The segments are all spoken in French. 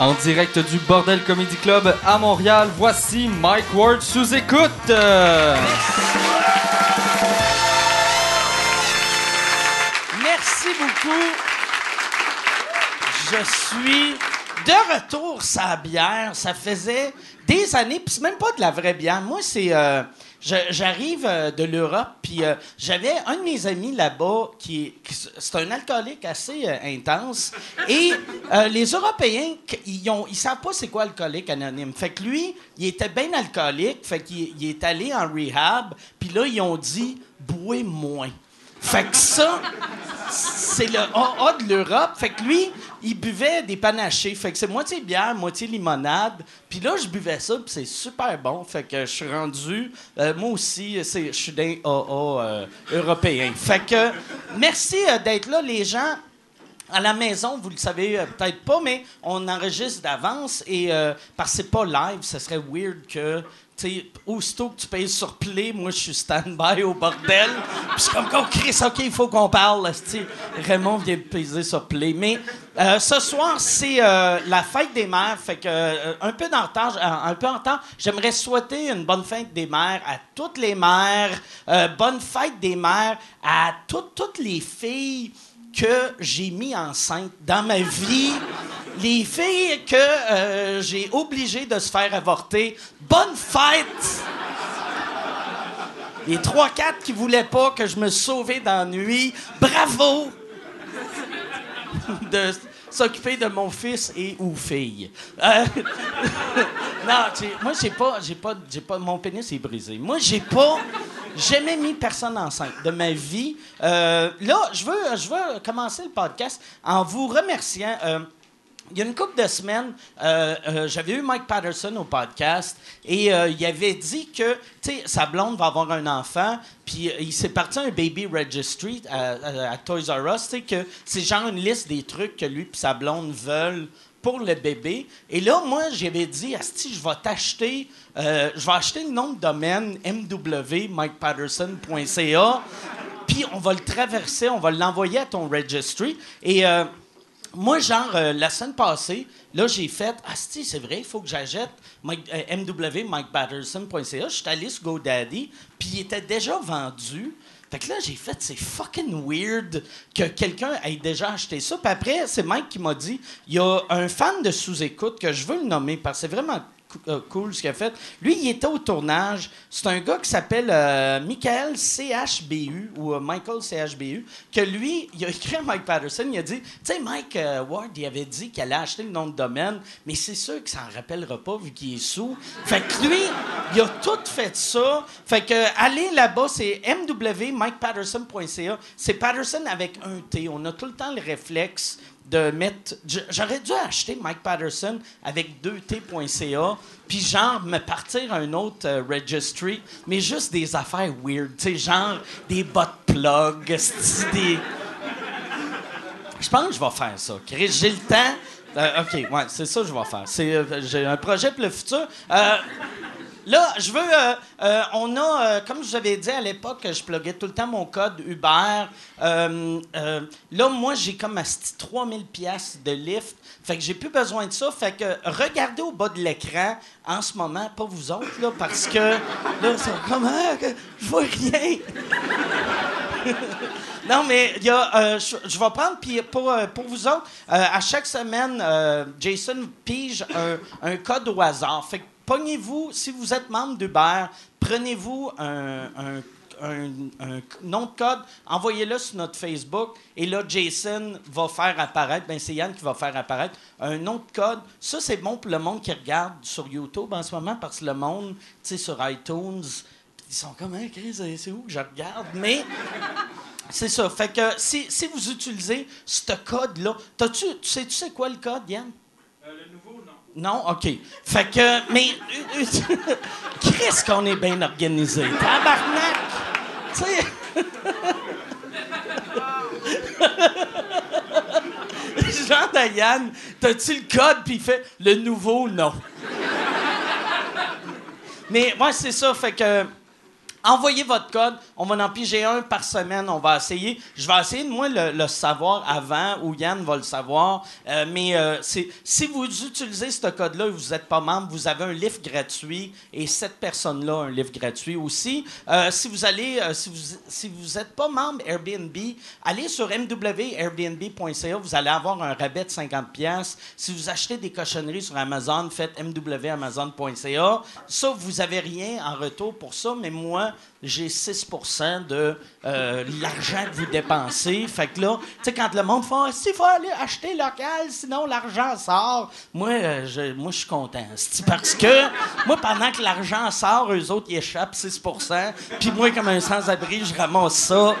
En direct du Bordel Comedy Club à Montréal, voici Mike Ward sous écoute. Merci beaucoup. Je suis de retour sa bière. Ça faisait des années, puis c'est même pas de la vraie bière. Moi, c'est. euh, J'arrive euh, de l'Europe, puis euh, j'avais un de mes amis là-bas qui, c'est un alcoolique assez euh, intense. Et les Européens, ils, ont, savent pas c'est quoi alcoolique anonyme. Fait que lui, il était bien alcoolique, fait qu'il il est allé en rehab, puis là, ils ont dit bois moins. Fait que ça, c'est le AA de l'Europe. Fait que lui, il buvait des panachés. Fait que c'est moitié bière, moitié limonade. Puis là, je buvais ça, puis c'est super bon. Fait que je suis rendu, euh, moi aussi, je suis d'un AA euh, européen. Fait que merci euh, d'être là, les gens. À la maison, vous le savez euh, peut-être pas, mais on enregistre d'avance et parce que c'est pas live, ce serait weird que, sais, aussitôt que tu payes sur play, moi je suis stand-by au bordel. Puis je suis comme, oh, Chris, ok, il faut qu'on parle. Raymond vient de peser sur play. Mais euh, ce soir, c'est euh, la fête des mères. Fait que, euh, un peu en retard, un peu en j'aimerais souhaiter une bonne fête des mères à toutes les mères. Bonne fête des mères à toutes les filles que j'ai mis enceinte dans ma vie, les filles que euh, j'ai obligées de se faire avorter. Bonne fête! Les trois quatre qui voulaient pas que je me sauvais d'ennui, bravo! s'occuper de mon fils et ou fille. Euh, non, moi j'ai pas, j'ai pas, j'ai pas, mon pénis est brisé. Moi j'ai pas, jamais mis personne enceinte de ma vie. Euh, là, je veux, je veux commencer le podcast en vous remerciant. Euh, il y a une couple de semaines, euh, euh, j'avais eu Mike Patterson au podcast et euh, il avait dit que sa blonde va avoir un enfant, puis il s'est parti à un baby registry à, Toys R Us, que c'est genre une liste des trucs que lui et sa blonde veulent pour le bébé. Et là, moi, j'avais dit, Asti, je vais t'acheter, je vais acheter le nom de domaine mwmikepatterson.ca, puis on va le traverser, on va l'envoyer à ton registry. Et moi, genre, euh, la semaine passée, là, j'ai fait Ah, si, c'est vrai, il faut que j'achète Mike- euh. Je suis allé sur GoDaddy, puis il était déjà vendu. Fait que là, j'ai fait C'est fucking weird que quelqu'un ait déjà acheté ça. Puis après, c'est Mike qui m'a dit Il y a un fan de sous-écoute que je veux le nommer parce que c'est vraiment cool ce qu'il a fait. Lui, il était au tournage. C'est un gars qui s'appelle euh, Michael CHBU ou euh, Michael CHBU, que lui, il a écrit à Mike Patterson, il a dit, tu sais, Mike euh, Ward, il avait dit qu'il allait acheter le nom de domaine, mais c'est sûr qu'il s'en rappellera pas vu qu'il est sous. Fait que lui, il a tout fait ça. Fait que allez là-bas, c'est mwmikepatterson.ca. C'est Patterson avec un T. On a tout le temps le réflexe de mettre. J'aurais dû acheter Mike Patterson avec 2T.ca, puis genre me partir à un autre euh, registry, mais juste des affaires weird, tu sais, genre des bot plugs, esti, des. Je pense que je vais faire ça. J'ai le temps. Euh, OK, ouais, c'est ça que je vais faire. Euh, j'ai un projet pour le futur. Là, je veux. euh, euh, on a, euh, comme je vous avais dit à l'époque, je pluguais tout le temps mon code Uber. Là, moi, j'ai comme asti 3000 pièces de lift. Fait que j'ai plus besoin de ça. Fait que regardez au bas de l'écran en ce moment, pas vous autres, là, parce que là, c'est comme. Ah, je vois rien. Non, mais il y a, je, vais prendre, puis pour, vous autres, à chaque semaine, Jason pige un, un code au hasard. Fait que pognez-vous, si vous êtes membre d'Uber, prenez-vous un, nom de code, envoyez-le sur notre Facebook, et là, Jason va faire apparaître, ben c'est Yann qui va faire apparaître un nom de code. Ça, c'est bon pour le monde qui regarde sur YouTube en ce moment, parce que le monde, tu sais, sur iTunes, ils sont comme, hein, c'est où que je regarde? Mais. C'est ça. Fait que si, si vous utilisez ce code-là, tu sais, tu sais quoi le code, Yann? nouveau, non? OK. Fait que, mais. Qu'est-ce qu'on est bien organisé? Tabarnak! Tu sais? Jean de Yann, t'as-tu le code? Puis il fait le nouveau, non. mais moi, c'est ça. Fait que. Envoyez votre code. On va en piger un par semaine. On va essayer. Je vais essayer de moi le, savoir avant ou Yann va le savoir. Euh, mais euh, si vous utilisez ce code-là et vous n'êtes pas membre, vous avez un livre gratuit et cette personne-là a un livre gratuit aussi. Euh, si vous allez, si vous si vous n'êtes pas membre Airbnb, allez sur mwairbnb.ca. Vous allez avoir un rabais de 50 pièces. Si vous achetez des cochonneries sur Amazon, faites mwamazon.ca. Ça, vous avez rien en retour pour ça, mais moi, j'ai 6% de euh, l'argent que vous dépensez. Fait que là, tu sais, quand le monde fait Ah, s'il faut aller acheter local, sinon l'argent sort. Moi, euh, je, moi, suis content. Parce que moi, pendant que l'argent sort, eux autres, ils échappent 6% Puis moi, comme un sans-abri, je ramasse ça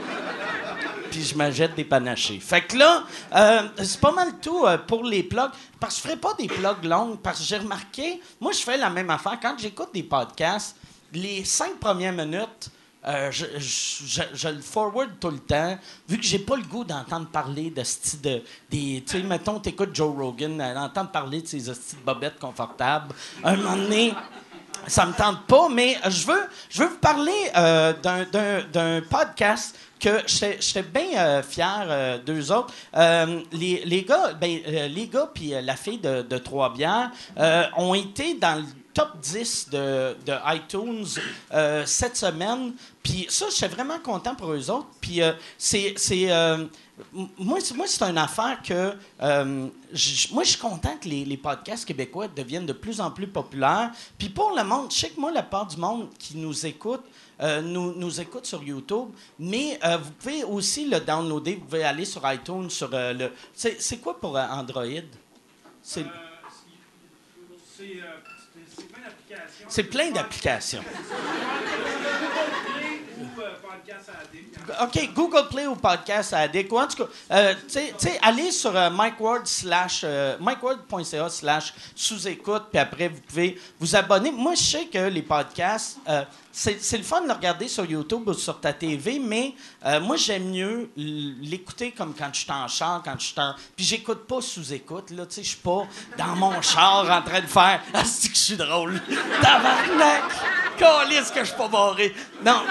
puis je jette des panachés. Fait que là, euh, c'est pas mal tout pour les plugs. Parce que je ferai pas des plugs longues, parce que j'ai remarqué, moi, je fais la même affaire. Quand j'écoute des podcasts, les cinq premières minutes, euh, je, le forward tout le temps, vu que j'ai pas le goût d'entendre parler de style de des tu sais mettons t'écoutes Joe Rogan, euh, d'entendre parler de ces hosties de bobettes confortables. Un moment donné, ça me tente pas, mais je veux, je veux vous parler euh, d'un- podcast que j'étais bien euh, fier euh, d'eux autres. Les, les gars, ben, les gars puis la fille de, de Trois-Bières ont été dans le top 10 de, de iTunes euh, cette semaine. Puis ça, je suis vraiment content pour eux autres. Puis euh, c'est... euh, moi, moi, c'est une affaire que. euh, moi, je suis content que les, les podcasts québécois deviennent de plus en plus populaires. Puis pour le monde, je sais que moi, la part du monde qui nous écoute, nous, nous écoute sur YouTube, mais vous pouvez aussi le downloader. Vous pouvez aller sur iTunes, sur euh, le. C'est quoi pour Android? C'est. C'est plein d'applications. OK, Google Play ou Podcast Addict. Ou en tout cas, euh, allez sur euh, MikeWard slash, euh, MikeWard.ca slash sous-écoute, puis après, vous pouvez vous abonner. Moi, je sais que les podcasts, euh, c'est c'est le fun de le regarder sur YouTube ou sur ta TV, mais euh, moi, j'aime mieux l'écouter comme quand je suis en char, quand je suis en... Puis j'écoute pas sous-écoute, là, tu sais, je suis pas dans mon char en train de faire « Ah, c'est que je suis drôle! Tabarnak! Calisse que je suis pas barré! » Non,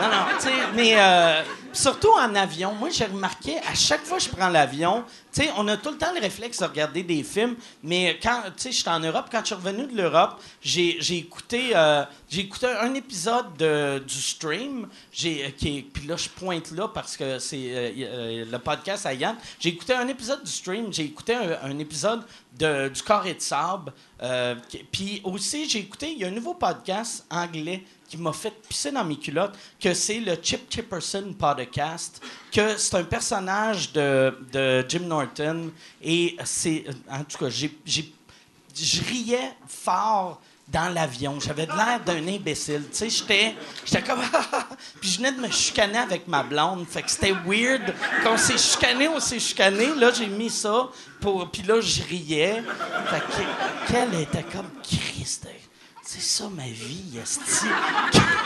non, non, mais euh, surtout en avion, moi, j'ai remarqué, à chaque fois que je prends l'avion, tu sais, on a tout le temps le réflexe de regarder des films, mais quand, tu sais, j'étais en Europe, quand je suis revenu de l'Europe, j'ai écouté, euh, j'ai écouté un épisode de, du stream, j'ai, euh, qui puis là, je pointe là parce que c'est euh, le podcast à Yann. J'ai écouté un épisode du stream, j'ai écouté un, épisode de, du Carré de sable, puis aussi, j'ai écouté, il y a un nouveau podcast anglais qui m'a fait pisser dans mes culottes, que c'est le Chip Chipperson podcast, que c'est un personnage de, de Jim Norton, et c'est, en tout cas, j'ai, je riais fort dans l'avion. J'avais l'air d'un imbécile. Tu sais, j'étais, j'étais comme... Puis je venais de me chicaner avec ma blonde. Fait que c'était weird. Quand on s'est chicané, on s'est chicané. Là, j'ai mis ça. Pour... Puis là, je riais. Fait que, qu'elle était comme Christ. C'est ça ma vie, esti.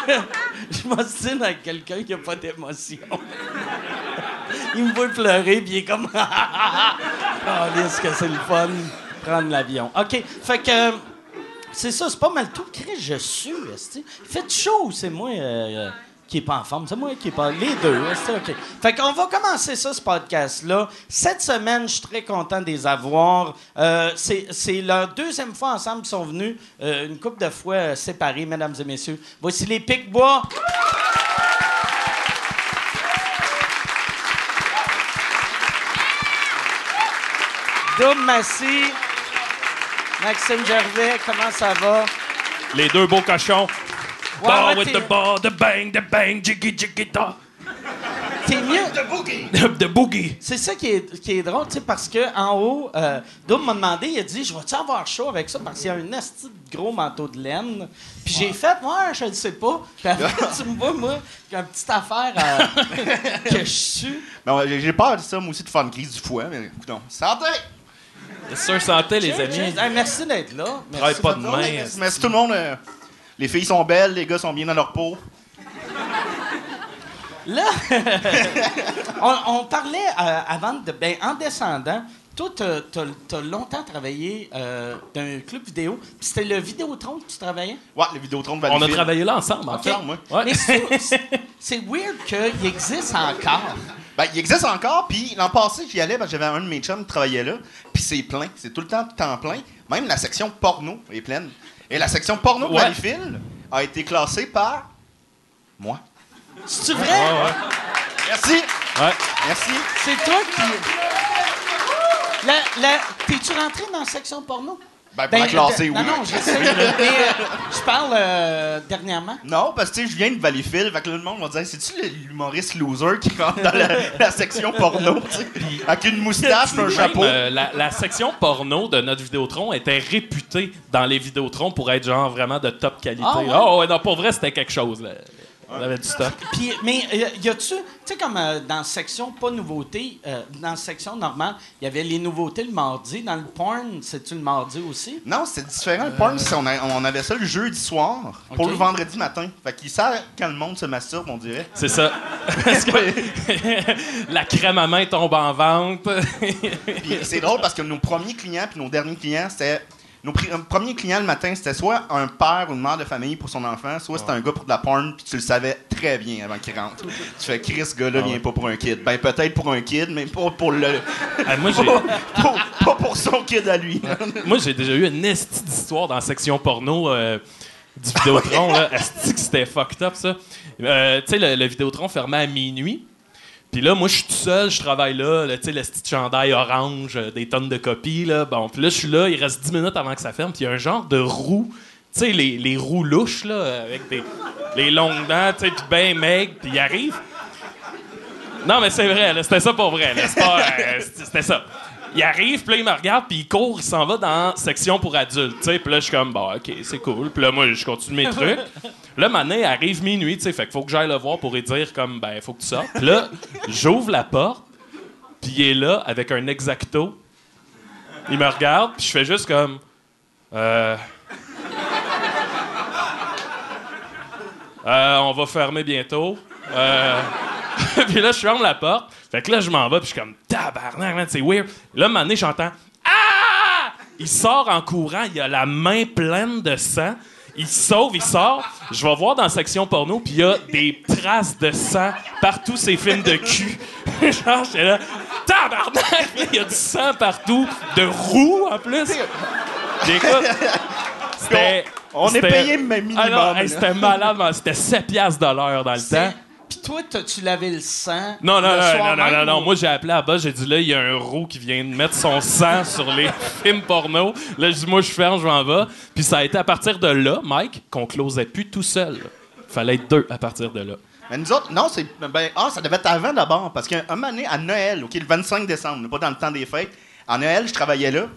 je m'ostine avec quelqu'un qui n'a pas d'émotion. il me voit pleurer, puis il est comme... Oh, est-ce que c'est le fun, prendre l'avion. OK, fait que... euh, c'est ça, c'est pas mal tout. Chris, je suis, esti. Faites chaud, c'est moi euh, euh, qui est pas en forme. C'est moi qui est pas... Les deux, esti, OK. Fait qu'on va commencer ça, ce podcast-là. Cette semaine, je suis très content de les avoir. Euh, c'est, c'est leur deuxième fois ensemble qu'ils sont venus, euh, une couple de fois euh, séparés, mesdames et messieurs. Voici les Pic-Bois. Dom Massy. Maxime Gervais, comment ça va? Les deux beaux cochons. Ouais, Ball ouais, with the ball, the bang, the bang, jiggy jiggy da. T'es mieux. The boogie. C'est ça qui est, qui est drôle, tu sais, parce que en haut, euh, Dom m'a demandé, il a dit, je vais-tu avoir chaud avec ça parce qu'il y a un asti de gros manteau de laine. Puis j'ai fait, ouais, je ne sais pas. Puis après, tu me vois, moi, une petite affaire euh, que je suis. Non, j'ai j'ai peur de ça, moi aussi, de faire une crise du foie, mais écoute, non. Santé! C'est sûr, santé, les amis. Hey, merci d'être là. Merci. Travaille pas de main. Merci tout le monde. euh, les filles sont belles, les gars sont bien dans leur peau. Là, on, on parlait euh, avant de. Ben, en descendant, toi, t'as, t'as longtemps travaillé euh, dans un club vidéo. Puis c'était le Vidéotron que tu travaillais? Ouais, les Vidéotron de On a travaillé là ensemble, en Ok. fait. Ensemble, ouais. Ouais. Mais c'est, weird qu'il existe encore. Ben, il existe encore, puis l'an passé, j'y allais parce que j'avais un de mes chums qui travaillait là, puis c'est plein. C'est tout le temps temps plein. Même la section porno est pleine. Et la section porno de Ouais. Valleyfield a été classée par moi. C'est-tu vrai? Merci. Ouais. Merci. C'est toi qui. La, la... T'es-tu rentré dans la section porno? Ben, pour la classer, oui. Non, non, je sais. mais euh, je parle euh, dernièrement. Non, parce que tu sais, je viens de Valleyfield, fait que là, le monde va dire c'est-tu l'humoriste loser qui rentre dans la, la section porno, tu sais, avec une moustache, un Même, chapeau? euh, la, la section porno de notre Vidéotron était réputée dans les Vidéotrons pour être genre vraiment de top qualité. Ah ouais? Oh, ouais, non, pour vrai, c'était quelque chose. Là. On avait du stock. Puis, mais euh, y a-tu, tu sais, comme euh, dans la section pas nouveauté, euh, dans la section normale, il y avait les nouveautés le mardi. Dans le porn, c'est-tu le mardi aussi? Non, c'est différent. Le porn, c'est- on, a- on avait ça le jeudi soir pour Ok. le vendredi matin. Fait qu'ils savent quand le monde se masturbe, on dirait. C'est ça. Parce que la crème à main tombe en vente. Puis c'est drôle parce que nos premiers clients puis nos derniers clients, c'était. Nos premiers clients le matin, c'était soit un père ou une mère de famille pour son enfant, soit c'était un gars pour de la porn, puis tu le savais très bien avant qu'il rentre. Tu fais, Chris, ce gars-là vient pas pour un kid. Ben, peut-être pour un kid, mais pas pour le. Ah, moi, pas, pas- pas pour son kid à lui. Moi, j'ai déjà eu une esti d'histoire dans la section porno euh, du Vidéotron. là. Esti que c'était fucked up, ça. Euh, tu sais, le, le Vidéotron fermait à minuit. Puis là, moi, je suis tout seul, je travaille là, là, tu sais, le petit chandail orange, euh, des tonnes de copies, là. Bon, puis là, je suis là, il reste 10 minutes avant que ça ferme, puis il y a un genre de roue, tu sais, les, les roues louches, là, avec des les longues dents, tu sais, puis ben maigre, puis il arrive. Non, mais c'est vrai, c'était ça pour vrai, là. C'est pas, euh, c'était c'était ça. Il arrive, puis là, il me regarde, puis il court, il s'en va dans section pour adultes, tu sais. Puis là, je suis comme, bon, OK, c'est cool. Puis là, moi, je continue mes trucs. Là, il arrive minuit, tu sais. Fait qu'il faut que j'aille le voir pour lui dire, comme, ben, faut que tu sortes. Là, j'ouvre la porte, puis il est là avec un exacto. Il me regarde, puis je fais juste comme, euh. Euh, on va fermer bientôt. Euh. puis là, je ferme la porte. Fait que là, je m'en vais, puis je suis comme, tabarnak, c'est weird. Là, donné, j'entends, ah! Il sort en courant, il a la main pleine de sang. Il se sauve, il sort. Je vais voir dans la section porno, puis il y a des traces de sang partout ces films de cul. Genre, j'étais là, tabarnak! Il y a du sang partout, de roux en plus. Puis écoute, c'était. On est payé même minimum. Ah non, là. hey, c'était malade, c'était 7 piastres de l'heure dans le temps. Puis toi, t'as-tu lavé le sang? Non, non, le non, soir non, non, non, Moi, j'ai appelé à bas, j'ai dit là, il y a un roux qui vient de mettre son sang sur les films porno. Là, je dis, moi, je ferme, je m'en vais. Puis ça a été à partir de là, Mike, qu'on closait plus tout seul. Fallait être deux à partir de là. Mais nous autres, non, c'est. Ben, ah, ça devait être avant d'abord. Parce qu'un moment donné, à Noël, OK, le 25 décembre, pas dans le temps des fêtes, à Noël, je travaillais là.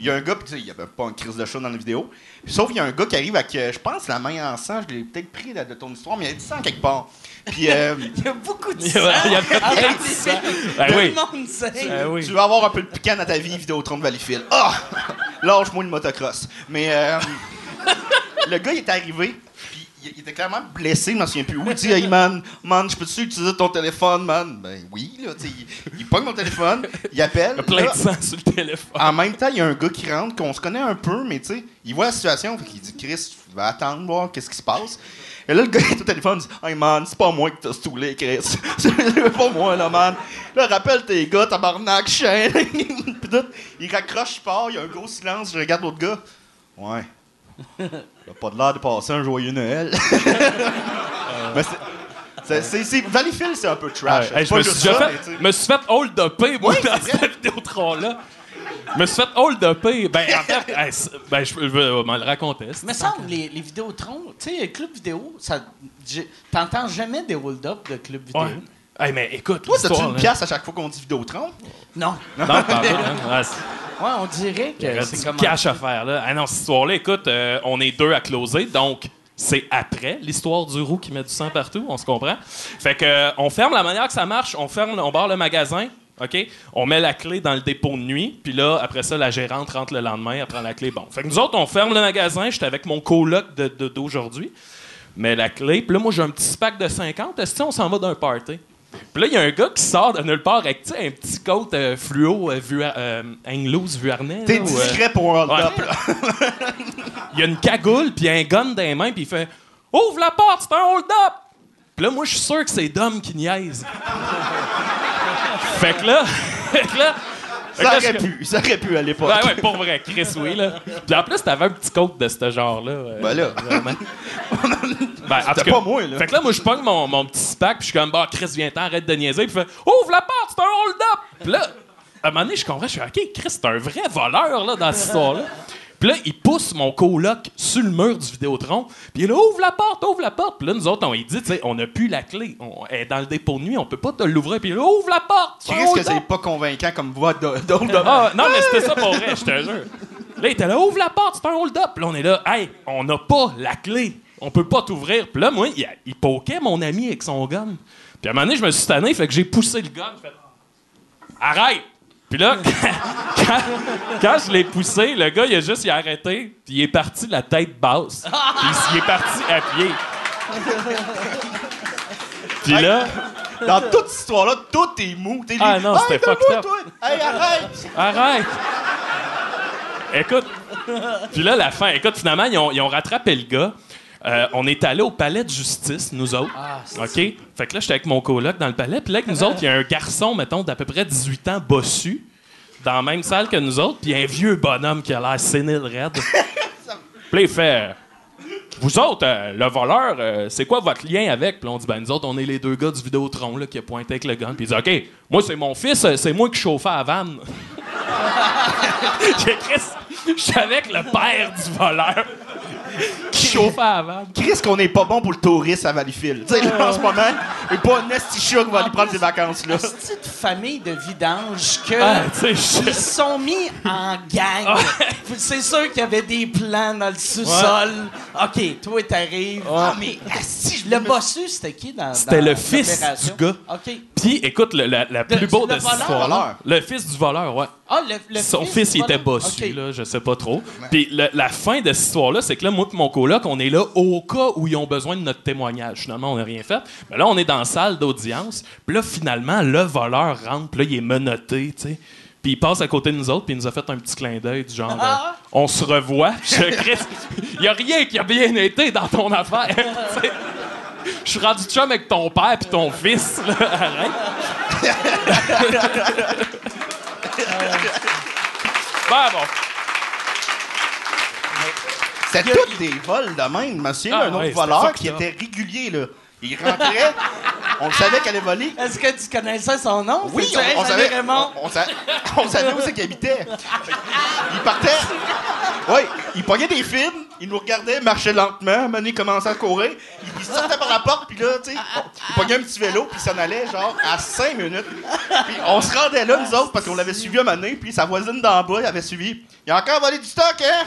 Il y a un gars, puis tu sais, il n'y avait pas une crise de chat dans la vidéo. Sauf qu'il y a un gars qui arrive avec, euh, je pense, la main en sang. Je l'ai peut-être pris de, de ton histoire, mais il y a du sang quelque part. Puis, euh, Il y a beaucoup de sang. il y a plein Ah, de oui, sang. Tout Ben oui. le monde sait. Ben oui. tu veux avoir un peu de piquant dans ta vie, Vidéotron de Valleyfield. Ah! Lâche-moi le motocross. Mais euh, le gars, il est arrivé, puis il il était clairement blessé, je me souviens plus où. Il dit, hey man, man, je peux-tu utiliser ton téléphone, man? Ben oui, là, tu sais, il, il pogne mon téléphone, il appelle. Il y a plein là, de sang sur le téléphone. en même temps, il y a un gars qui rentre, qu'on se connaît un peu, mais tu sais, il voit la situation, fait qu'il dit, Chris, tu vas attendre, voir qu'est-ce qui se passe. Et là, le gars est au téléphone, il dit, Hey man, c'est pas moi qui t'as stoulé, Chris. C'est pas moi, là, man. Là, rappelle tes gars, tabarnak, chien. Il raccroche, part, il y a un gros silence, je regarde l'autre gars. Ouais. Il a pas de l'air de passer un joyeux Noël. mais c'est. c'est- c'est- c'est- Valleyfield, c'est un peu trash. Je pas me suis fait, me suis fait hold upper, moi, Oui, dans cette Vidéotron-là. Je me suis fait hold upper. Ben, en fait, hey, ben, je, vais m'en le raconter. Mais ça, les, les Vidéotrons, tu sais, club vidéo, ça, t'entends jamais des hold-up de club vidéo. Ouais. Hey, mais écoute, Toi, t'as-tu l'histoire, une pièce à chaque fois qu'on dit Vidéotron? Non. Non, pas en tout, hein. Ouais, Ouais, on dirait Il y que a c'est du comme. cash à faire, là. Ah non, cette histoire-là, écoute, euh, on est deux à closer, donc c'est après l'histoire du roux qui met du sang partout, on se comprend. Fait que euh, on ferme la manière que ça marche, on ferme, on barre le magasin, OK? On met la clé dans le dépôt de nuit, puis là, après ça, la gérante rentre le lendemain, elle prend la clé, bon. Fait que nous autres, on ferme le magasin, j'étais avec mon coloc de- de- d'aujourd'hui, mais la clé, puis là, moi, j'ai un petit pack de 50, est-ce que on s'en va d'un party? Puis là, il y a un gars qui sort de nulle part avec un petit coat euh, fluo, euh, vu, euh. T'es ou, euh, discret pour un là. il y a une cagoule, puis un gun dans les mains, puis il fait Ouvre la porte, c'est un hold-up! Puis là, moi, je suis sûr que c'est Dom qui niaise. fait que là. fait que là. Ça aurait pu, ça aurait pu à l'époque. Ouais, ouais, pour vrai, Chris, oui, là. Puis en plus, t'avais un petit coat de ce genre-là. euh, Ben là. vraiment. Ben, en tout cas, pas moi, là. Fait que là, moi, je pogne mon, mon petit pack, puis je suis comme, bah, Chris, viens-t'en, arrête de niaiser. Puis fait, ouvre la porte, c'est un hold-up. Puis là, à un moment donné, je comprends, je suis, OK, Chris, c'est un vrai voleur, là, dans cette histoire-là. Puis là, il pousse mon coloc sur le mur du Vidéotron. Puis il est ouvre la porte, ouvre la porte. Puis là, nous autres, on lui dit, tu sais, on n'a plus la clé. On est dans le dépôt de nuit, on peut pas te l'ouvrir. Puis il ouvre la porte. Chris, que c'est pas convaincant comme voix de- d'hold-up. Ah, non, mais c'était ça pour vrai, je te jure. Là, il était là, ouvre la porte, c'est un hold-up. Là, on est là, hey, on n'a pas la clé. On peut pas t'ouvrir. Puis là, moi, il, il poquait mon ami avec son gun. Puis à un moment donné, je me suis tanné, fait que j'ai poussé le gun. Fait, arrête! Puis là, quand, quand je l'ai poussé, le gars, il a juste il a arrêté, puis il est parti la tête basse. Puis il est parti à pied. Puis là, Dans toute cette histoire-là, tout est mou. T'es Ah lui, non, c'était fucked up. toi. Hey, arrête! Arrête! Écoute, puis là, la fin, écoute, finalement, ils ont, ils ont rattrapé le gars. Euh, on est allé au palais de justice, nous autres. OK? Fait que là, j'étais avec mon coloc dans le palais. Puis là, avec nous autres, il y a un garçon, mettons, d'à peu près 18 ans, bossu, dans la même salle que nous autres. Puis un vieux bonhomme qui a l'air sénile raide. Puis là, il fait... Vous autres, euh, le voleur, euh, c'est quoi votre lien avec? Puis là, on dit, ben, nous autres, on est les deux gars du Vidéotron là, qui a pointé avec le gun. Puis il dit, OK, moi, c'est mon fils, c'est moi qui chauffais à la vanne. J'ai Chris, je savais que le père du voleur qui chauffait vanne. Chris, qu'on est pas bon pour le tourisme à Valleyfield? Tu sais, là, en ce moment, a pas un qui va aller prendre ses vacances, là. Petite famille de vidanges que. Ah, Ils sont mis en gang. C'est sûr qu'il y avait des plans dans le sous-sol. OK, toi, t'arrives. Ah, mais asti, je- le bossu, c'était qui dans C'était le fils du gars. OK. Puis, écoute, le, la, la plus beau le de cette voleur? histoire Voleur. le fils du voleur, ouais. Ah, le, le Son fils, fils, il était bossu, OK. là, je sais pas trop. Puis la fin de cette histoire-là, c'est que là, moi et mon coloc, on est là au cas où ils ont besoin de notre témoignage. Finalement, on n'a rien fait. Mais là, on est dans la salle d'audience. Puis là, finalement, le voleur rentre, puis là, il est menotté, tu sais. Puis il passe à côté de nous autres, puis il nous a fait un petit clin d'œil du genre Ah. euh, on se revoit. Je il y a rien qui a bien été dans ton affaire. Je suis rendu chum avec ton père puis ton fils. Là. Arrête. Ben bon. C'était tous des vols de même, monsieur. Ah un autre voleur qui était régulier, là. Il rentrait, on le savait qu'elle allait voler. Est-ce que tu connaissais son nom? Oui, on, savait, Raymond? on, on sa- on savait où c'est qu'il habitait. Il partait. Oui, il pognait des films, il nous regardait, marchait lentement, il commençait à courir. Il, sortait par la porte, puis là, tu sais, il pognait un petit vélo, puis il s'en allait, genre, à cinq minutes. Puis on se rendait là, nous autres, parce qu'on l'avait suivi un moment donné, puis sa voisine d'en bas, elle avait suivi. Il a encore volé du stock, hein?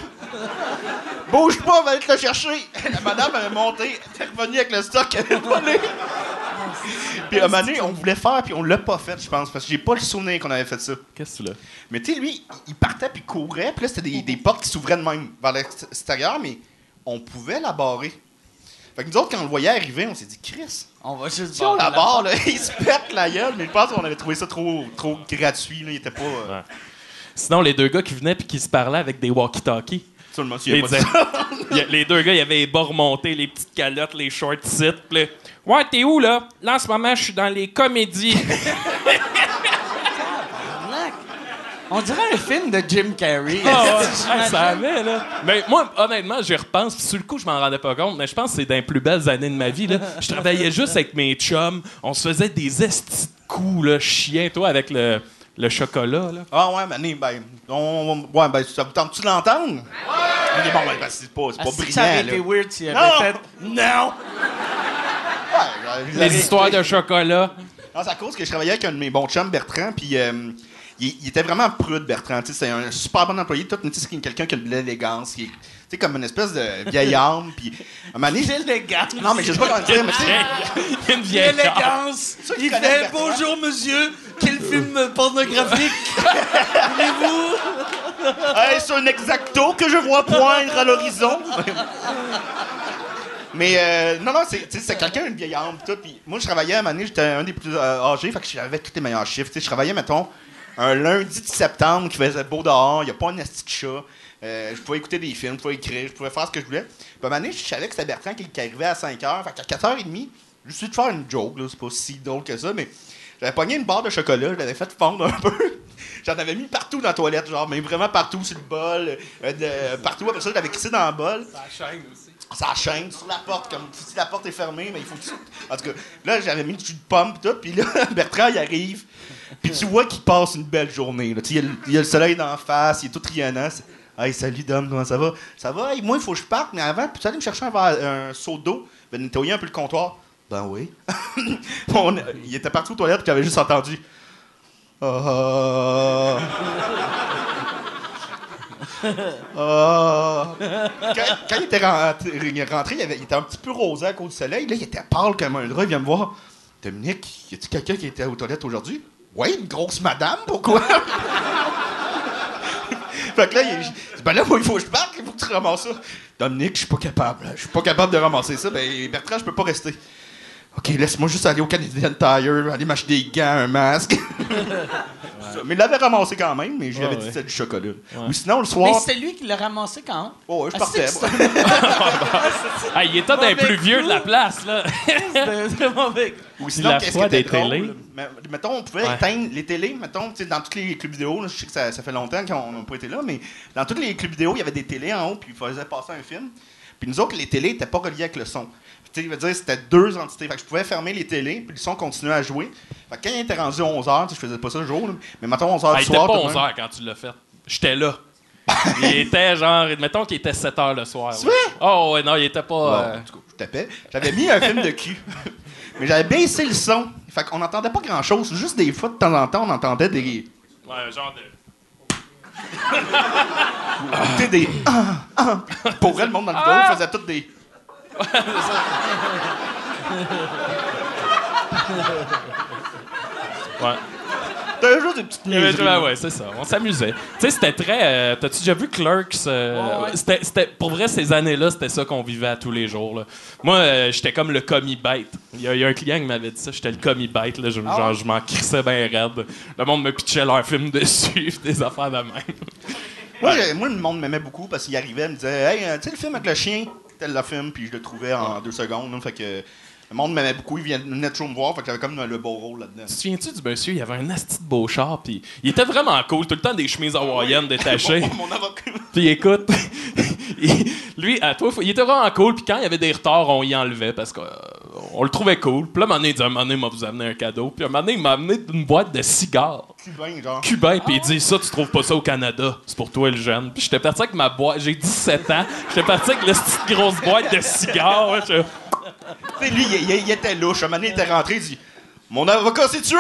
Bouge pas, on va aller te le chercher. La madame avait monté, elle est revenue avec le stock qu'elle avait volé. Puis à un moment donné, on voulait faire, puis on l'a pas fait, je pense, parce que j'ai pas le souvenir qu'on avait fait ça. Qu'est-ce que tu l'as? Mais tu sais, lui, il partait puis courait, puis là, c'était des, des portes qui s'ouvraient de même vers l'extérieur, mais on pouvait la barrer. Fait que nous autres, quand on le voyait arriver, on s'est dit, Chris, On va juste si on la barrer barre, là, il se pète la gueule, mais je pense qu'on avait trouvé ça trop, trop gratuit, là, il était pas. euh, Ouais. Sinon, les deux gars qui venaient puis qui se parlaient avec des walkie-talkies. A pas ça. A- les deux gars, il y avait les bas remontés, les petites calottes, les short sit. Puis là, ouais, t'es où là? Là, en ce moment, je suis dans les comédies. On dirait un film de Jim Carrey. Ah ouais, ça avait, là. Mais moi, honnêtement, j'y repense. Puis sur le coup, je m'en rendais pas compte. Mais je pense que c'est dans les plus belles années de ma vie. Là. Je travaillais juste avec mes chums. On se faisait des estis de coups, là, chiens, toi, avec le, le chocolat. Là. Ah ouais, Mané, ben, on, ouais, ben, ça vous tente-tu de l'entendre? Ouais. bon, ben, ben, c'est pas, c'est Ah, pas si brillant, ça aurait là. été weird s'il avait Non. fait Non! Ouais, ben, Les histoires de chocolat. Non, c'est à cause que je travaillais avec un de mes bons chums, Bertrand, puis euh, il, il était vraiment prude, Bertrand. C'est un super bon employé, tout, mais tu sais, c'est quelqu'un qui a de l'élégance, qui est tu sais, comme une espèce de vieille âme, puis à un moment donné- L'élégance. Non, mais je sais pas comment dire, mais tu sais, Une vieille qui Il fait. Bonjour, monsieur. Quel film pornographique voulez-vous Est-ce un exacto que je vois poindre à l'horizon? Mais euh, non, non, c'est, quelqu'un, une vieille âme, tout. Puis moi, je travaillais à un moment j'étais un des plus euh, âgés, fait que j'avais tous les meilleurs chiffres. Tu sais, je travaillais, mettons, un lundi de septembre qui faisait beau dehors, il n'y a pas un esti de chat. Euh, je pouvais écouter des films, je pouvais écrire, je pouvais faire ce que je voulais. Puis à un moment donné, je savais que c'était Bertrand qui, arrivait à 5 h. Fait qu'à 4h30, je suis de faire une joke, c'est pas si drôle que ça, mais j'avais pogné une barre de chocolat, je l'avais fait fondre un peu. J'en avais mis partout dans la toilette, genre, mais vraiment partout sur le bol, euh, partout. Après ça, je l'avais crissé dans le bol. Ça chaîne aussi. Ça chaîne sur la porte, comme si la porte est fermée, mais il faut que tu... En tout cas, là, j'avais mis du jus pomme tout, puis là, Bertrand, il arrive, puis tu vois qu'il passe une belle journée. là. Il y, a le- il y a le soleil d'en face, il est tout rayonnant. c'est- Hey, salut Dom, comment ça va? Ça va? Hey, moi, il faut que je parte, mais avant, peux-tu aller me chercher un, verre- un seau d'eau? Ben, nettoyer un peu le comptoir. Ben oui. Il était parti aux toilettes, puis il avait juste entendu. Ah. Ah. Quand, il était rentré, il était un petit peu rosé à cause du soleil. Là, il était pâle comme un drap. Il vient me voir. Dominique, y a-tu quelqu'un qui était aux toilettes aujourd'hui? Oui, une grosse madame, pourquoi? fait que là, il, dis, ben là, moi, il faut que je parte, il faut que tu ramasses ça. Dominique, je suis pas capable. Je suis pas capable de ramasser ça. Ben, Bertrand, je peux pas rester. OK, laisse-moi juste aller au Canadian Tire, aller m'acheter des gants, un masque. Mais il l'avait ramassé quand même, mais j'avais Ouais, dit c'était du chocolat. Ou sinon, le soir. Mais c'était lui qui l'a ramassé quand même. Oh, ouais, je Ah, partais. c'est. Ah, il était un Mauvais plus vieux de la place, là. C'était mauvais. Ou sinon, La qu'est-ce foi qui était des drôle? télés. Mais- Mettons, on pouvait Ouais. éteindre les télés, mettons, tu sais, dans tous les clubs vidéo, là, je sais que ça, ça fait longtemps qu'on n'a pas été là, mais dans tous les clubs vidéo, il y avait des télés en haut, puis il faisait passer un film. Puis nous autres, les télés n'étaient pas reliées avec le son. Tu veut dire, c'était deux entités. Fait que je pouvais fermer les télés, puis le son continuait à jouer. Fait que quand il était rendu 11h, je faisais pas ça le jour, là, mais mettons 11h Ah, du il était soir. pas tout le 11 monde- h quand tu l'as fait. J'étais là. il était genre, mettons qu'il était 7 h le soir. C'est ouais. vrai? Oh, ouais, non, il était pas. Bon, euh, cas, je tapais. J'avais mis un film de cul. Mais j'avais baissé le son. Fait qu'on n'entendait pas grand chose. Juste des fois, de temps en temps, on entendait des. Ouais, genre de. Sais, des. Ah, ah. Pour vrai, le monde dans le vidéo faisait tout des. Ouais. T'avais juste des petites niaiseries. ouais, ouais, c'est ça. On s'amusait. Tu sais, c'était très. euh, T'as-tu déjà vu Clerks? euh, Ouais, ouais. C'était, c'était- pour vrai, ces années-là, c'était ça qu'on vivait à tous les jours. là. Moi, euh, j'étais comme le commis bête. Il y, y a un client qui m'avait dit ça. J'étais le commis bête. Là, Je- Ah genre, je m'en crissais bien raide. Le monde me pitchait leur film dessus, des affaires de même. Moi, moi, le monde m'aimait beaucoup parce qu'il arrivait, il me disait Hey, tu sais, le film avec le chien, tel le film, puis je le trouvais en deux secondes. là. fait que le monde m'aimait beaucoup. Il venait trop me voir, fait que j'avais comme le beau rôle là-dedans. Tu te souviens-tu du monsieur? Il avait un asti de beau char, puis il était vraiment cool. Tout le temps des chemises hawaïennes détachées. Mon, mon avocat. Puis écoute, lui, à toi, il était vraiment cool. Puis quand il y avait des retards, on y enlevait parce qu'on le trouvait cool. Puis là, un moment donné, il dit, un moment donné, il m'a vous amené un cadeau. Puis un moment donné, il m'a amené une boîte de cigares Cubain, genre. cubains. Puis il dit, ça, tu trouves pas ça au Canada. C'est pour toi, le jeune. Puis j'étais parti avec ma boîte. J'ai 17 ans. J'étais parti avec la petite grosse boîte de cigares. ouais, je- Tu sais, lui, il, il- il était louche. Un moment donné, il était rentré, il dit Mon avocat s'est tué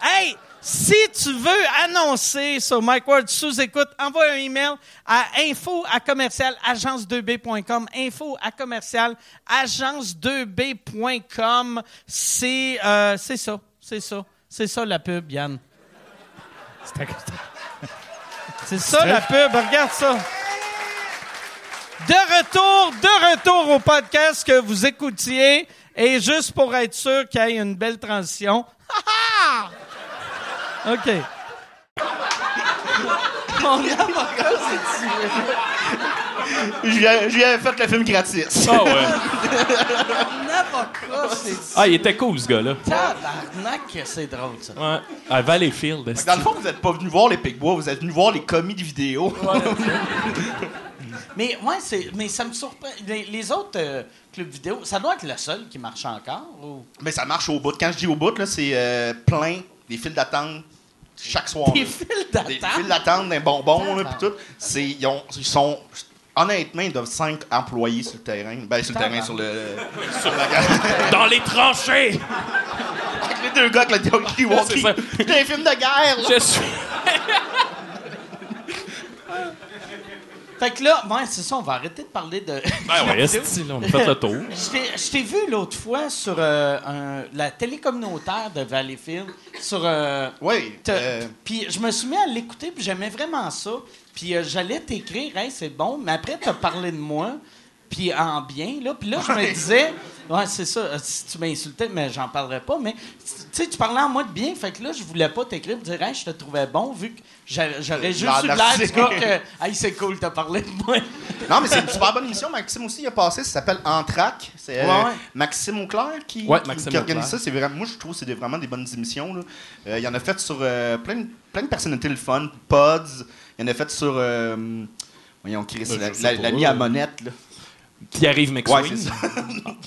Hey, si tu veux annoncer sur Mike Ward sous écoute, envoie un email à info à commercial agence2b.com. Info à commercial agence2b.com. C'est euh, c'est ça, c'est ça, c'est ça la pub, Yann. C'est ça la pub, regarde ça. De retour, de retour au podcast que vous écoutiez. Et juste pour être sûr qu'il y ait une belle transition. OK. Mon avocat, c'est tué. Je lui ai- je lui avais fait le film gratis. Ah ouais. C'est. Ah, il était cool, ce gars-là. Tabarnak, que c'est drôle, ça. Ouais. À Valleyfield. Dans le fond, vous n'êtes pas venu voir les Pigbois, vous êtes venu voir les commis de vidéo. Mais, ouais, c'est, mais ça me surprend. Les, les autres euh, clubs vidéo, ça doit être le seul qui marche encore? Ou... Mais ça marche au bout. Quand je dis au bout, là, c'est euh, plein, des files d'attente chaque soir. Des là. files Des d'attente? files d'attente, des bonbons, là, pis tout. C'est, ils, ont- ils sont. Honnêtement, ils doivent 5 employés sur le terrain. Ben, sur le terrain, sur le. sur la. Dans les tranchées! Avec les deux gars avec le C'est walkie. C'est un film de guerre, là. Je suis. Fait que là, ouais, c'est ça, on va arrêter de parler de. Ben ouais, là, on fait le tour. Je t'ai- Je t'ai vu l'autre fois sur euh, un- la télé communautaire de Valleyfield. Sur. euh, Oui. Euh, Puis je me suis mis à l'écouter, puis j'aimais vraiment ça. Puis euh, j'allais t'écrire, hey, c'est bon, mais après, t'as parlé de moi, puis en bien, là. Puis là, je me disais, ouais, c'est ça, euh, si tu m'insultais, mais j'en parlerai pas, mais tu sais, tu parlais en moi de bien, fait que là, je voulais pas t'écrire pour dire, hey, je te trouvais bon, vu que j'a- j'aurais juste eu l'air du gars que, hey, c'est cool, t'as parlé de moi. Non, mais c'est une super bonne émission. Maxime aussi, il a passé. Ça s'appelle Entrac. C'est euh, Ouais, ouais. Maxime Auclair qui, Ouais, qui- Maxime qui organise Auclair. ça. C'est vraiment, moi, je trouve que c'est vraiment des bonnes émissions. là. Euh, il y en a fait sur euh, plein, de- plein de personnalités le fun. Pods. Il y en a fait sur. euh, voyons, Chris, Ben, l'ami à Monette. Là. Pierre-Yves McSween. ça.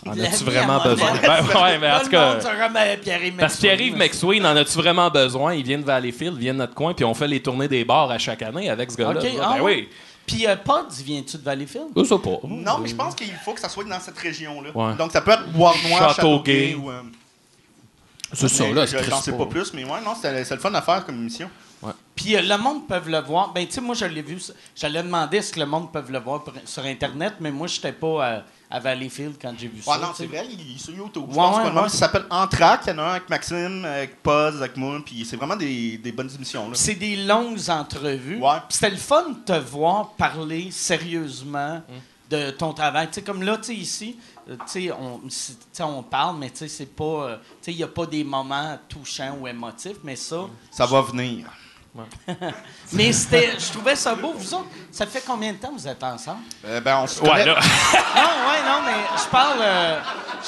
en as-tu vraiment besoin? Ben, ouais, mais en tout cas. Parce que Pierre-Yves McSween, en as-tu vraiment besoin? Il vient de Valleyfield, il vient de notre coin, puis on fait les tournées des bars à chaque année avec ce gars-là. OK, Ben ah, oui. Puis euh, Pods, viens-tu de Valleyfield? Je sais pas. Non, mais je pense qu'il faut que ça soit dans cette région-là. Ouais. Donc, ça peut être Bois-Noir, ou. euh, C'est ça, là. J'en sais pas plus, mais ouais, non, c'est c'est le fun à faire comme émission. Puis euh, le monde peut le voir. Ben, tu sais, moi, je l'ai vu. J'allais demander est-ce que le monde peut le voir pour- sur Internet, mais moi, j'étais pas à, à Valleyfield quand j'ai vu ça. Ouais, non, tu sais. c'est vrai, il est sur YouTube. Je Ouais, pense ouais, que le nom, ouais. Ça s'appelle Entrac. Il y en a un avec Maxime, avec Puz, avec moi, puis c'est vraiment des, des bonnes émissions. Là. C'est des longues entrevues. Ouais. Puis c'était le fun de te voir parler sérieusement de ton travail. Tu sais, comme là, tu sais, ici, euh, tu sais, on, c'est- tu sais, on parle, mais tu sais, c'est pas... euh, tu sais, il n'y a pas des moments touchants ou émotifs, mais ça... Ça va venir. Mais c'était... Je trouvais ça beau. Vous autres, ça fait combien de temps que vous êtes ensemble? Euh, ben, on se Ouais, connaît. là. Non, ouais, non, mais je parle... euh,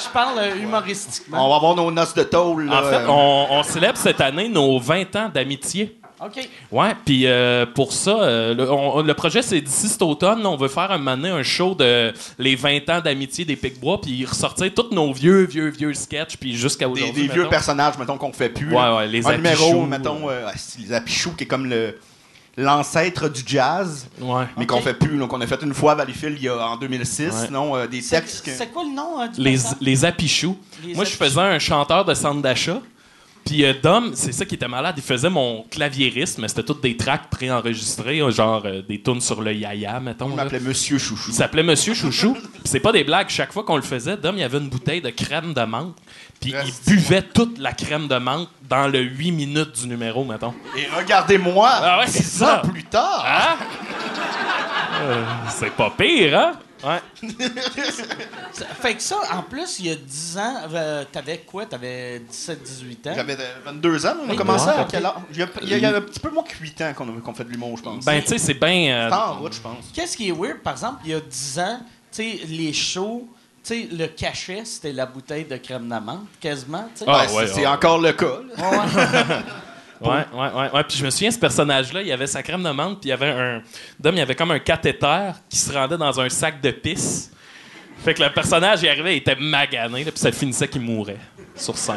je parle euh, humoristiquement. On va avoir nos noces de tôle. Là. En fait, on, on célèbre cette année nos 20 ans d'amitié. OK. Ouais, puis euh, pour ça, euh, le, on- le projet, c'est d'ici cet automne, on veut faire un moment donné un show de les 20 ans d'amitié des Picbois, puis ressortir tous nos vieux, vieux, vieux sketchs, puis jusqu'à des, aujourd'hui. des vieux mettons. personnages, mettons, qu'on fait plus. Ouais, là. ouais, les Un numéro, Apichou, mettons, euh, les Apichou, qui est comme le l'ancêtre du jazz, Ouais. mais Ok. qu'on fait plus. Donc, on a fait une fois à Valleyfield il y a, en 2006. Ouais. Euh, des C'est textes. que- c'est quoi le nom hein, du Les, les Apichous. Les Moi, je faisais un chanteur de centre d'achat. Puis euh, Dom, c'est ça qui était malade, il faisait mon claviériste, mais c'était toutes des tracks préenregistrés, euh, genre euh, des tunes sur le yaya, mettons. On là. m'appelait Monsieur Chouchou. Il s'appelait Monsieur Chouchou. Puis c'est pas des blagues. Chaque fois qu'on le faisait, Dom, il y avait une bouteille de crème de menthe. Puis il buvait toute la crème de menthe dans le 8 minutes du numéro, mettons. Et regardez-moi, Ah ouais, c'est ça. ans plus tard. Hein? Euh, c'est pas pire, hein? Ouais. Ça- Fait que ça, en plus, il y a 10 ans, euh, t'avais quoi? T'avais 17-18 ans? J'avais euh, 22 ans, on a commencé à quel âge? Il y a, il y a- il y a un petit peu moins que 8 ans qu'on a- qu'on fait de l'humour, je pense. Ben, tu sais, c'est bien. euh, C'est en route, je pense. Qu'est-ce qui est weird, par exemple, il y a 10 ans, tu sais, les shows, tu sais, le cachet, c'était la bouteille de crème d'amande, quasiment, tu sais. Ah, Ben, ouais, c'est c'est ouais. encore le cas. là. Ouais, ouais. Ouais, ouais, ouais, ouais. Puis je me souviens, ce personnage-là, il avait sa crème de menthe, puis il y avait un. Dom, il y avait comme un cathéter qui se rendait dans un sac de pisse. Fait que le personnage, il arrivait, il était magané, là, puis ça finissait qu'il mourait sur scène.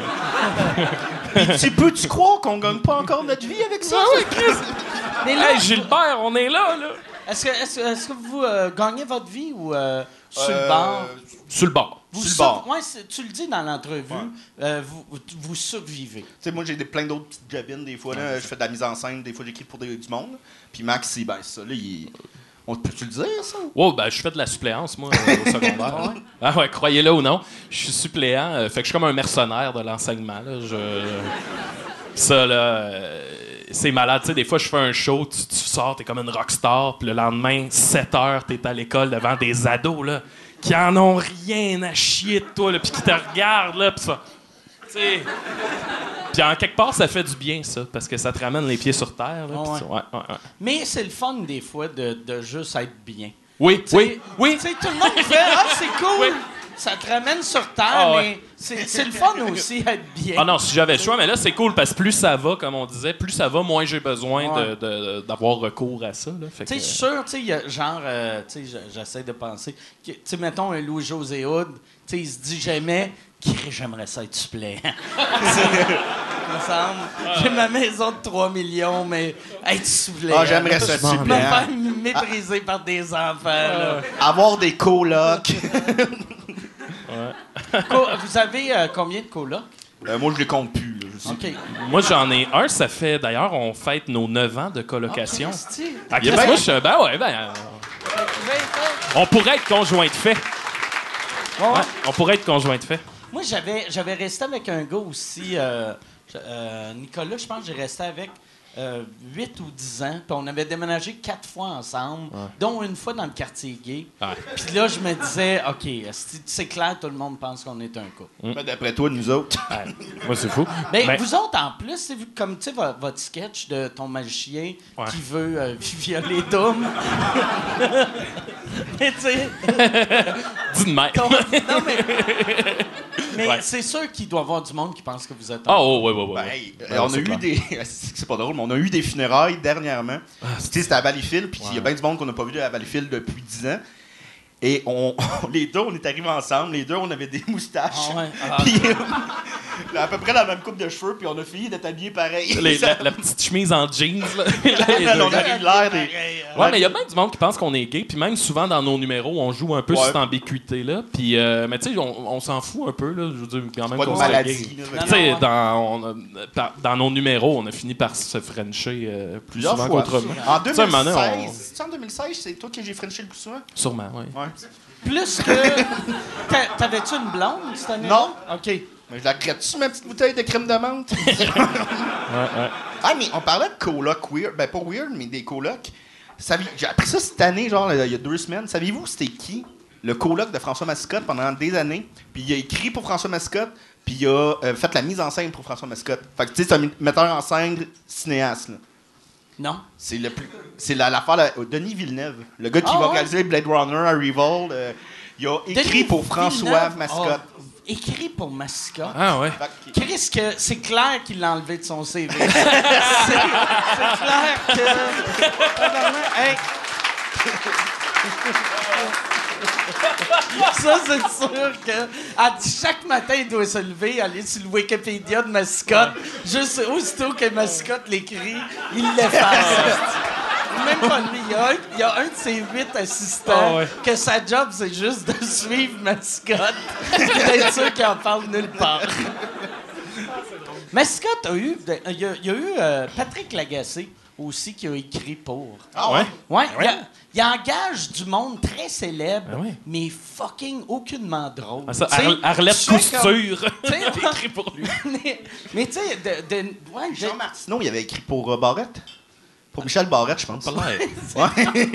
tu peux-tu croire qu'on gagne pas encore notre vie avec ça? Mais là, Hey, Gilbert, on est là, là! Est-ce que, est-ce, est-ce que vous euh, gagnez votre vie ou euh, sur Euh, le? Sur le bord. Vous sur le sur- bar. ouais, tu le dis dans l'entrevue, euh, vous, vous survivez. Tu sais, moi, j'ai des, plein d'autres petites jobines, des fois. Là, je fais de la mise en scène, des fois, j'écris pour des- du monde. Puis Max, il- ben, ça, là, il. On peut-tu le dire, ça? Wow, ben, je fais de la suppléance, moi, au secondaire. ah ouais, croyez-le ou non. Je suis suppléant. euh, fait que je suis comme un mercenaire de l'enseignement. Là. Je... Ça, là, euh, c'est malade. Tu sais, des fois, je fais un show, tu, tu sors, t'es comme une rockstar, puis le lendemain, 7 heures, t'es à l'école devant des ados, là, qui en ont rien à chier de toi, là, puis qui te regardent, là, puis ça... Puis en quelque part, ça fait du bien, ça, parce que ça te ramène les pieds sur terre. Là, ouais. ouais, ouais, ouais. Mais c'est le fun, des fois, de, de juste être bien. Oui, Tu sais, oui, oui. Tu sais, tout le monde fait Ah, c'est cool! Oui. Ça te ramène sur terre, Ah, ouais. mais c'est c'est le fun aussi être bien. Ah non, si j'avais le choix, mais là, c'est cool parce que plus ça va, comme on disait, plus ça va, moins j'ai besoin Ouais. d'avoir recours à ça. Tu sais, que- je suis sûr, tu sais, genre, euh, tu sais, je- j'essaie de penser, tu sais, mettons un Louis-José Hood, tu sais, il se dit jamais, j'aimerais ça être suppléant. Il me semble. J'ai ma maison de 3 millions, mais être suppléant. Ah, j'aimerais ça être Me suppléant. faire mépriser par des enfants, là. Avoir des colocs. Vous avez euh, combien de colocs? Euh, moi, je les compte plus. là. Je sais- OK. Moi, j'en ai un, ça fait d'ailleurs, on fête nos 9 ans de colocation. Ah, Christy. Ah, moi, je suis. Ben ouais, ben. euh? On pourrait être conjoint de fait. Ouais, ouais. Ouais, on pourrait être conjoint de fait. Moi, j'avais, j'avais resté avec un gars aussi, euh, euh, Nicolas, je pense que j'ai resté avec euh, 8 ou 10 ans. Puis on avait déménagé quatre fois ensemble, dont une fois dans le quartier gay. Puis là, je me disais, OK, c'est, clair, tout le monde pense qu'on est un couple. Mais d'après toi, nous autres. Ouais. Moi, c'est fou. Ben, Ben, vous autres, en plus, c'est vu comme, tu sais, vo- votre sketch de ton magicien Ouais. qui veut euh, violer Dom. mais tu sais, dis de même. ton- non, mais, mais Ouais. c'est sûr qu'il doit y avoir du monde qui pense que vous êtes un Ah, oh, ouais, ouais, ouais. Ben, Ouais, on a eu clair. des. c'est pas drôle, on a eu des funérailles dernièrement. Ah, c'était à Valleyfield, puis il y a bien du monde qu'on n'a pas vu à Valleyfield depuis 10 ans. Et on, les deux, on est arrivés ensemble. Les deux, on avait des moustaches. Ah ouais. Ah. Puis, euh, à peu près la même coupe de cheveux, puis on a fini d'être habillés pareil. Les- la, la petite chemise en jeans, là. On arrive l'air des. Euh, Ouais, mais il y a bien du monde qui pense qu'on est gay, puis même souvent dans nos numéros, on joue un peu Ouais. sur cette ambiguïté-là. Puis, euh, mais tu sais, on, on s'en fout un peu, là. Je veux dire, quand même Pas de maladie. Tu sais, dans, on dans nos numéros, on a fini par se frencher euh, plus Plusieurs souvent fois. qu'autrement. En Tu sais, un moment donné, 2016, c'est en 2016, c'est toi que j'ai frenché le plus souvent? on- Sûrement, oui. Plus que. T'a- T'avais-tu une blonde cette année? Non. OK. Mais je la regrette-tu, ma petite bouteille de crème de menthe? Ouais, ouais. Ah, mais on parlait de coloc weird. Ben, pas weird, mais des colocs. J'ai appris ça cette année, genre, il y a deux semaines. Saviez-vous c'était qui? Le coloc de François Mascotte pendant des années? Puis il a écrit pour François Mascotte, puis il a euh, fait la mise en scène pour François Mascotte. Fait que, tu sais, c'est un metteur en scène cinéaste, là. Non? C'est le plus. C'est la- l'affaire là, Denis Villeneuve, le gars qui Ah va ouais? réaliser Blade Runner, Arrival. euh, il a écrit Denis pour François Villeneuve? Mascotte. a écrit pour Mascotte? Ah, ouais. Chris, que c'est clair qu'il l'a enlevé de son CV. c'est c'est clair que. Hey. Ça, c'est sûr que à chaque matin, il doit se lever, aller sur le Wikipédia de Mascotte. Juste aussitôt que Mascotte l'écrit, il l'efface. Même pas lui. Il y, a un, il y a un de ses huit assistants Ah ouais. que sa job, c'est juste de suivre Mascotte d'être sûr qu'il en parle nulle part. Mascotte a eu. de- Il y a, il y a eu euh, Patrick Lagacé aussi qui a écrit pour. Ah Ouais? Ouais, il, a- il engage du monde très célèbre, Ah ouais. mais fucking aucunement drôle. Ah, ça, Tu sais, Ar- Arlette Couture. tu sais, écrit pour lui. mais mais tu sais, de, de, ouais, Jean Martineau, il avait écrit pour euh, Barrette. Pour Michel Barrette, je pense. Ouais.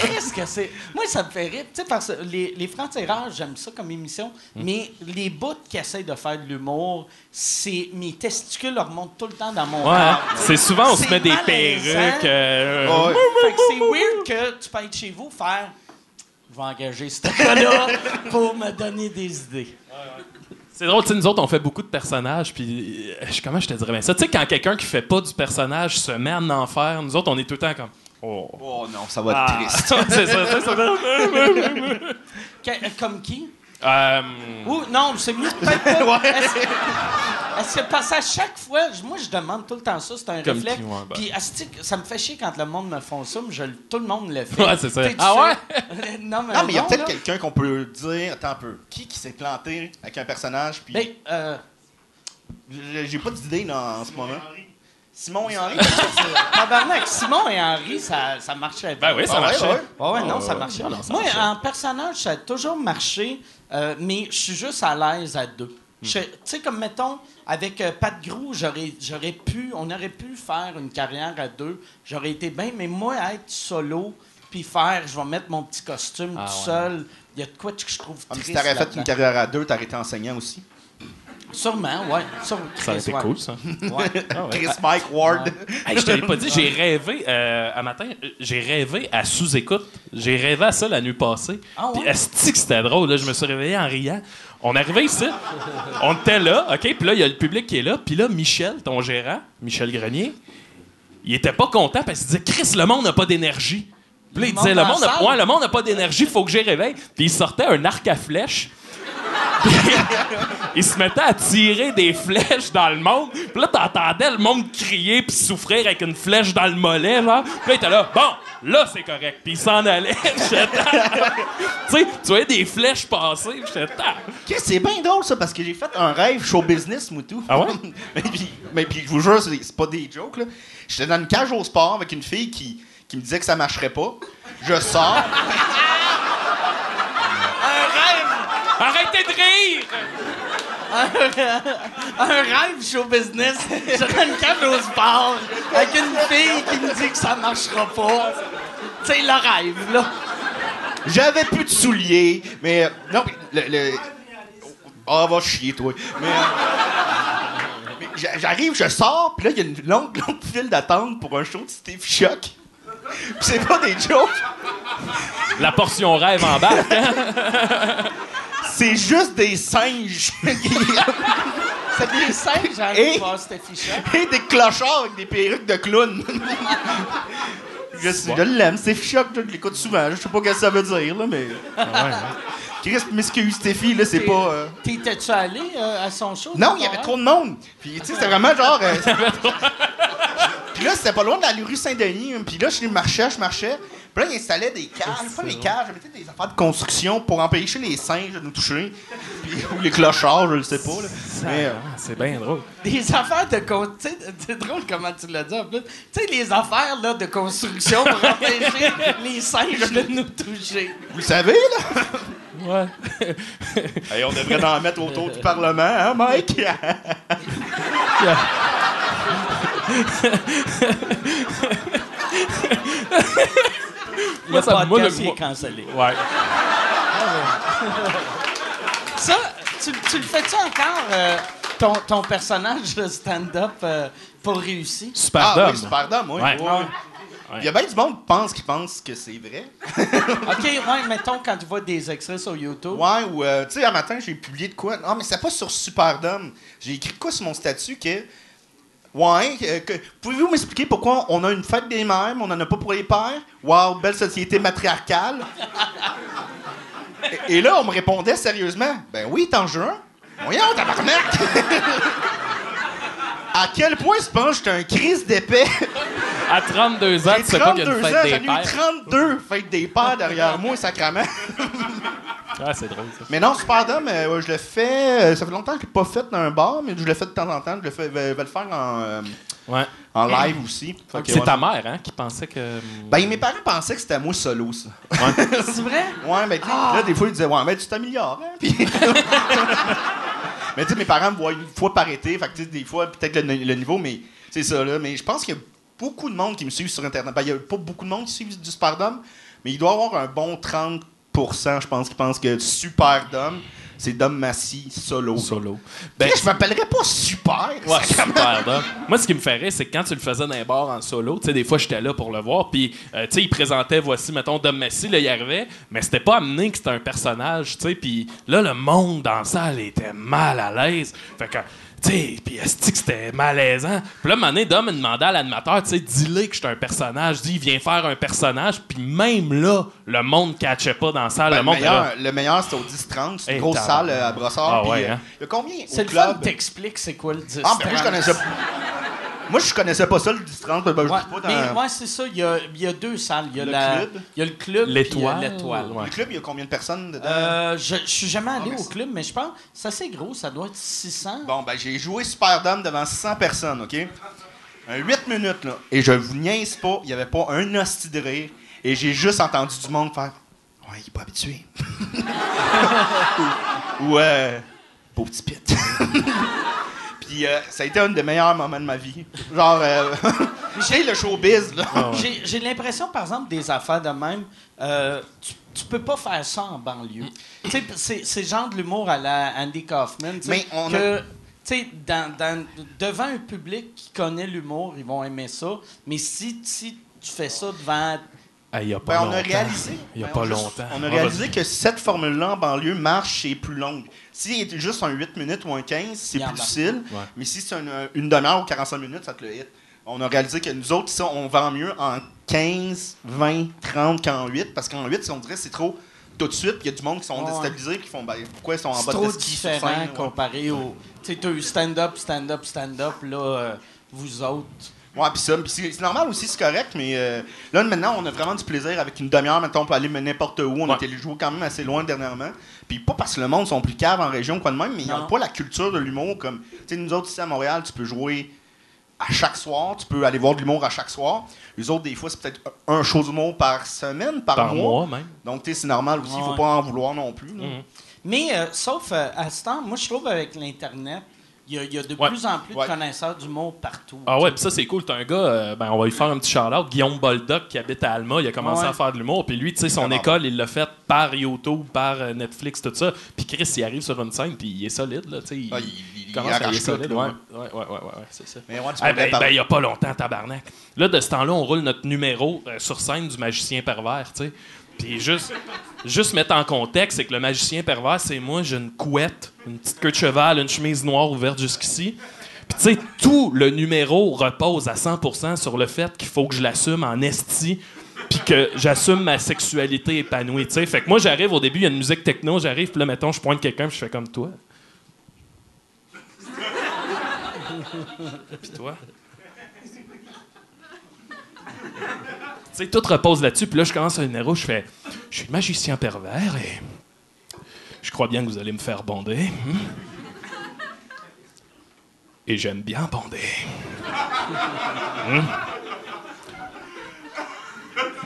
Qu'est-ce que c'est? Moi, ça me fait rire. Tu sais, parce que les, les francs-tireurs, j'aime ça comme émission, Hmm. mais les bouts qui essayent de faire de l'humour, c'est mes testicules remontent tout le temps dans mon Ouais, hein. c'est souvent, on se met des perruques. euh, Ouais. Fait que c'est weird que tu peux être chez vous faire. Je vais engager ce gars-là pour me donner des idées. C'est drôle, tu sais, nous autres, on fait beaucoup de personnages, puis euh, je- comment je te dirais bien ça? Tu sais, quand quelqu'un qui fait pas du personnage se met à en faire, nous autres, on est tout le temps comme. Oh. Oh non, ça va être Ah. triste. c'est ça, c'est ça. Que- comme qui? Euh, Ou non, c'est mieux peut-être pas. Est-ce est-ce que parce qu'à chaque fois, moi je demande tout le temps ça, c'est un Comme réflexe. qui, ouais, ben. Puis ça me fait chier quand le monde me font ça, mais je, tout le monde le fait. Ouais, c'est ça. Ah fais- non mais Non, mais il y a peut-être quelqu'un qu'on peut dire. Attends un peu. Qui qui s'est planté avec un personnage? Puis Ben, euh, j'ai pas d'idée là, en ce moment. Simon et Henri. tabarnak, Simon et Henri, ça, ça marchait bien. Ben oui, ça Ah ouais, marchait. ouais. Ouais, ouais, non, ça ouais. marchait. Non, ça Moi, en personnage, ça a toujours marché, euh, mais je suis juste à l'aise à deux. Hmm. Tu sais, comme mettons, avec euh, Pat Grou, j'aurais, j'aurais pu, on aurait pu faire une carrière à deux. J'aurais été bien, mais moi, être solo, puis faire, je vais mettre mon petit costume Ah, tout ouais. seul, il y a de quoi que je trouve Ah, mais triste si t'aurais fait une carrière à deux, t'aurais été enseignant aussi? Sûrement, ouais. Sur- Ça aurait été ouais. cool, ça. Ouais. Ah. Chris Mike Ward. Hey, je te l'ai pas dit, j'ai rêvé euh, à matin, euh, j'ai rêvé à sous-écoute. J'ai rêvé à ça la nuit passée. Ah ouais? Puis esti que c'était drôle, là, je me suis réveillé en riant. On est arrivé ici, on était là, OK, puis là, il y a le public qui est là, puis là, Michel, ton gérant, Michel Grenier, il était pas content parce qu'il disait « Chris, le monde n'a pas d'énergie. » Puis là, il disait « monde Le monde n'a ouais, le monde n'a pas d'énergie, faut que j'y réveille. » Puis il sortait un arc à flèches, il se mettait à tirer des flèches dans le monde. Puis là, t'entendais le monde crier puis souffrir avec une flèche dans le mollet, genre. Puis là, il était là, bon, là, c'est correct. Puis il s'en allait. Tu sais, tu voyais des flèches passer. J'étais. Chris, c'est bien drôle ça parce que j'ai fait un rêve show business, Moutou. Ah ouais? mais, puis, mais puis je vous jure, c'est c'est pas des jokes là. J'étais dans une cage au sport avec une fille qui, qui me disait que ça marcherait pas. Je sors. Arrêtez de rire! Un rêve show business. Je donne une cage au sport avec une fille qui me dit que ça marchera pas. Tu sais, le rêve, là. J'avais plus de souliers, mais non, le, le- Ah, va chier toi. Mais, euh, j'arrive, je sors, puis là il y a une longue, longue file d'attente pour un show de Steve Shock. Puis c'est pas des jokes, La portion rêve en bas. C'est juste des singes C'est des singes, envie Et- voir cette et des clochards avec des perruques de clown. je je l'aime, Steve Shock, je l'écoute souvent. Je sais pas ce que ça veut dire là, mais. Chris, m'excuse Stéphie, là, c'est pas. euh, T'étais-tu allé euh, à son show? Non, il y avait trop de monde. Puis, tu sais, c'était vraiment genre. euh, Puis là, c'était pas loin de la rue Saint-Denis. hein. Puis là, je marchais, je marchais. Puis là, il installait des cages. Pas des cages, mais des affaires de construction pour empêcher les singes de nous toucher. Puis, ou les clochards, je le sais pas. Là. Mais, euh, C'est bien drôle. Des affaires de con... tu sais, C'est drôle comment tu l'as dit en plus. Tu sais, les affaires là, de construction pour empêcher les singes de nous toucher. vous le savez, là? Ouais. Hey, on devrait en mettre autour du Parlement, hein, Mike? Moi, ça, le moi, le- podcast, il moi- est cancellé. Ouais. Ça, tu, tu le fais-tu encore, euh, ton, ton personnage de stand-up euh, pour réussir? Super Ah oui, Superdome, oui. Ouais. oui. Il y a bien du monde qui pense, qui pense que c'est vrai. OK, ouais, mettons quand tu vois des extraits sur YouTube. Ouais, ou, euh, tu sais, un matin, j'ai publié de quoi? Non, mais c'est pas sur Superdome. J'ai écrit quoi sur mon statut que. Ouais, euh, pouvez-vous m'expliquer pourquoi on a une fête des mères, mais on n'en a pas pour les pères? Wow, belle société matriarcale. et, là, on me répondait sérieusement, ben oui, t'en juin. Voyons, tabarnak! À quel point tu penses que j'étais un crise d'épais? À 32 ans, J'ai tu sais pas qu'il y a 32 une ans, fête j'en des ai eu pères. 32 fêtes des pères derrière moi, sacrament. Ah, c'est drôle, ça. Mais non, Superdome, euh, ouais, je le fais. euh, ça fait longtemps que je l'ai pas fait dans un bar, mais je le fais de temps en temps. Je le fais, je vais, je vais le faire en, euh, Ouais. en live aussi. C'est ouais. ta mère, hein, qui pensait que. Ben, mes parents pensaient que c'était moi solo, ça. C'est vrai? Ouais, mais tu sais, là, des fois, ils disaient, ouais, mais tu t'améliores, hein? Puis- mais tu sais, mes parents me voient une fois par été. Fait que, des fois, peut-être le, niveau, mais c'est ça, là. Mais je pense qu'il y a beaucoup de monde qui me suivent sur Internet. Ben, il y a pas beaucoup de monde qui suivent du Superdome, mais il doit y avoir un bon 30 je pense, qui pensent que Superdome, c'est Dom Massy solo. Solo. Ben, je m'appellerais pas super. Ouais, super Dom. Moi, ce qui me ferait, c'est que quand tu le faisais dans un bar en solo, tu sais, des fois, j'étais là pour le voir, puis, euh, tu sais, il présentait, voici, mettons, Dom Messi, là, il arrivait, mais c'était pas amené que c'était un personnage, tu sais, puis là, le monde dans la salle était mal à l'aise. Fait que, sais, puis est que c'était malaisant? Puis là, un moment donné, Dom me demandait à l'animateur, tu sais, dis-le que j'étais un personnage, dis, il vient faire un personnage, puis même là, le monde catchait pas dans la salle, Ben, le monde là. meilleur, le meilleur, c'était au 10-30. C'est une Hey, grosse salle euh, à Brossard. Ah puis, ouais, euh, hein? Il y a combien C'est le club? que t'expliques c'est quoi le 10 Ah, ben je connaissais Moi, je connaissais pas ça, le 10-30. Ben, je Ouais, dis pas dans... mais ouais, c'est ça. Il y a, il y a deux salles. Il y a Le la- club? Il y a le club. L'étoile. L'étoile. Ouais. Le club, il y a combien de personnes dedans? Euh, je, je suis jamais allé mais au club, mais je pense c'est assez gros. Ça doit être 600. Bon, ben, j'ai joué Superdome devant 100 personnes, OK? Un 8 minutes, là. Et je vous niaise pas, il y avait pas un hostie de rire. Et j'ai juste entendu du monde faire Ouais, il est pas habitué. ou, ou, euh, beau petit pit. Puis euh, ça a été un des meilleurs moments de ma vie. Genre, euh, j'ai le showbiz, là. J'ai j'ai l'impression, par exemple, des affaires de même, euh, tu, tu peux pas faire ça en banlieue. Tu sais, c'est c'est le genre de l'humour à la Andy Kaufman. Mais on que, sais, dans, dans- devant un public qui connaît l'humour, ils vont aimer ça. Mais si, si tu fais ça devant. Ah, il y a pas Ben, on longtemps. a réalisé. Il y a ben, pas on juste- longtemps. On a Ah, réalisé que cette formule-là en banlieue marche et est plus longue. Si était juste un 8 minutes ou un 15, c'est plus. Ouais. Mais si c'est une, une demi-heure ou 45 minutes, ça te le hit. On a réalisé que nous autres, ça, on vend mieux en 15, 20, 30 qu'en 8. Parce qu'en 8, si on dirait que c'est trop tout de suite, il y a du monde qui sont Ouais. déstabilisés qui font ben, pourquoi ils sont en C'est bas de trop ski sur différent scène, ouais. comparé au. Tu sais, stand-up, stand-up, stand-up, là, euh, vous autres. Ouais, puis ça, puis c'est normal aussi, c'est correct, mais euh, là, maintenant, on a vraiment du plaisir avec une demi-heure. Maintenant, on peut aller n'importe où. On Ouais. était allé jouer quand même assez loin dernièrement. Puis pas parce que le monde sont plus caves en région, quoi de même, mais ils Non. n'ont pas la culture de l'humour comme. Tu sais, nous autres, ici à Montréal, tu peux jouer à chaque soir. Tu peux aller voir de l'humour à chaque soir. Les autres, des fois, c'est peut-être un show d'humour par semaine, par, Par mois. mois, même. Donc, tu sais, c'est normal aussi. Il faut Ouais. pas en vouloir non plus. Mhm. Mais euh, sauf euh, à ce temps, moi je trouve avec l'Internet, il y, a- il y a de Ouais. plus en plus Ouais. de connaisseurs d'humour partout. Ah ouais, puis ça, c'est cool. T'as un gars, euh, ben, on va lui faire un petit shout-out. Guillaume Boldoc, qui habite à Alma, il a commencé Ouais. à faire de l'humour. Puis lui, tu sais, son école, il l'a fait par YouTube, par euh, Netflix, tout ça. Puis Chris, il arrive sur une scène, puis il est solide, là, tu sais. Il, Ah, il- il- il commence à être tout, solide. là, Ouais, ouais. ouais, ouais, ouais, ouais, ouais, c'est ça. Mais ouais, tu Ah, ben, ben, il y a pas longtemps, tabarnak. Là, de ce temps-là, on roule notre numéro euh, sur scène du magicien pervers, tu sais. Puis juste, juste mettre en contexte, c'est que le magicien pervers, c'est moi, j'ai une couette, une petite queue de cheval, une chemise noire ouverte jusqu'ici. Puis tu sais, tout le numéro repose à 100% sur le fait qu'il faut que je l'assume en esti, puis que j'assume ma sexualité épanouie, tu sais. Fait que moi, j'arrive au début, il y a une musique techno, j'arrive, puis là, mettons, je pointe quelqu'un, je fais comme toi. puis toi? Sais, tout repose là-dessus. Puis là, je commence un numéro, je fais Je suis magicien pervers et je crois bien que vous allez me faire bander. hmm? Et j'aime bien bander. Hmm?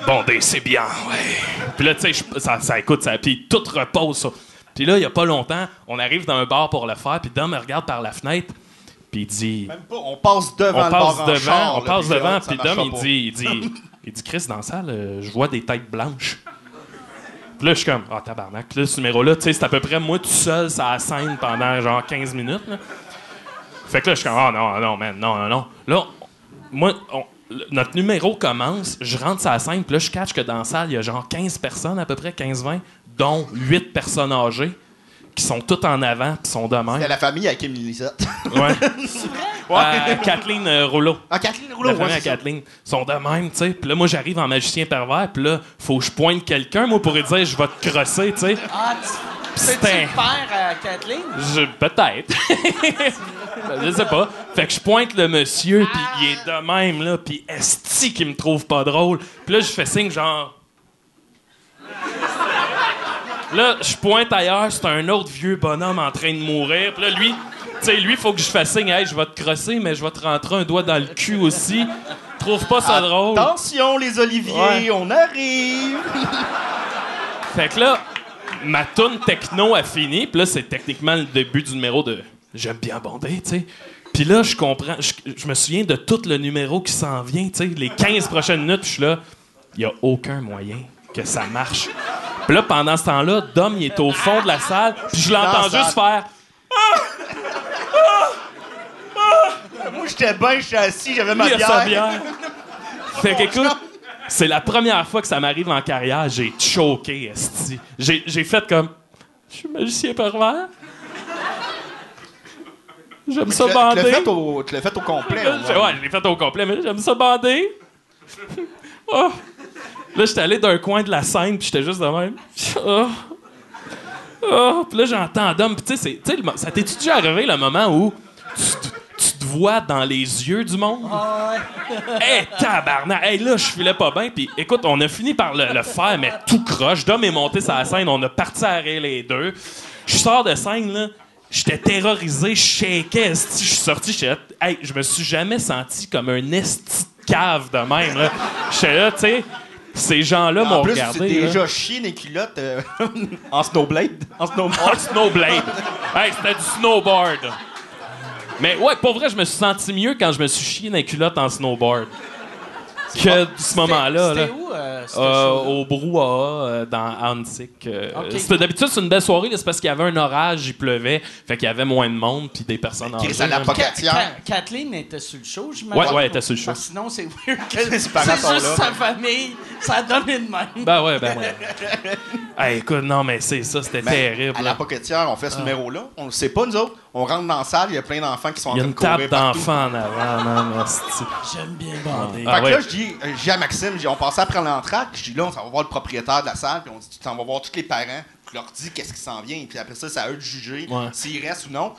Bander, c'est bien, ouais. Puis là, tu sais, ça, ça écoute, ça, puis tout repose sur. Puis là, il y a pas longtemps, on arrive dans un bar pour le faire, puis Dom me regarde par la fenêtre, puis il dit Même pas. On passe devant on le passe bar en devant, char, on passe devant, ça puis Dom, il dit, il dit, il dit, Chris, dans la salle, euh, je vois des têtes blanches. Puis là, je suis comme, ah, tabarnak. Puis là, ce numéro-là, tu sais, c'est à peu près moi tout seul la scène pendant genre 15 minutes. Fait que là, je suis comme, ah, non, non, man, non, non, non. Là, moi, on- notre numéro commence, je rentre sur la scène, puis là, je catch que dans la salle, il y a genre 15 personnes, à peu près 15-20, dont 8 personnes âgées, qui sont toutes en avant, puis sont de C'est même. la famille à Kim Lisette. Ouais. Euh, Kathleen euh, Rouleau. Ah, Kathleen Rouleau, La famille ouais, à c'est ça. Kathleen sont de même, tu sais. Puis là, moi, j'arrive en magicien pervers, puis là, faut que je pointe quelqu'un, moi, pour lui dire, je vais te crosser, tu sais. Ah, tu- le père à Kathleen? Je- Peut-être. je sais pas. Fait que je pointe le monsieur, puis il est de même, là, puis esti qui me trouve pas drôle. Puis là, je fais signe, genre... Là, je pointe ailleurs, c'est un autre vieux bonhomme en train de mourir. Puis là, lui, tu sais, lui, faut que je fasse signe, hey, je vais te crosser, mais je vais te rentrer un doigt dans le cul aussi. Trouve pas ça drôle. Attention, les oliviers, Ouais. on arrive. Fait que là, ma toune techno a fini, puis là, c'est techniquement le début du numéro de J'aime bien bander, tu sais. Puis là, je comprends, je, me souviens de tout le numéro qui s'en vient, tu sais, les 15 prochaines minutes, je suis là, il y a aucun moyen que ça marche. Puis là, pendant ce temps-là, Dom, il est au fond de la salle, puis je l'entends Dans la juste salle. faire Moi, j'étais bien, j'étais assis, j'avais ma bière. bière. Fait que, écoute, c'est la première fois que ça m'arrive en carrière. J'ai choqué, esti. J'ai j'ai fait comme... Je suis magicien pervers. J'aime ça bander. l'as fait au- Tu l'as fait au complet. Ouais, je l'ai fait au complet, mais j'aime ça bander. Oh. Là, j'étais allé d'un coin de la scène, puis j'étais juste de même. Oh. Oh. Puis là, j'entends Dom. Puis tu sais, c'est- tu sais, le mo- ça t'est-tu déjà arrivé le moment où tu, te- tu te vois dans les yeux du monde? Ah ouais. Hey, tabarnak! Hey, là, je filais pas bien. Puis écoute, on a fini par le, le faire, mais tout croche. Dom est monté sur la scène, on a parti à rire les deux. Je sors de scène, là. J'étais terrorisé, je shakeais, esti. Je suis sorti, j'étais hey, je me suis jamais senti comme un esti de cave de même, là. J'étais là, tu sais, ces gens-là En m'ont plus, regardé. tu là. déjà chié des culottes euh, en snowblade. En En snowboard. snowblade. hey, c'était du snowboard. Mais ouais, pour vrai, je me suis senti mieux quand je me suis chié dans les culottes en snowboard. Que ce moment-là. là. C'était où, euh, Euh, au brouhaha euh, dans Antic. euh, Ok. c'était- D'habitude, c'est une belle soirée, là, c'est parce qu'il y avait un orage, il pleuvait, fait qu'il y avait moins de monde, puis des personnes Chris, âgées. à la Kathleen était sur le show, j'imagine. Ouais, ouais, elle était sur le show. Parce sinon, c'est weird que c'est juste là. sa famille. Ça a donné de même. Ben ouais, ben ouais. hey, écoute, non, mais c'est ça, c'était Ben, terrible. À la poquetière, on fait ce numéro-là. On le sait pas, nous autres. On rentre dans la salle, il y a plein d'enfants qui sont en Il y a train une de courir table d'enfants en avant, man. J'aime bien bander. Ah fait que ouais. là, je dis, euh, je dis à Maxime, je dis, on passait après l'entraque, je dis là, on s'en va voir le propriétaire de la salle, puis on dit, tu t'en vas voir tous les parents, tu leur dis qu'est-ce qui s'en vient, puis après ça, c'est à eux de juger Ouais. s'ils restent ou non.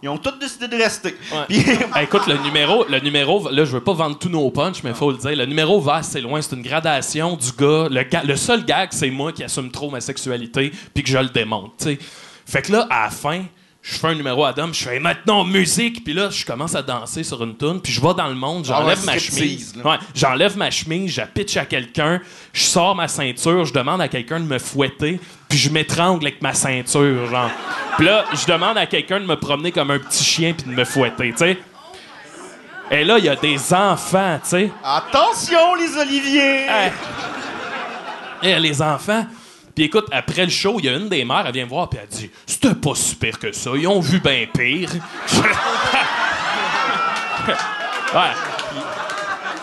Ils ont tous décidé de rester. Ouais. Puis, Hey, écoute, le numéro, le numéro, là, je veux pas vendre tous nos punchs, mais faut le dire. Le numéro va assez loin. C'est une gradation du gars. Le, ga- le seul gag, c'est moi qui assume trop ma sexualité, puis que je le démonte. tu sais. Fait que là, à la fin, je fais un numéro à Dom, je fais maintenant musique, puis là, je commence à danser sur une tune, puis je vais dans le monde, j'enlève Ah ouais, ma chemise. Ouais, j'enlève ma chemise, je pitch à quelqu'un, je sors ma ceinture, je demande à quelqu'un de me fouetter, puis je m'étrangle avec ma ceinture, genre. Puis là, je demande à quelqu'un de me promener comme un petit chien puis de me fouetter, tu sais. Et là, il y a des enfants, tu sais. Attention, les oliviers! Hey. Eh, les enfants. Puis écoute, après le show, il y a une des mères, elle vient me voir, puis elle dit C'était pas super que ça, ils ont vu bien pire. ouais.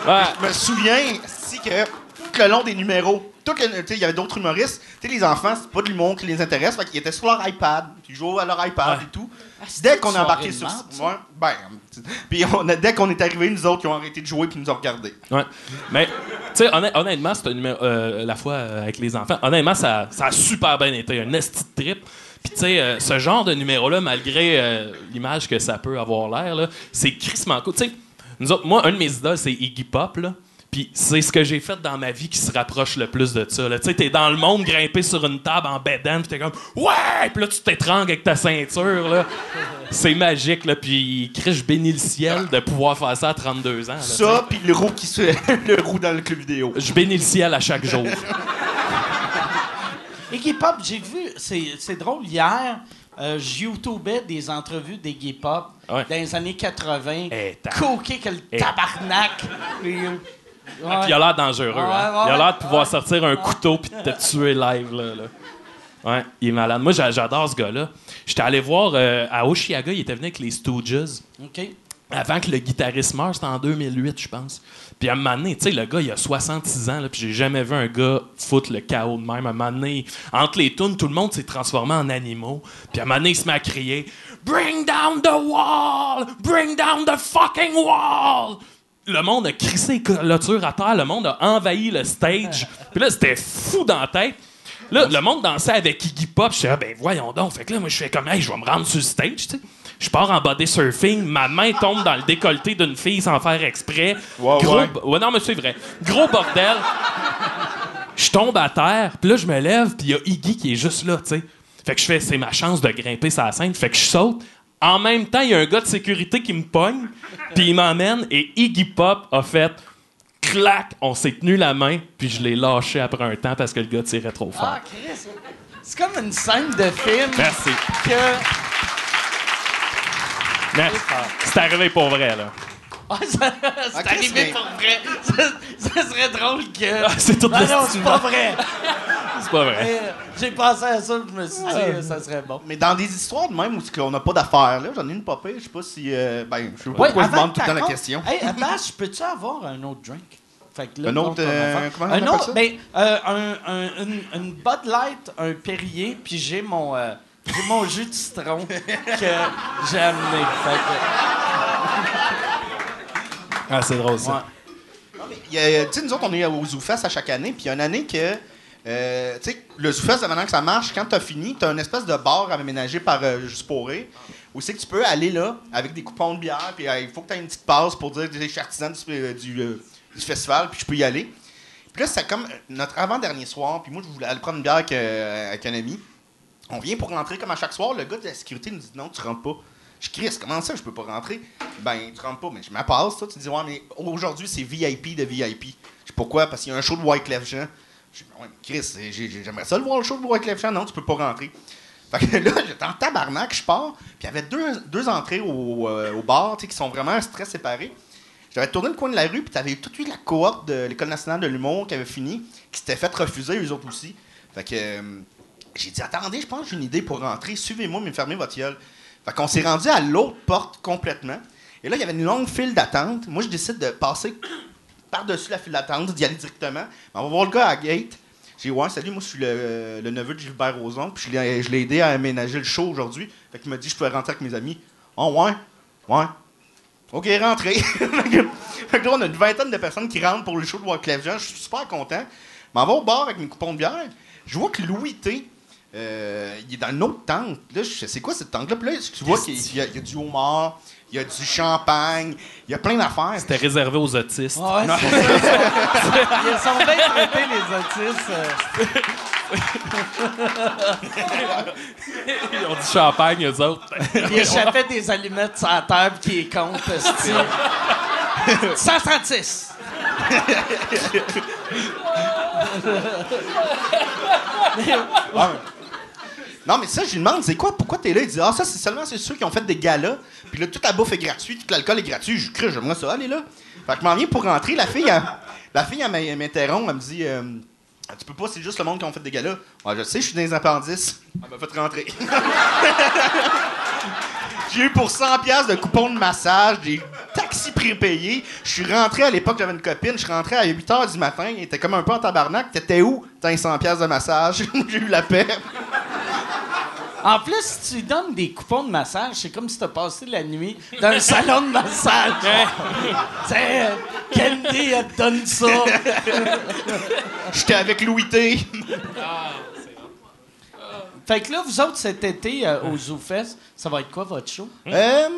Ouais. Je me souviens, si que tout le long des numéros, il y avait d'autres humoristes, tu sais, les enfants, c'est pas de l'humour qui les intéresse, fait qu'ils étaient sur leur iPad, ils jouaient à leur iPad Ouais. et tout. C'était Dès qu'on a embarqué sur... Ouais, ben, puis on a- dès qu'on est arrivé, nous autres, ils ont arrêté de jouer puis nous ont regardés. Ouais. Mais, tu sais, honn- honnêtement, numéro- euh, la fois euh, avec les enfants, honnêtement, ça, ça a super bien été. Un esti de trip. Puis, tu sais, euh, ce genre de numéro-là, malgré euh, l'image que ça peut avoir l'air, là, c'est crissement cool. Tu sais, nous autres, moi, un de mes idoles, c'est Iggy Pop, là. Puis c'est ce que j'ai fait dans ma vie qui se rapproche le plus de ça. là. Tu sais, t'es dans le monde grimpé sur une table en bédaine, puis t'es comme « Ouais! » Puis là, tu t'étrangles avec ta ceinture, là. C'est magique, là. Puis, Chris, je bénis le ciel de pouvoir faire ça à 32 ans. là. Ça, puis le roux qui se le roux dans le club vidéo. Je bénis le ciel à chaque jour. Iggy Pop, j'ai vu, c'est c'est drôle, hier, euh, je youtubais des entrevues d'Iggy Pop Ouais. dans les années 80. Eh, ta- Coqué que le Eh. tabarnak. Ouais. Puis il a l'air dangereux. Ouais, hein. il a l'air de pouvoir sortir un couteau puis de te tuer live. Là, là. Ouais, il est malade. Moi, j'a- j'adore ce gars-là. J'étais allé voir euh, à Oshiaga, il était venu avec les Stooges. OK. Avant que le guitariste meure, c'était en 2008, je pense. Puis à un moment donné, tu sais, le gars, il a 66 ans, là, puis j'ai jamais vu un gars foutre le chaos de même. À un moment donné, entre les tunes, tout le monde s'est transformé en animaux. Puis à un moment donné, il se met à crier « Bring down the wall! Bring down the fucking wall! » Le monde a crissé les clôtures à terre, le monde a envahi le stage. Puis là, c'était fou dans la tête. Là, le monde dansait avec Iggy Pop. Je suis ah, ben voyons donc. Fait que là, moi, je fais comme, hey, je vais me rendre sur le stage, tu sais. Je pars en body surfing, ma main tombe dans le décolleté d'une fille sans faire exprès. Ouais, Gros, ouais. ouais, non, mais c'est vrai. Gros bordel. Je tombe à terre, puis là, je me lève, puis il y a Iggy qui est juste là, tu sais. Fait que je fais, c'est ma chance de grimper sa scène. Fait que je saute. En même temps, il y a un gars de sécurité qui me pogne, puis il m'emmène, et Iggy Pop a fait clac, on s'est tenu la main, puis je l'ai lâché après un temps parce que le gars tirait trop fort. Ah, Chris. C'est comme une scène de film Merci. que. C'est arrivé pour vrai, là. Ah, ça- c'est Ok, arrivé mais- pour vrai. Ça, ça serait drôle que. Ah, c'est tout non, non, c'est pas vrai. C'est pas vrai. Euh, J'ai pensé à ça, je me suis dit, euh, ça serait bon. Mais dans des histoires de même où qu'on n'a pas d'affaires, là, j'en ai une pire, je sais pas si. euh, ben, je sais pas Ouais, pourquoi je demande que tout le temps la question. Hey, Abbas, peux-tu avoir un autre drink? Fait que là, Un autre, on euh, comment on un autre, ça? ben, euh, un, un- une, une Bud Light, un Perrier, puis j'ai mon, euh, j'ai mon jus de citron que j'ai amené. Fait Ah, c'est drôle, que, ouais. Tu sais, nous autres, on est au ZooFest à chaque année, puis il y a une année que. euh, tu sais, le ZooFest, la manière que ça marche, quand t'as fini, t'as une espèce de bar aménagé par euh, Juste où c'est que tu peux aller là, avec des coupons de bière, puis il faut que t'aies une petite passe pour dire que je suis artisan du, euh, euh, du festival, puis je peux y aller. Puis là, c'est comme notre avant-dernier soir, puis moi, je voulais aller prendre une bière avec, avec un ami. On vient pour rentrer comme à chaque soir, le gars de la sécurité nous dit non, tu rentres pas. Je comment ça, je peux pas rentrer? Ben, tu rentres pas, mais je m'appasse, toi. Tu dis, ouais, mais aujourd'hui, c'est VIP de VIP. Je pourquoi? Parce qu'il y a un show de Wyclef Jean. Je dis, ouais, mais Chris, j'ai- j'ai- j'aimerais ça le voir, le show de Wyclef Jean. Non, tu peux pas rentrer. Fait que là, j'étais en tabarnak, je pars, puis il y avait deux, entrées au, euh, au bar, tu sais, qui sont vraiment très séparées. J'avais tourné le coin de la rue, puis t'avais eu la cohorte de l'École nationale de l'humour qui avait fini, qui s'était fait refuser, eux autres aussi. Fait que euh, j'ai dit, attendez, je pense que j'ai une idée pour rentrer, suivez-moi, mais fermez votre gueule. Fait qu'on s'est rendu à l'autre porte complètement. Et là, il y avait une longue file d'attente. Moi, je décide de passer par-dessus la file d'attente, d'y aller directement. On va voir le gars à la gate. J'ai dit, ouais, salut, moi, je suis le, neveu de Gilbert Rozon, puis je l'ai aidé à aménager le show aujourd'hui. Fait qu'il m'a dit, je pouvais rentrer avec mes amis. Oh, ouais, ouais. OK, rentrez. fait que là, on a une vingtaine de personnes qui rentrent pour le show de Wyclef. Je suis super content. M'en vais au bar avec mes coupons de bière. Je vois que Louis T, euh, il est dans une autre tente. Là, je sais c'est quoi cette tente-là. Puis là, tu vois qu'il y, a- il y a du homard, il y a du champagne, il y a plein d'affaires. C'était réservé aux autistes. Ouais, c'est ça. Ils sont bien traités, les autistes. Ils ont du champagne, eux autres. Il échappait des allumettes sur la table qui est contre, esti. 136. Non, mais ça, je lui demande, c'est quoi? Pourquoi t'es là? Il dit, ah, ça, c'est seulement c'est ceux qui ont fait des galas. Puis là, toute la bouffe est gratuite, tout l'alcool est gratuit. Je crie, j'aimerais ça, aller là. Fait que je m'en viens pour rentrer. La fille, elle, la fille, elle m'in- m'interrompt, elle me dit, euh, tu peux pas, c'est juste le monde qui ont fait des galas. Ouais, je sais, je suis dans les appendices. Elle m'a fait rentrer. J'ai eu pour 100$ piastres de coupons de massage, des taxis prépayés. Je suis rentré à l'époque, j'avais une copine, je suis rentré à 8 h du matin, il était comme un peu en tabarnak. T'étais où? T'as 100$ piastres de massage? J'ai eu la paix. En plus, si tu lui donnes des coupons de massage, c'est comme si t'as passé la nuit dans un salon de massage. C'est euh, Candy, elle te donne ça. J'étais avec Louis T. Fait que là, vous autres, cet été, euh, au ZooFest, ça va être quoi votre show? Euh,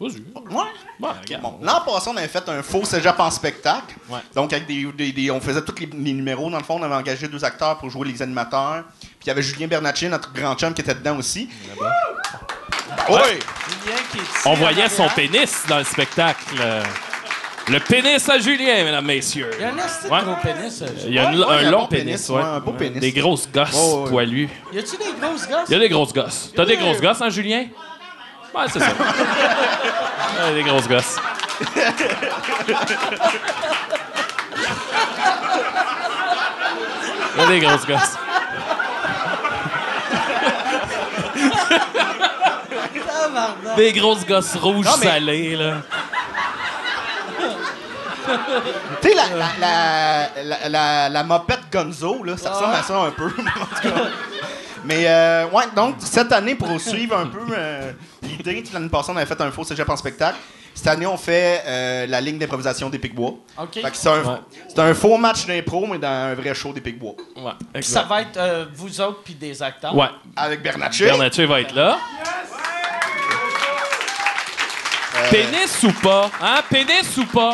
Vas-y. ouais. Bon, l'an passé, on avait fait un faux cégep en spectacle. Ouais. Donc, avec des, des- des- on faisait tous les, les numéros. Dans le fond, on avait engagé deux acteurs pour jouer les animateurs. Puis il y avait Julien Bernatchez, notre grand chum, qui était dedans aussi. Oui! On voyait son pénis dans le spectacle. Le pénis à Julien, mesdames, messieurs. Il y a un Ouais. gros pénis. Il y a une- Ouais, ouais, un il y a un long pénis, pénis, ouais. ouais, un beau pénis. Des grosses gosses ouais. poilues. Y a-tu des grosses gosses? Il y a des grosses gosses. T'as des grosses gosses, hein, Julien? Ouais, c'est ça. Ouais, des grosses gosses. A des grosses gosses. Des grosses gosses rouges Non, mais- salées, là. Tu sais, la, la, la, la, la- la mopette Gonzo, là, ça ressemble à ça un peu. en tout cas. Mais, euh, ouais, donc, cette année, pour suivre un peu euh, l'idée, l'année passée, on avait fait un faux cégep en spectacle. Cette année, on fait euh, la ligne d'improvisation des Picbois. OK. Fait que c'est un, Ouais. c'est un faux match d'impro, mais dans un vrai show des Picbois. Ouais, Puis ça va être euh, vous autres puis des acteurs. Ouais. Avec Bernatchez. Bernatchez va être là. Pénis ou pas? Hein? Pénis ou pas?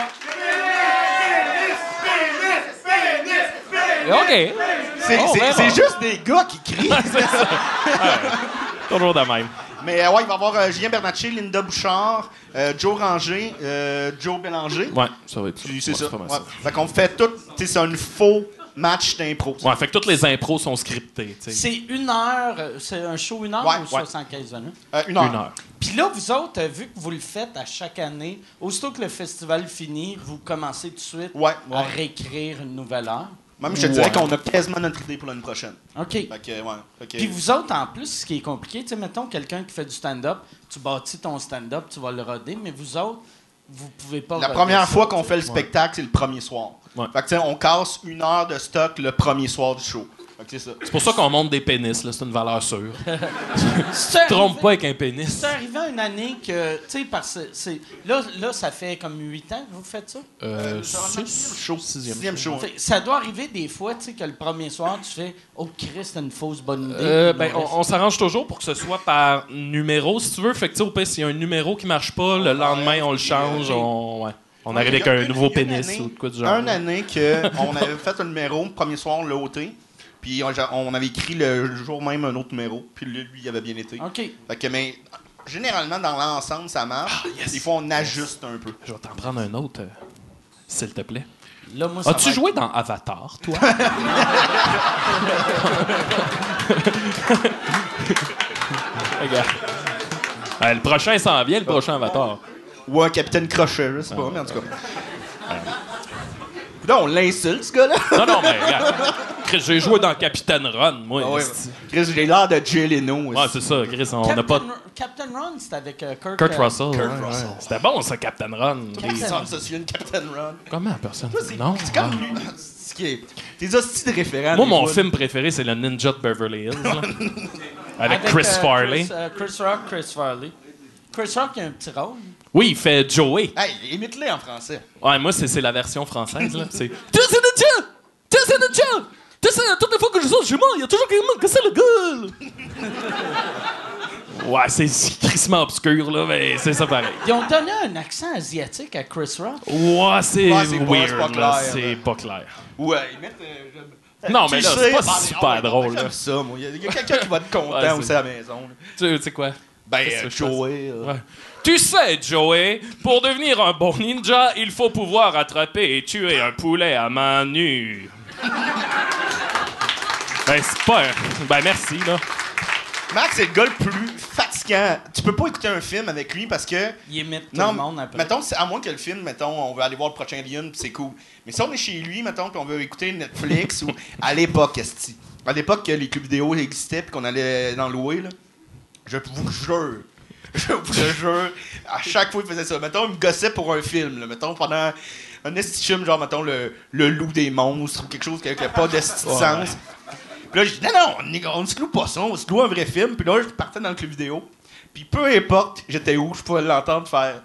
OK. C'est Oh, c'est juste des gars qui crient. Toujours de même. Mais euh, ouais, il va y avoir euh, Julien Bernatchez, Linda Bouchard, euh, Joe Ranger, euh, Joe Bélanger. Ouais, ça va être Puis C'est ouais, ça. Ouais. Fait qu'on fait tout. tu sais, C'est un faux match d'impro. Ouais, fait que toutes les impros sont scriptées. C'est une heure, c'est un show une heure Ouais, ou ouais. 75 minutes? Euh, une heure. Une heure. Puis là, vous autres, euh, vu que vous le faites à chaque année, aussitôt que le festival finit, vous commencez tout de suite Ouais, à réécrire une nouvelle heure? Même je te dirais qu'on a quasiment notre idée pour l'année prochaine. OK. Fait que, ouais. Fait que- Puis vous autres, en plus, ce qui est compliqué, tu sais, mettons quelqu'un qui fait du stand-up, tu bâtis ton stand-up, tu vas le roder, mais vous autres, vous pouvez pas La première fois qu'on fait le spectacle, c'est le premier soir. Ouais. Fait que, tu sais, on casse une heure de stock le premier soir du show. C'est pour ça qu'on monte des pénis, là. C'est une valeur sûre. C'est Trompe arrivé- pas avec un pénis. C'est arrivé une année que, tu sais, parce que c'est. Là, là, ça fait comme huit ans que vous faites ça? Euh, C'est un six, show. sixième. Sixième show. Fait ça doit arriver des fois, tu sais, que le premier soir, tu fais Oh, Christ, c'est une fausse bonne idée. Euh, ben, on, on s'arrange toujours pour que ce soit par numéro, si tu veux. Fait que, tu sais, au pire, s'il y a un numéro qui marche pas, le lendemain, on le change, on, ouais. on arrive avec un une- nouveau pénis année- ou de quoi du genre. Une année qu'on avait fait un numéro, le premier soir, on l'a ôté. Puis on, on avait écrit le jour même un autre numéro. Puis lui, lui, il avait bien été. OK. Fait que, mais généralement, dans l'ensemble, ça marche. Ah, yes. Des fois, on ajuste un peu. Je vais t'en prendre un autre, euh, s'il te plaît. Là, moi, ça As-tu joué dans Avatar, toi? Regarde. Euh, le prochain s'en vient, le prochain Avatar. Ou un capitaine crochet, je sais pas, mais en tout cas. Là, on l'insulte, ce gars-là. Non, non, mais regarde. Chris, J'ai joué dans Captain Run, moi. Ah ouais. Chris, j'ai l'air de Jay Leno. Ouais, c'est ça, Chris. On Captain, n'a pas. Captain Run, c'était avec euh, Kurt, Kurt euh, Russell. Kurt ouais, Russell. ouais. C'était bon, ça, Captain Run. Qui semble se souvenir de Captain Run? Comment personne C'est Non. c'est comme lui. C'est qui est- Tes hosties de référents. Moi, mon film préféré, c'est le Ninja de Beverly Hills. là. Avec, avec, Chris euh, Farley. Chris, euh, Chris Rock, Chris Farley. Chris Rock a un petit rôle. Oui, il fait Joey. Hey, imite-les en français. Ouais, moi, c'est c'est la version française. là. C'est. Tu sais, le tien! Tu sais, le tien! Tu sais, toutes les fois que je sors chez moi, il y a toujours quelqu'un qui me casse le gueule! ouais, c'est crissement obscur, là, mais c'est ça pareil. Ils ont donné un accent asiatique à Chris Rock. Ouais, c'est Ouais, c'est pas- weird, pas là. clair, C'est pas clair. Ouais, imite. euh, je- Non, mais là, c'est pas super drôle, là. ça, moi. Il y a- quelqu'un qui va être content aussi à la maison. là. Tu sais quoi? Ben, euh, Joey. euh, Ouais. Tu sais, Joey, pour devenir un bon ninja, il faut pouvoir attraper et tuer un poulet à main nue. Ben, c'est pas un... Ben, merci, là. Max, c'est le gars le plus fatigant. Tu peux pas écouter un film avec lui parce que. Il imite tout Non, le monde après. mettons, à moins que le film, mettons, on veut aller voir le prochain Alien, puis c'est cool. Mais si on est chez lui, mettons, puis on veut écouter Netflix ou à l'époque, esti. À l'époque que les clubs vidéo existaient puis qu'on allait dans louer, là, je vous jure, je vous le jure, à chaque fois il faisait ça. Mettons, il me gossait pour un film, là, mettons, pendant un esti film, genre, mettons, le, le loup des monstres ou quelque chose qui n'avait pas d'esti de Ouais. sens. Puis là, je dis, non, non, on, on se loue pas ça, on se loue un vrai film. Puis là, je partais dans le club vidéo. Puis peu importe j'étais où, je pouvais l'entendre faire.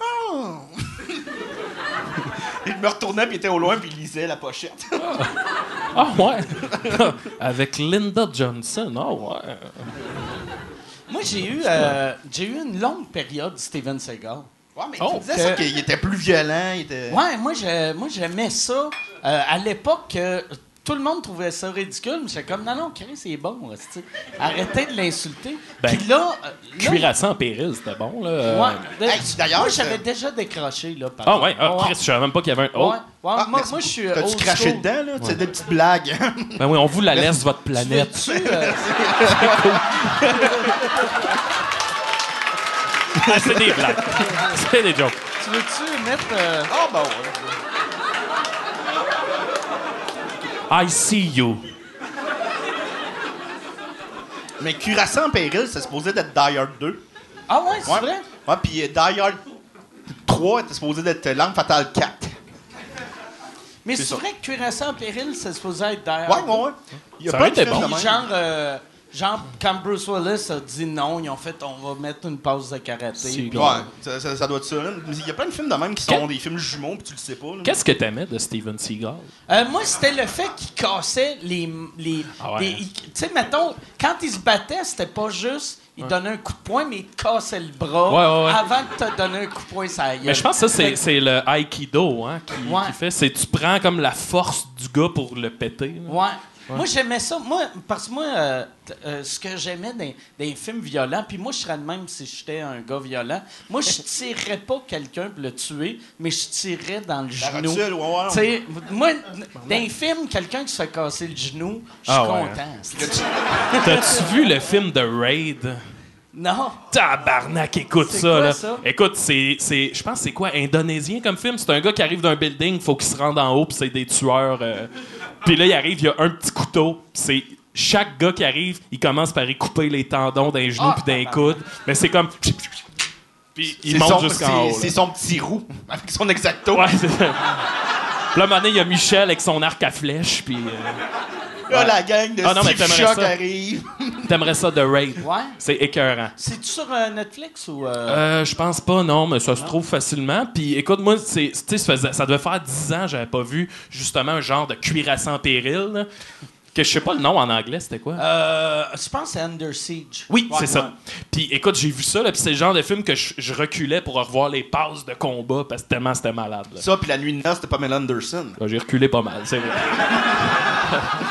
Oh! Je me retournais, puis il était au loin, puis il lisait la pochette. Ah, ouais. Avec Linda Johnson. Ah, ouais. Moi, j'ai eu, euh, j'ai eu une longue période Steven Seagal. Ouais, mais Oh, tu disais que- ça qu'il était plus violent, il était. Ouais, moi, je- moi j'aimais ça. Euh, à l'époque, euh, tout le monde trouvait ça ridicule. mais J'étais comme, non, non, Chris, c'est bon. hostie. Arrêtez de l'insulter. Ben, Puis là, euh, là, Cuirassant en péril, c'était bon, là. Euh, Ouais. Hey, d'ailleurs, moi, c'est- j'avais déjà décroché, là. par Ah, ouais. Ah, Chris, je savais même pas qu'il y avait un. Oh. Ouais, ouais, Ah, moi, moi je suis. T'as-tu old craché school. dedans, là? C'est des petites blagues. Ben oui, on vous la laisse, votre Tu planète. veux-tu, euh, Ah, c'est des blagues. c'est des jokes. tu veux-tu mettre. euh, Ah, bon, ouais. I see you. Mais Curaçao en péril, c'est supposé d'être Die Hard 2. Ah ouais, c'est Ouais. vrai? Ouais, puis euh, Die Hard 3 était supposé d'être L'Arme Fatale 4. Mais C'est vrai que Cuirassant en péril, c'est supposé être derrière. Ouais, ouais, ouais. Il y a Ça pas de film bon. Genre, euh, genre, quand Bruce Willis a dit non, ils ont fait on va mettre une pause de karaté. Ouais, ça, ça- ça doit être ça. Il y a plein de films de même qui sont des films jumeaux, puis tu le sais pas. Qu'est-ce que t'aimais de Steven Seagal? Euh, moi, c'était le fait qu'il cassait les. les, Ah ouais, hein? Tu sais, mettons, quand il se battait, c'était pas juste. Il donnait un coup de poing, mais il te cassait le bras Ouais, ouais, ouais. avant de te donner un coup de poing gueule. Mais je pense que ça, c'est, le Aikido hein, qui, Ouais. qui fait. C'est tu prends comme la force du gars pour le péter. là. Ouais. Moi, j'aimais ça. Moi, parce que moi, euh, euh, ce que j'aimais dans, dans les films violents, puis moi, je serais de même si j'étais un gars violent. Moi, je tirerais pas quelqu'un pour le tuer, mais je tirerais dans le La genou. rotule, ouais, ouais. Tu sais, moi, dans les films, quelqu'un qui se fait casser le genou, je suis Ah ouais, content. c'est- T'as-tu vu le film de Raid? Non. Tabarnak, écoute ça, quoi, là. ça? Écoute, c'est, c'est, je pense que c'est quoi, indonésien comme film? C'est un gars qui arrive d'un building, faut qu'il se rende en haut, puis c'est des tueurs. euh. Puis là, il arrive, il y a un petit couteau. C'est chaque gars qui arrive, il commence par y couper les tendons d'un genou Ah, puis d'un tabarnak. coude. Mais c'est comme. Puis il monte jusqu'en c'est- haut. C'est son petit roux, avec son exacto. Ouais, c'est ça. Puis là, à un moment donné, il y a Michel avec son arc à flèche, puis euh, Là, la gang de Ah non, mais Steve t'aimerais Shock ça. arrive. t'aimerais ça de Raid. Ouais. C'est écœurant. C'est-tu sur euh, Netflix ou. euh, Euh, je pense pas, non, mais ça se trouve facilement. Puis écoute, moi, c'est, tu sais, ça, faisait- ça devait faire 10 ans que j'avais pas vu justement un genre de cuirassant en péril. là. Que je sais pas le nom en anglais, c'était quoi? euh, je pense que c'est Under Siege. oui, Ouais, c'est ça. Puis écoute, j'ai vu ça, là, puis c'est le genre de film que je, je reculais pour revoir les passes de combat parce que tellement c'était malade. là. Ça, puis la nuit de noces, c'était Pamela Anderson. Là, J'ai reculé pas mal, c'est vrai.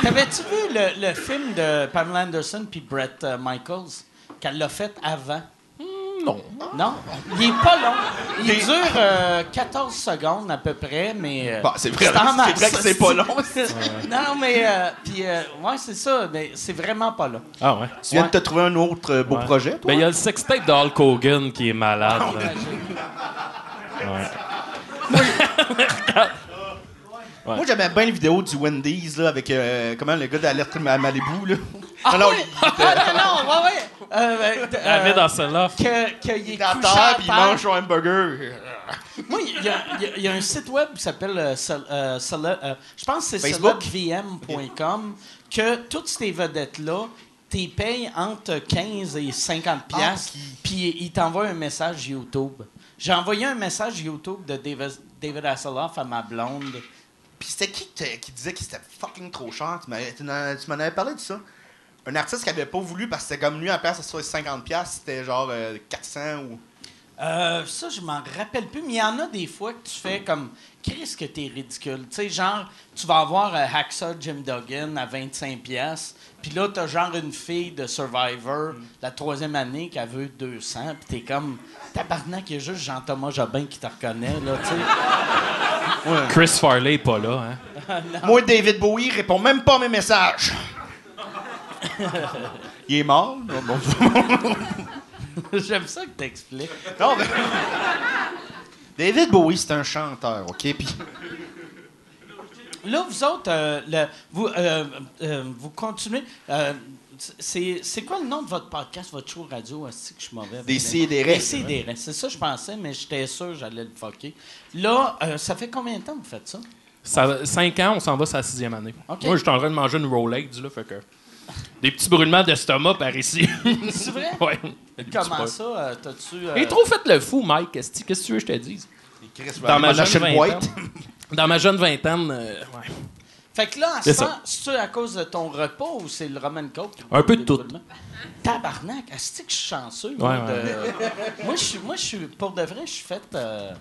T'avais-tu vu le, le film de Pamela Anderson puis Brett euh, Michaels qu'elle l'a fait avant? Non. Non? Il est pas long. Il Des- dure euh, 14 secondes à peu près, mais. euh, Bah, c'est vrai, c'est vrai que c'est pas long. non, mais. euh, puis, euh, ouais, c'est ça, mais c'est vraiment pas long. Ah ouais. Tu viens Ouais. de te trouver un autre euh, beau Ouais. projet, toi? Ben, il y a le sextape de Hulk Hogan qui est malade. Ah, Moi, j'aimais bien les vidéos du Wendy's, là, avec, euh, comment, le gars d'Alerte à Malibu, là. Ah, non, non, oui! il était Ah, non, non, ouais, ouais. Euh, euh, David euh, Hasselhoff. que- qu'il est à couché terre, puis il mange son hamburger. Moi, il y, a- y y un site web qui s'appelle, euh, euh, euh, je pense que c'est Facebook? celebvm.com, que toutes ces vedettes-là, t'es payes entre 15 et 50 Ah, piastres, qui- puis ils t'envoient un message YouTube. J'ai envoyé un message YouTube de David, David Hasselhoff à ma blonde. Puis c'était qui qui disait que c'était fucking trop cher? Tu m'en- avais parlé de ça? Un artiste qui avait pas voulu parce que c'était comme lui, à la place, ça soit 50$, c'était genre euh, 400 ou. Euh, ça, je m'en rappelle plus, mais il y en a des fois que tu fais comme Chris que t'es ridicule. Tu sais, genre, tu vas avoir euh, Hacksaw Jim Duggan à 25$, piastres, puis là, t'as genre une fille de Survivor, la troisième année, qui a veut 200$, puis t'es comme, tabarnak, il y a juste Jean-Thomas Jobin qui te reconnaît, là, tu sais. Chris Farley est pas là, hein? Moi, David Bowie répond même pas à mes messages. Il est mort? J'aime ça que t'expliques. Non, mais- David Bowie, c'est un chanteur, OK? Puis Là, vous autres, euh, le- vous, euh, euh, vous continuez. euh, c'est, c'est quoi le nom de votre podcast, votre show radio? Est-ce que je suis mauvais? Des sidérés. Des. C'est ça, je pensais, mais j'étais sûr que j'allais le fucker. Là, euh, ça fait combien de temps que vous faites ça? Ça, cinq ans, on s'en va sur la sixième année. Moi, j'étais en train de manger une Rolex, là, fait que... Des petits brûlements d'estomac par ici. C'est vrai? ouais. Comment ça? t'as-tu. euh, Il est trop fait le fou, Mike. Qu'est-ce que qu'est-ce que tu veux que je te dise? Dans ma, une boîte. dans ma jeune vingtaine, euh, ouais. Fait que là, en ce C'est ça. c'est-tu à cause de ton repas ou c'est le Roman Coke? qui Un peu de tout. Tabarnak, est-ce que je suis chanceux? moi, Ouais, de- moi, je suis, moi, je suis, pour de vrai, je suis fait, euh,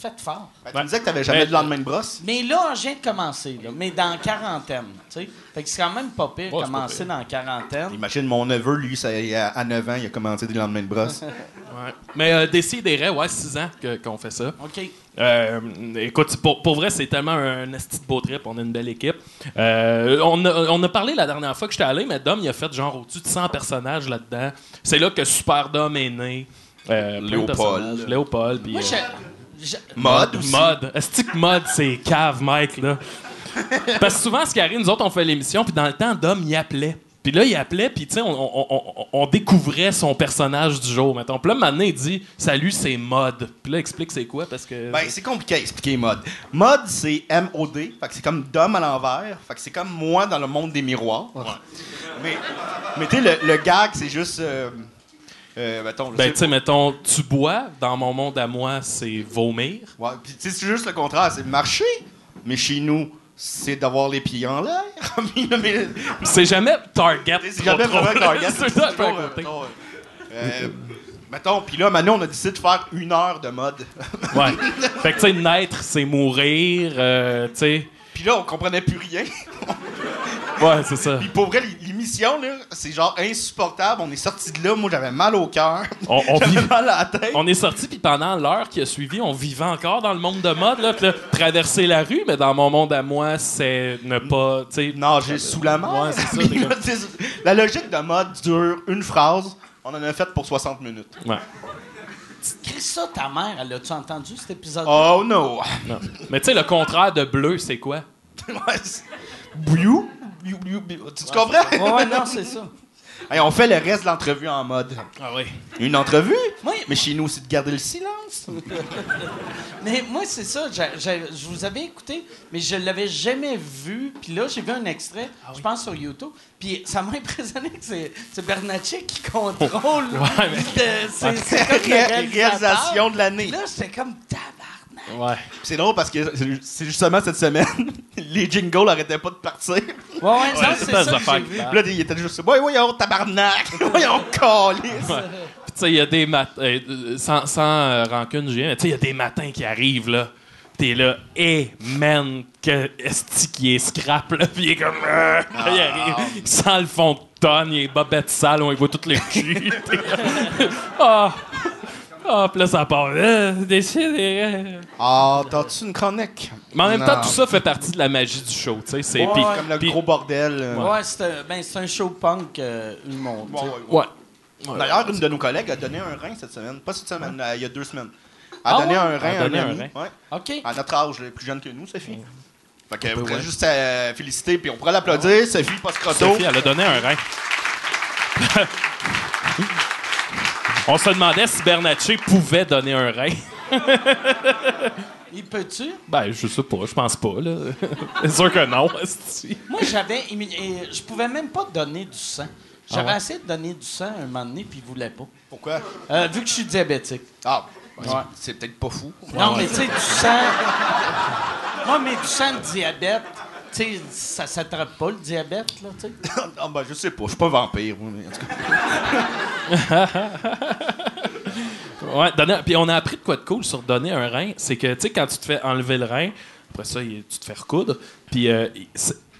fait fort. Ben, tu me disais que t'avais jamais Ben, de lendemain de brosse. Mais là, je viens de commencer, là, mais dans quarantaine, tu sais. Fait que c'est quand même pas pire Ouais, c'est commencer dans quarantaine. Imagine mon neveu, lui, ça, il a- à 9 ans, il a commencé des lendemains de brosse. Ouais. Mais euh, Décideret, ouais, 6 ans qu'on fait ça. OK. Euh, écoute, pour, pour vrai, c'est tellement un esti de beau trip. On a une belle équipe. Euh, on, a, on a parlé la dernière fois que j'étais allé, mais Dom, il a fait genre au-dessus de 100 personnages là-dedans. C'est là que Super Dom est né. Euh, de Léopold. Léopold. Moi, euh, je- Mode aussi. Mode. Est-ce que mode, c'est cave, Mike, là? Parce que souvent, ce qui arrive, nous autres, on fait l'émission, puis dans le temps, Dom, il appelait. Puis là, il appelait, puis tu sais, on, on- on- on découvrait son personnage du jour, mettons. Puis là, maintenant, il dit « Salut, c'est Mode ». Puis là, explique c'est quoi, parce que... Ben, c'est compliqué à expliquer mode. Mode, c'est M-O-D. Fait que c'est comme Dom à l'envers. Fait que c'est comme moi dans le monde des miroirs. Mais, mais tu sais, le, le gag, c'est juste. Euh, euh, mettons, je Ben, tu sais, mettons, tu bois, dans mon monde à moi, c'est vomir. Ouais, puis tu sais, c'est juste le contraire, c'est marcher. Mais chez nous, c'est d'avoir les pieds en l'air. C'est jamais Target. c'est jamais trop. vraiment target. c'est ça, Mettons, côté. mettons, euh, mettons, puis là, maintenant, on a décidé de faire une heure de mode. Ouais. Fait que, tu sais, naître, c'est mourir, euh, tu sais. Puis là, on comprenait plus rien. Ouais, c'est ça. Puis pour vrai, l'émission, là, c'est genre insupportable. On est sorti de là, moi, j'avais mal au cœur. On, on J'avais vit- mal à la tête. On est sorti, puis pendant l'heure qui a suivi, on vivait encore dans le monde de mode. Là, traverser la rue, mais dans mon monde à moi, c'est ne pas. tu sais, nager sous la mer. Ouais, c'est ça, la logique de mode dure une phrase. On en a fait pour 60 minutes. Ouais. Chris, ça, ta mère, elle a-tu entendu cet épisode? Oh no! Non. Mais tu sais, le contraire de bleu, c'est quoi? Bouillou? Tu comprends? Ouais, ouais, non, c'est ça. Hey, on fait le reste de l'entrevue en mode. Ah oui. Une entrevue? Oui. Mais chez nous, c'est de garder le silence. Mais moi, c'est ça. je vous avais écouté, mais je l'avais jamais vu. Puis là, j'ai vu un extrait, Ah je pense, sur YouTube. Puis ça m'a impressionné que c'est, Bernatchez qui contrôle. Ouais, mais- c'est, comme réalisateur. réalisation de l'année. Là, j'étais comme. Ouais. C'est drôle parce que c'est- justement cette semaine, les jingles arrêtaient pas de partir. Ouais, ouais, non, c'est c'est ça que j'ai vu. là, il était juste, ouais, voyons, tabarnak! voyons, calice! Ouais. Puis tu sais, il y a des matins, sans, sans euh, rancune, Julien, mais tu sais, il y a des matins qui arrivent, là. T'es là, hé, man, que est qui est scrap, là, puis il est comme, euh, là, il arrive, il sent le fond de tonne, il est bobette sale, on y voit tout le cul. T'es là, Ah! Ah, puis là, ça part, euh. Ah, t'as-tu une chronique? Mais en même Non. temps, tout ça fait partie de la magie du show, tu sais. C'est, Ouais, Comme le gros bordel. euh. Ouais, c'est un, ben, c'est un show punk euh, humour. Ouais, ouais, ouais. Ouais. D'ailleurs, une de nos collègues a donné un rein cette semaine. Pas cette semaine, euh, il y a deux semaines. Elle a Ah donné ouais? un rein Elle a à un donné un ami. rein. Ouais. OK. À notre âge, elle est plus jeune que nous, Sophie. Fait que, vous ouais. pourrez juste euh, féliciter, puis on pourrait l'applaudir. Sophie Poscroto. Sophie, elle a donné un rein. On se demandait si Bernatchez pouvait donner un rein. Il peut-tu? Ben, je sais pas, je pense pas, là. C'est sûr que non. Moi, j'avais. et Je pouvais même pas donner du sang. J'avais Ah ouais? essayé de donner du sang un moment donné, puis il voulait pas. Pourquoi? Euh, vu que je suis diabétique. Ah, Ouais. c'est peut-être pas fou. non, mais tu sais, du sang. Moi, mais du sang de diabète, tu sais, ça s'attrape pas le diabète, là, tu sais. ah, ben, je sais pas, je suis pas vampire. mais en tout cas. Ouais, donner, puis on a appris de quoi de cool sur donner un rein. C'est que, tu sais, quand tu te fais enlever le rein, après ça, tu te fais recoudre, puis euh,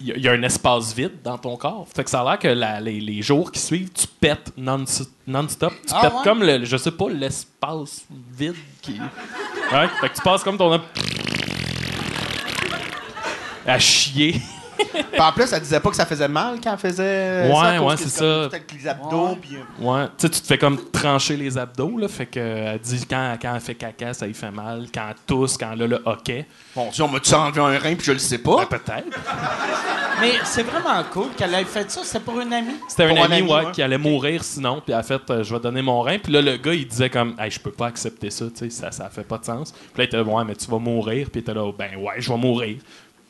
il y, a- il y a un espace vide dans ton corps. Fait que ça a l'air que la- les, les jours qui suivent, tu pètes non- non-stop. tu Ah pètes ouais? comme, le, je sais pas, l'espace vide qui. Ouais, fait que tu passes comme ton. À chier. Puis en plus, elle disait pas que ça faisait mal quand elle faisait. Ouais, ça, ouais, que c'est ça. Avec les abdos, puis. euh, Ouais, tu sais, tu te fais comme trancher les abdos, là. Fait que, euh, elle dit quand, quand elle fait caca, ça lui fait mal. Quand elle tousse, quand elle a le hockey. Bon, Dieu, on m'a-tu enlevé un rein, puis je le sais pas? Ben, peut-être. Mais c'est vraiment cool qu'elle ait fait ça. C'est pour une amie. C'était un ami, ami, ouais, ouais. qui allait mourir sinon, puis elle a fait euh, je vais donner mon rein. Puis là, le gars, il disait comme hey, je peux pas accepter ça, tu sais, ça, ça fait pas de sens. Puis là, il était là, ouais, mais tu vas mourir. Puis il était là, ben ouais, je vais mourir.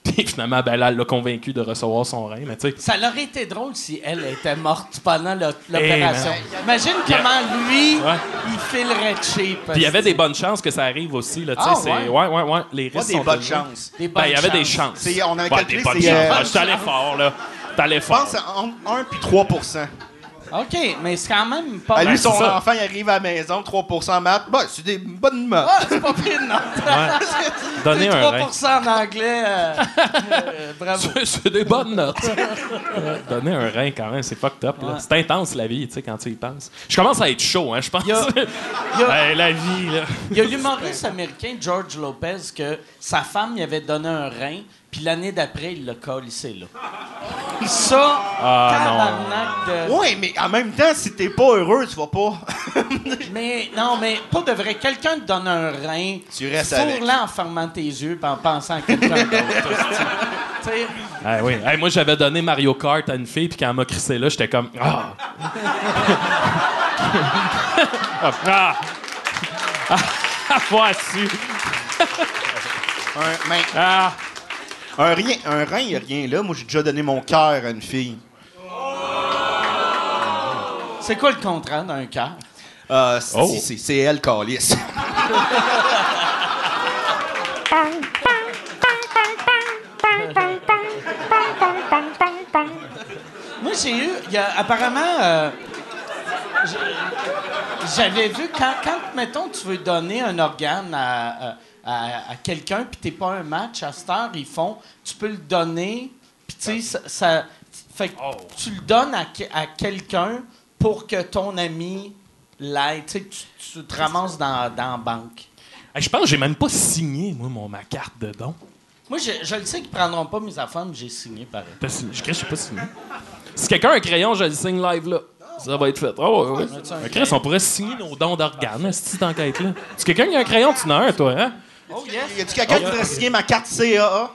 Puis finalement, ben là, elle l'a convaincu de recevoir son rein, mais tu sais. Ça aurait été drôle si elle était morte pendant le- l'opération. Eh, Imagine Yeah. comment lui, Ouais. il filerait cheap. Puis il y avait des bonnes chances que ça arrive aussi, là, tu sais. Ah, ouais? ouais, ouais, ouais. Les Pas risques des sont bonnes chances. Des Ben, il y avait des chances. chances. C'est- on avait Ouais, calculé, des bonnes chances. euh, Ouais, je t'allais fort, là. T'allais Je pense que c'est entre 1 puis 3 OK, mais c'est quand même pas À lui, mal. son ça. enfant, il arrive à la maison, 3 maths. Bah, c'est des bonnes maths. Ah, c'est pas pire, non. Ouais. Donner un rein. 3 en anglais. euh, euh, bravo. C'est- des bonnes notes. Ouais, Donner un rein, quand même, c'est fucked up. Ouais. C'est intense, la vie, tu sais, quand tu y penses. Je commence à être chaud, hein, je pense. Y a- il y a- Ben, la vie, là. Il y a l'humoriste américain George Lopez que sa femme lui avait donné un rein, puis l'année d'après, il l'a collissé là. Ça, Ah, tabarnak de... Ouais, mais en même temps, si t'es pas heureux, tu vas pas. Mais non, mais pas de vrai. Quelqu'un te donne un rein, Tu restes avec. fourre-la en fermant tes yeux puis en pensant à quelqu'un d'autre. Tu sais, Ah oui. Hey, moi, j'avais donné Mario Kart à une fille, puis quand elle m'a crissé là, j'étais comme. Ah! ah! Ah! Ah! Voici! Un, mais, Ah! Un, rien, un rein, il a rien là. Moi, j'ai déjà donné mon cœur à une fille. c'est quoi le contrat d'un cœur? Euh, c'est, Oh. c'est, c'est elle, Calice. Moi, j'ai eu. Il y a apparemment. euh, j'ai- J'avais vu quand, quand, mettons, tu veux donner un organe à, à- à- à quelqu'un, puis t'es pas un match, à cette heure, ils font. Tu peux le donner, puis tu sais, ça, ça- Fait que tu le donnes à, à quelqu'un pour que ton ami l'aide. Tu tu, te ramasses dans, dans la banque. Hey, je pense que j'ai même pas signé, moi, mon, ma carte de don. Moi, je, je le sais qu'ils prendront pas mes affaires, mais j'ai signé pareil. T'as signé? Je sais pas signé. Si quelqu'un a un crayon, je le signe live là. Ça va être fait. Oh, ouais, un on pourrait signer nos dons d'organes, cette enquête-là. Si quelqu'un a un crayon, tu en as un, toi, hein? Oh, yes! Y a-tu quelqu'un qui voudrait signer ma carte CAA?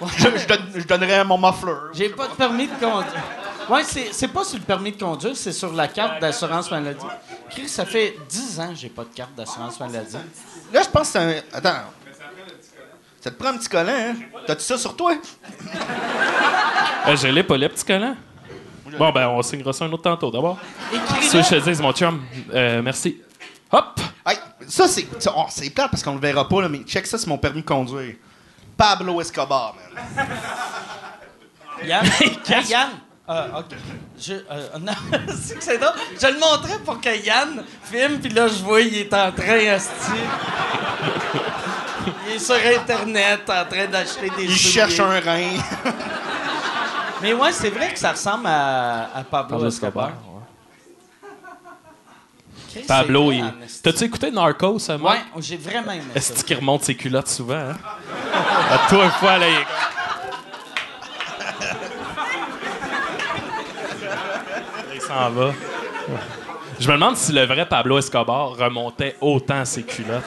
je, je donne- je donnerais mon muffler. J'ai pas de permis de conduire. Ouais, c'est, c'est pas sur le permis de conduire, c'est sur la carte d'assurance maladie. Chris, ça fait 10 ans que j'ai pas de carte d'assurance maladie. Là, je pense que c'est un. Attends. Ça te prend un petit collant, hein? T'as-tu ça sur toi? Euh, je l'ai pas, le petit collant. Bon, ben, on signera ça un autre tantôt, d'abord. Si Écris-le. je te dis, mon chum, euh, merci. Hop! Hey, ça, c'est. oh, c'est plate parce qu'on le verra pas, là, mais check ça, c'est mon permis de conduire. Pablo Escobar, man. Yann? Hey, Yann? Ah, OK. Je, euh, non, c'est que c'est drôle. Je le montrais pour que Yann filme, puis là, je vois, il est en train, asti. Il est sur Internet, en train d'acheter des Il souliers. cherche un rein. Mais ouais, c'est vrai que ça ressemble à, à Pablo, Pablo Escobar. Pablo, il... T'as-tu écouté Narcos, ça? Ouais, j'ai vraiment aimé ça. Est-ce qu'il remonte ses culottes souvent, hein? À toi, une fois, là, il... S'en va. Je me demande si le vrai Pablo Escobar remontait autant ses culottes.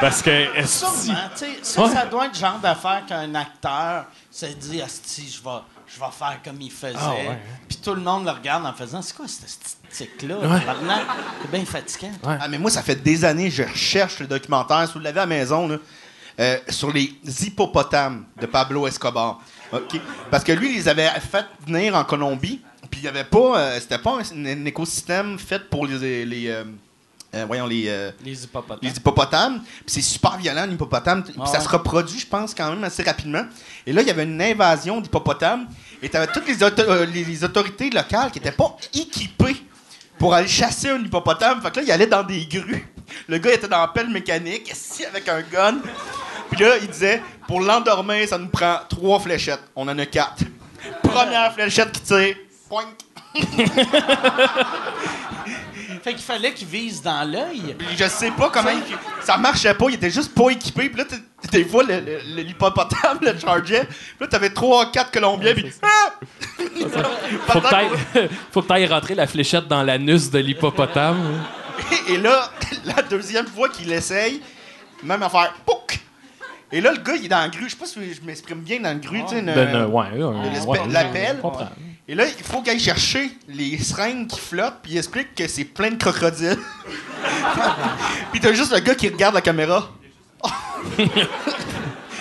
Parce que... est-ce Sûrement, ça, Ouais. ça doit être le genre d'affaire qu'un acteur se dit, Asti, je vais, je vais faire comme il faisait. Ah, ouais, hein. Puis tout le monde le regarde en faisant, c'est quoi cette Ouais. C'est bien fatigant. Ah, mais moi, ça fait des années que je recherche le documentaire. Si vous l'avez à la maison, là, euh, sur les hippopotames de Pablo Escobar. OK? Parce que lui, il les avait fait venir en Colombie. Puis il y avait pas. euh, C'était pas un, un écosystème fait pour les. les euh, euh, voyons, les. euh, Les hippopotames. les hippopotames. C'est super violent, l'hippopotame. Puis Ah ça se reproduit, je pense, quand même assez rapidement. Et là, il y avait une invasion d'hippopotames. Et tu avais toutes les, auto- euh, les- les autorités locales qui n'étaient pas équipées pour aller chasser un hippopotame. Fait que là, il allait dans des grues. Le gars était dans la pelle mécanique, assis avec un gun. Puis là, il disait, pour l'endormir, ça nous prend trois fléchettes. On en a quatre. Première fléchette qui tire, poing. Fait qu'il fallait qu'il vise dans l'œil. Je sais pas comment il- ça marchait pas, il était juste pas équipé. Puis là, des fois, le- le- le- l'hippopotame le chargeait. Puis là, t'avais trois, quatre Colombiens. Puis ah! Faut que t'ailles- faut que t'ailles rentrer la fléchette dans l'anus de l'hippopotame. Et là, la deuxième fois qu'il essaye, même affaire, pouc! Et là, le gars, il est dans la grue. Je sais pas si je m'exprime bien dans la grue, tu sais. Ben, euh, ouais, un- l'espèce- ouais, la je pelle. comprends. Et là, il faut qu'il aille chercher les seringues qui flottent, puis il explique que c'est plein de crocodiles. puis t'as juste le gars qui regarde la caméra.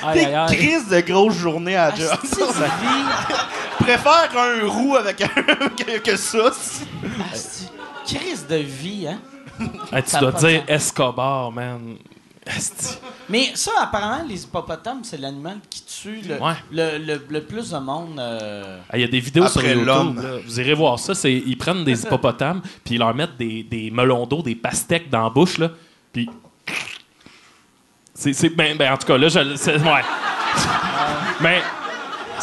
Aïe, crise de grosse journée à job. Préfère un roux avec un que, que ça. Crise de vie, hein? Hey, tu Ça a dois pas dire. Escobar, man. Mais ça, apparemment, les hippopotames, c'est l'animal qui tue le, Ouais. le, le- le plus de monde. euh, Ah, Il y a des vidéos Après sur YouTube. l'homme. là. Vous irez voir ça. C'est, ils prennent des hippopotames, puis ils leur mettent des, des melons d'eau, des pastèques dans la bouche, là. Puis. C'est, ben, ben, en tout cas, là, je. ouais. Mais.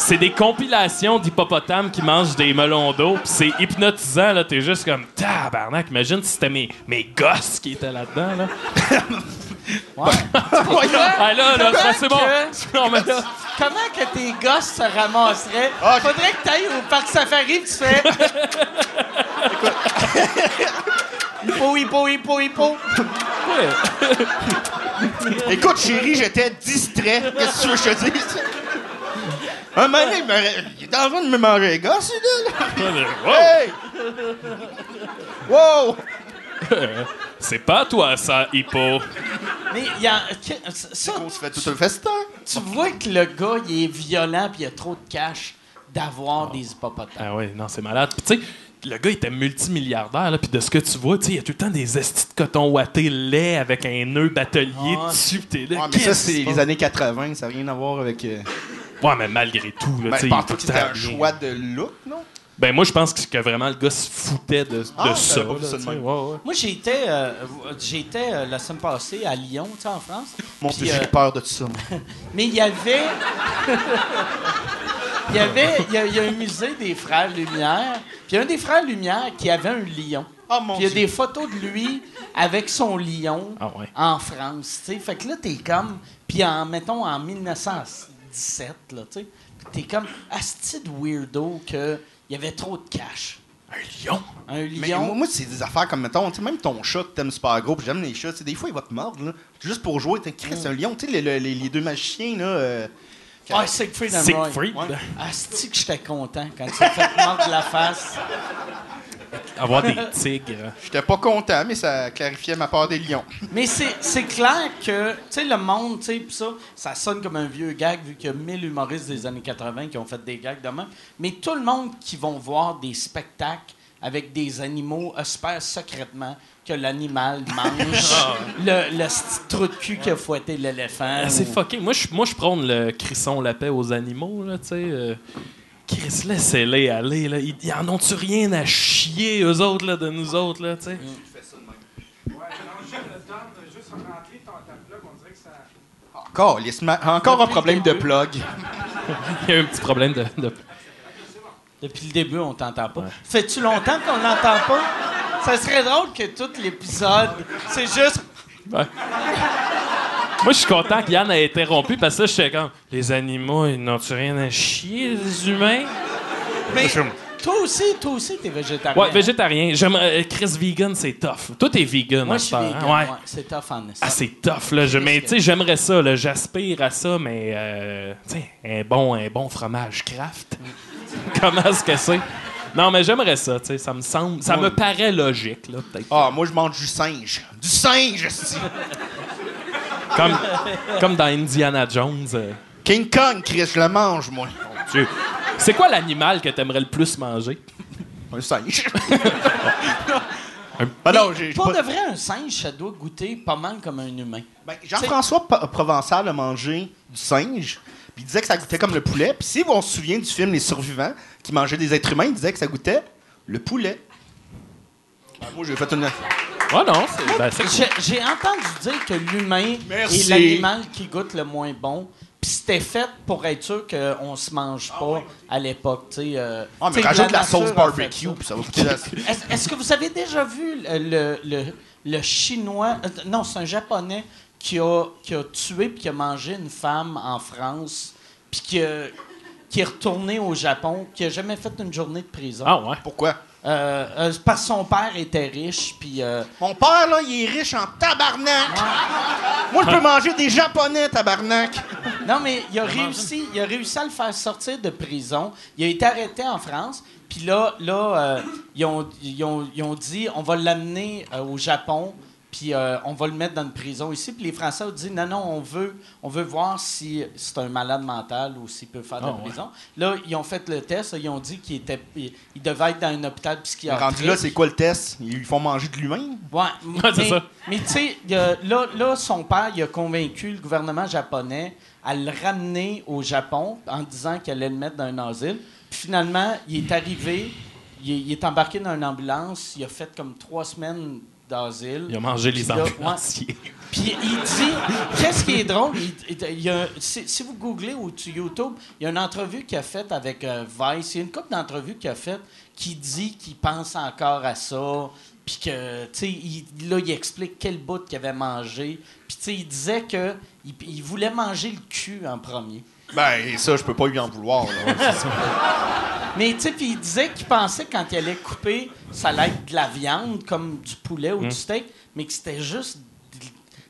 C'est des compilations d'hippopotames qui mangent des melons d'eau, puis c'est hypnotisant, là. T'es juste comme, tabarnak, imagine si c'était mes, mes gosses qui étaient là-dedans, là. Ouais. Ah, là, là, ça, c'est bon. que- Non, mais là. Comment que tes gosses se ramasseraient? Ah, Faudrait que tu ailles au parc safari pis tu fais. hippo, hippo, hippo, hippo. Écoute, chérie, j'étais distrait. Qu'est-ce que tu veux que je te dise? Un moment donné, il, me- il est en train de me manger les gosses, là. Hey! Wow! C'est pas toi, ça, hippo. Mais il y a. que- Ça, On se fait tout un festin. tu vois que le gars, il est violent pis il a trop de cash d'avoir des hippopotames. Ah oui, non, c'est malade. Puis tu sais, le gars il était multimilliardaire, là, puis de ce que tu vois, tu sais, il y a tout le temps des estis de coton ouaté lait avec un nœud batelier Ah. dessus, pis t'es là. Ouais, mais ça, qu'est-ce c'est les années 80. Ça n'a rien à voir avec. Euh... Ouais, mais malgré tout, là, Ben, tu sais, pense pas que le c'était un choix de look, non? Ben, moi, je pense que, que vraiment le gars se foutait de, de Ah, ça. là. Ouais, ouais. Moi, j'étais euh, j'étais euh, la semaine passée à Lyon, tu sais, en France. Mon Dieu, euh, j'ai peur de tout ça. Mais il y avait. Il y avait. Il y, a, il y a un musée des Frères Lumière. Puis il y a un des Frères Lumière qui avait un lion. Oh mon Puis il y a Dieu. des photos de lui avec son lion Ah ouais. en France, tu sais. Fait que là, t'es comme. Puis en, mettons, en 1917, là, tu sais. T'es comme. Asti de weirdo que il y avait trop de cash. Un lion? Un Mais lion. moi, moi, c'est des affaires comme, mettons, tu sais, même ton chat que t'aimes super gros, puis j'aime les chats, des fois, il va te mordre, là. Juste pour jouer, t'es Chris, un lion, tu sais, les, les- les deux magiciens, là. euh, Ah, Siegfried and Roy. Siegfried? Ouais. Asti que j'étais content quand il s'est fait mordre la face? Avoir des tigres. J'étais pas content, mais ça clarifiait ma part des lions. Mais c'est c'est clair que, tu sais, le monde, tu sais, pis ça, ça sonne comme un vieux gag, vu qu'il y a mille humoristes des années 80 qui ont fait des gags de même. Mais tout le monde qui vont voir des spectacles avec des animaux espère secrètement que l'animal mange le, le petit trou de cul qui a fouetté l'éléphant. Ah, c'est ou- fucké. Moi, je moi, je prône le crisson la paix aux animaux, là, tu sais. euh, Chris, laissez-les aller, là. Ils, ils en ont-tu rien à chier, eux autres, là, de nous autres, là, tu sais? Ouais, mélanger le temps de juste rentrer ton ta plug, on dirait que ça. Encore, sma- encore un problème de plug. Il y a un petit problème de... de- Depuis le début, on t'entend pas. Fais-tu longtemps qu'on l'entend pas? Ça serait drôle que tout l'épisode, c'est juste. Ouais. Moi, je suis content qu'Yann ait interrompu parce que là, j'étais comme... Les animaux, ils n'ont-tu rien à chier, les humains? Mais toi aussi, toi aussi, t'es végétarien. Ouais, végétarien. J'aime... euh, Chris vegan, c'est tough. Toi, t'es vegan, Moi, je suis heure, vegan. hein? Ouais. ouais, c'est tough en. Ah, c'est tough, là. Je, mais, tu sais, j'aimerais ça, là. J'aspire à ça, mais, euh, tu sais, un bon, un bon fromage craft. Comment est-ce que c'est? Non, mais j'aimerais ça, tu sais. Ça me semble... Ça me paraît logique, là, peut-être. Ah, moi, je mange du singe. Du singe. Comme, comme dans Indiana Jones. euh, King Kong, Chris, je le mange, moi. Dieu. C'est quoi l'animal que t'aimerais le plus manger? Un singe. Ah non, j'ai j'ai Pour pas- de vrai, un singe, ça doit goûter pas mal comme un humain. Ben, Jean-François P- Provençal a mangé du singe, puis il disait que ça goûtait comme le poulet. Puis si on se souvient du film Les Survivants, qui mangeaient des êtres humains, il disait que ça goûtait le poulet. Moi, j'ai fait une. Ouais, non, c'est. Ben, J'ai entendu dire que l'humain est l'animal qui goûte le moins bon. Puis c'était fait pour être sûr qu'on se mange pas à l'époque. tu sais, euh, Ah, mais rajoute la nature sauce barbecue, ça. puis ça va coûter la. Est-ce est-ce que vous avez déjà vu le, le, le- le chinois euh, Non, c'est un japonais qui a, qui a tué puis qui a mangé une femme en France, puis qui, a- qui est retourné au Japon, qui a jamais fait une journée de prison. Ah, ouais. Pourquoi? Euh, euh, parce que son père était riche, puis euh, Mon père, là, il est riche en tabarnak. Moi, je peux manger des japonais, tabarnak. Non, mais il a réussi, il a réussi à le faire sortir de prison. Il a été arrêté en France. Puis là, là euh, ils, ont, ils, ont, ils ont dit on va l'amener euh, au Japon, puis euh, on va le mettre dans une prison ici. Puis les Français ont dit non, non, on veut, on veut voir si c'est un malade mental ou s'il peut faire de la Ah, ouais. prison. Là, ils ont fait le test. Ils ont dit qu'il était, il, il devait être dans un hôpital psychiatrique. Rendu là, c'est quoi le test? Ils lui font manger de l'humain? Ouais, Ouais, c'est mais, ça. mais tu sais, là, là, son père, il a convaincu le gouvernement japonais à le ramener au Japon en disant qu'il allait le mettre dans un asile. Puis finalement, il est arrivé, il est, il est embarqué dans une ambulance, il a fait comme trois semaines d'asile. Il a mangé les ambulanciers. Puis il dit, qu'est-ce qui est drôle, il- y a- si, si vous googlez ou sur YouTube, il y a une entrevue qu'il a faite avec euh, Vice, il y a une couple d'entrevues qu'il a faites qui dit qu'il pense encore à ça, puis que, tu sais, il- là, il explique quel bout qu'il avait mangé, puis tu sais, il disait que il, il voulait manger le cul en premier. Ben, ça, je peux pas lui en vouloir, là. Mais tu sais, puis il disait qu'il pensait que quand il allait couper, ça allait être de la viande, comme du poulet ou du steak, mais que c'était juste.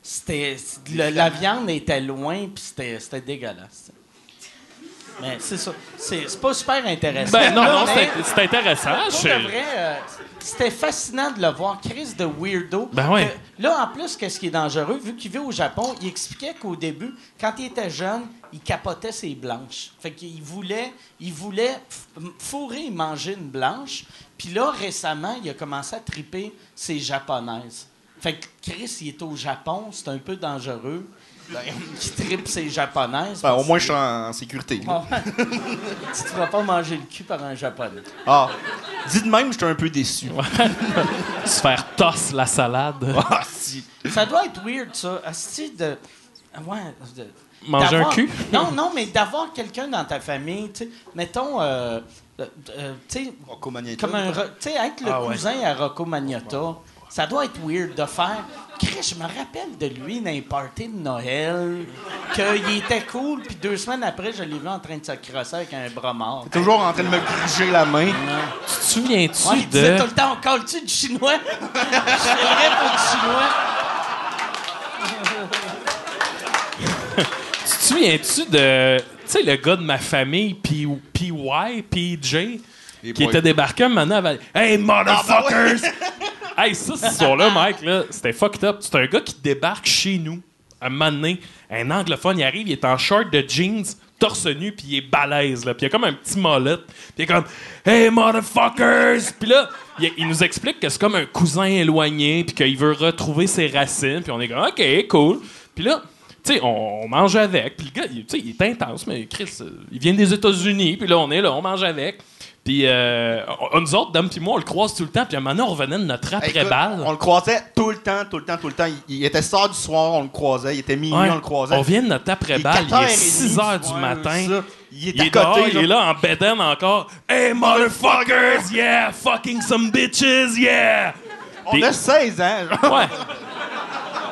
C'était. le- La viande était loin, puis c'était c'était dégueulasse. Mais c'est ça. C'est c'est pas super intéressant. Ben non, non, Mais c'est c'est intéressant. pour Je- de vrai, euh, c'était fascinant de le voir. Chris de weirdo. Ben ouais. Que là, en plus, qu'est-ce qui est dangereux, vu qu'il vit au Japon, il expliquait qu'au début, quand il était jeune, il capotait ses blanches. Fait qu'il voulait, il voulait fourrer et manger une blanche. Puis là, récemment, il a commencé à triper ses japonaises. Fait que Chris, il est au Japon, c'est un peu dangereux. Qui tripe ses japonaises. Ben, au moins, que- je suis en, en sécurité. Ah tu ne vas pas manger le cul par un japonais. Ah, dit de même, j'étais un peu déçu. Se faire tosse la salade. Ah, si. Ça doit être weird, ça. Asti de. Ouais. de- Manger un cul? Non, non, mais d'avoir quelqu'un dans ta famille, tu sais, mettons, euh, euh, euh, tu sais, Rocco comme un. re- Tu sais, être le Ah ouais. cousin à Rocco Magnotta, ça doit être weird de faire. Chris, je me rappelle de lui dans les parties de Noël, qu'il était cool, puis deux semaines après, je l'ai vu en train de se crosser avec un bras mort. Toujours en train de me gruger la main. Tu te souviens-tu Ouais, il disait tout le temps, on colle-tu du chinois? Je ferais pour du chinois. Tu te souviens-tu de. Tu sais, le gars de ma famille, P- PY, PJ, Les qui boys. était débarqué un moment elle Hey, motherfuckers! hey, ça, ce soir-là, Mike, là, c'était fucked up. C'est un gars qui débarque chez nous, un moment donné, un anglophone, il arrive, il est en short de jeans, torse nu, puis il est balèze, là. Puis il a comme un petit mollet, puis il est comme Hey, motherfuckers! Puis là, il, il nous explique que c'est comme un cousin éloigné, puis qu'il veut retrouver ses racines, puis on est comme OK, cool. Puis là, sais, on, on mange avec. Puis le gars, il, tu sais, il est intense, mais Chris, euh, il vient des États-Unis. Puis là, on est là, on mange avec. Puis euh, on- nous autres, Dom puis moi, on le croise tout le temps. Puis à un moment donné, on revenait de notre après-balle. On le croisait tout le temps, tout le temps, tout le temps. Il, il était soir du soir, on le croisait. Il était minuit, Ouais. on le croisait. On vient de notre après-balle, il est 6 heures du matin. ça. Il est Il à est dehors, côté. il est là en bedaine encore. Hey, motherfuckers, yeah, fucking some bitches, yeah! On Puis- a 16 ans. Ouais.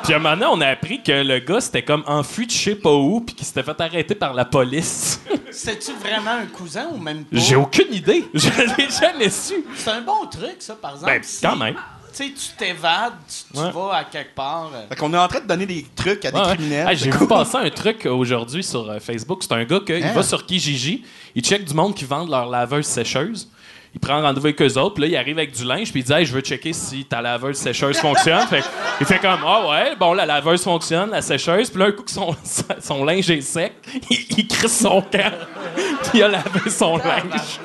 Puis à un moment donné, on a appris que le gars s'était comme enfui de je sais pas où, puis qu'il s'était fait arrêter par la police. C'est-tu vraiment un cousin ou même pas? J'ai aucune idée. Je l'ai jamais su. C'est un bon truc, ça, par exemple. Ben, quand même. Tu sais, tu t'évades, tu, tu Ouais. vas à quelque part. euh, Fait qu'on est en train de donner des trucs à des Ouais, ouais. criminels. Hey, J'ai vu passer un truc aujourd'hui sur euh, Facebook. C'est un gars qui Hein? va sur Kijiji, il check du monde qui vendent leur laveuse sécheuse. Il prend rendez-vous avec eux autres, puis là, il arrive avec du linge, puis il dit Hey, je veux checker si ta laveuse sécheuse fonctionne. Fait, il fait comme Ah ouais, bon, la laveuse fonctionne, la sécheuse, puis là, un coup que son, son linge est sec, il, il crisse son camp, puis il a lavé son linge.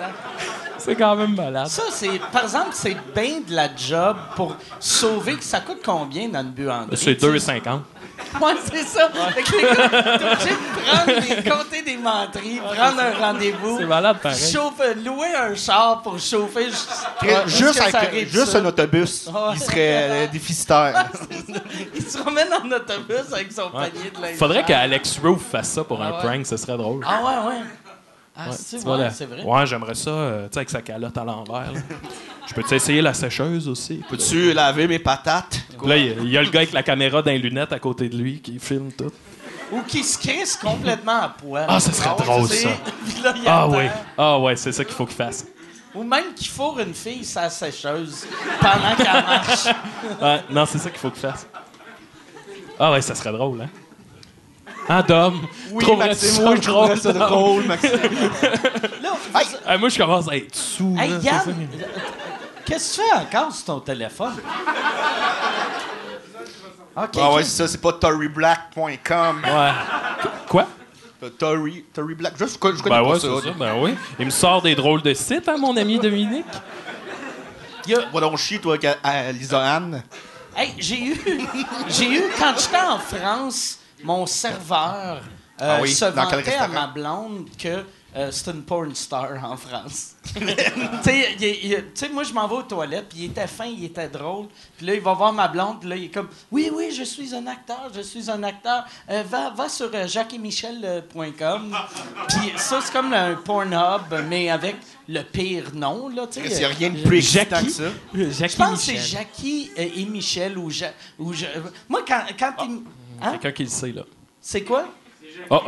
C'est quand même malade. Ça, c'est, par exemple, c'est bien de la job pour sauver. Ça coûte combien dans une buanderie? C'est tu sais? 2,50. Ouais, c'est ça. Fait que les gars, t'es obligé de prendre des, compter des menteries, prendre un rendez-vous. C'est malade, pareil. Chauffer, louer un char pour chauffer. ju- Juste, jusqu'à avec- ça arrive juste ça. un autobus, Ouais. il serait euh, déficitaire. Il se promène en autobus avec son panier de linge. Faudrait sale. qu'Alex Roof fasse ça pour un Ah ouais. prank, ce serait drôle. Ah ouais, ouais. Ah, Ouais, c'est vrai. Ouais, j'aimerais ça, euh, tu sais, avec sa calotte à l'envers. là. Je peux-tu essayer la sécheuse aussi? Peux-tu laver mes patates? Là, il y a- il y, a le gars avec la caméra dans les lunettes à côté de lui qui filme tout. Ou qui se crisse complètement à poil. Ah, ça serait ouais, drôle, ça. Là, Ah oui. Ah ouais, c'est ça qu'il faut qu'il fasse. Ou même qu'il fourre une fille sa sécheuse pendant qu'elle marche. Ouais, non, c'est ça qu'il faut qu'il fasse. Ah ouais, ça serait drôle, hein? Ah, Dom. Oui, Maxime, ça oui, je trouverais ça drôle, Maxime. Là, Ah, moi, je commence à être sous. Hey, là, Yann, qu'est-ce que tu fais encore sur ton téléphone? Ah ouais, c'est ça, c'est pas toryblack.com. Ouais. Quoi? Euh, Tory, Tory Black. Je, je connais Ben pas ouais, ça. c'est ça. Ben oui. Il me sort des drôles de sites, hein, mon ami Dominique? Il y a- Va donc chier, toi, avec- à Lisa Anne. Hey, j'ai eu, j'ai eu, quand j'étais en France, mon serveur euh, Ah oui, se vantait à ma blonde que euh, c'est une porn star en France. tu sais, moi, je m'en vais aux toilettes, puis il était fin, il était drôle. Puis là, il va voir ma blonde, puis là, il est comme Oui, oui, je suis un acteur, je suis un acteur. Euh, va, va sur euh, jacquesmichel.com. Puis ça, c'est comme un Pornhub, mais avec le pire nom, là, tu sais. Il n'y a rien de plus excitant que Jackie? ça. Je pense que c'est Jackie et Michel ou, Ja- ou Ja- Moi, quand, quand il- Hein? Quelqu'un qui le sait, là. C'est quoi? Oh,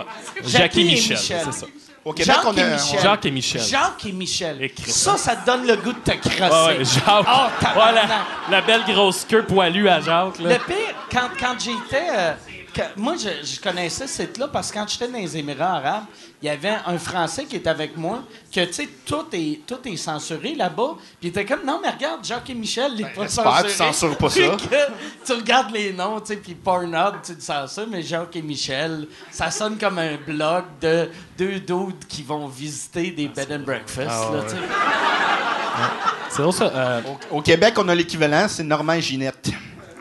Jackie Jackie et Michel, Michel. c'est ça. Au Québec, Jacques on et a. Michel. Jacques et Michel. Jacques et Michel. Écrit Ça, ça te donne le goût de te crosser. Ah ouais, Jacques. Oh. Ouais, la, la belle grosse queue poilue à Jacques, là. Le pire, quand, quand j'étais. euh, moi, je, je connaissais ce site-là parce que quand j'étais dans les Émirats arabes, il y avait un Français qui était avec moi, que, tu sais, tout est, tout est censuré là-bas. Puis il était comme, non, mais regarde, Jacques et Michel, il est pas Ben, j'espère que censuré. tu censures pas ça. Tu regardes les noms, tu sais, puis Pornhub, tu le censures, mais Jacques et Michel, ça sonne comme un blog de deux dudes qui vont visiter des bed and breakfast, Ah, là, ouais. tu sais. C'est drôle, ça. euh, Au Québec, on a l'équivalent, c'est Normand et Ginette.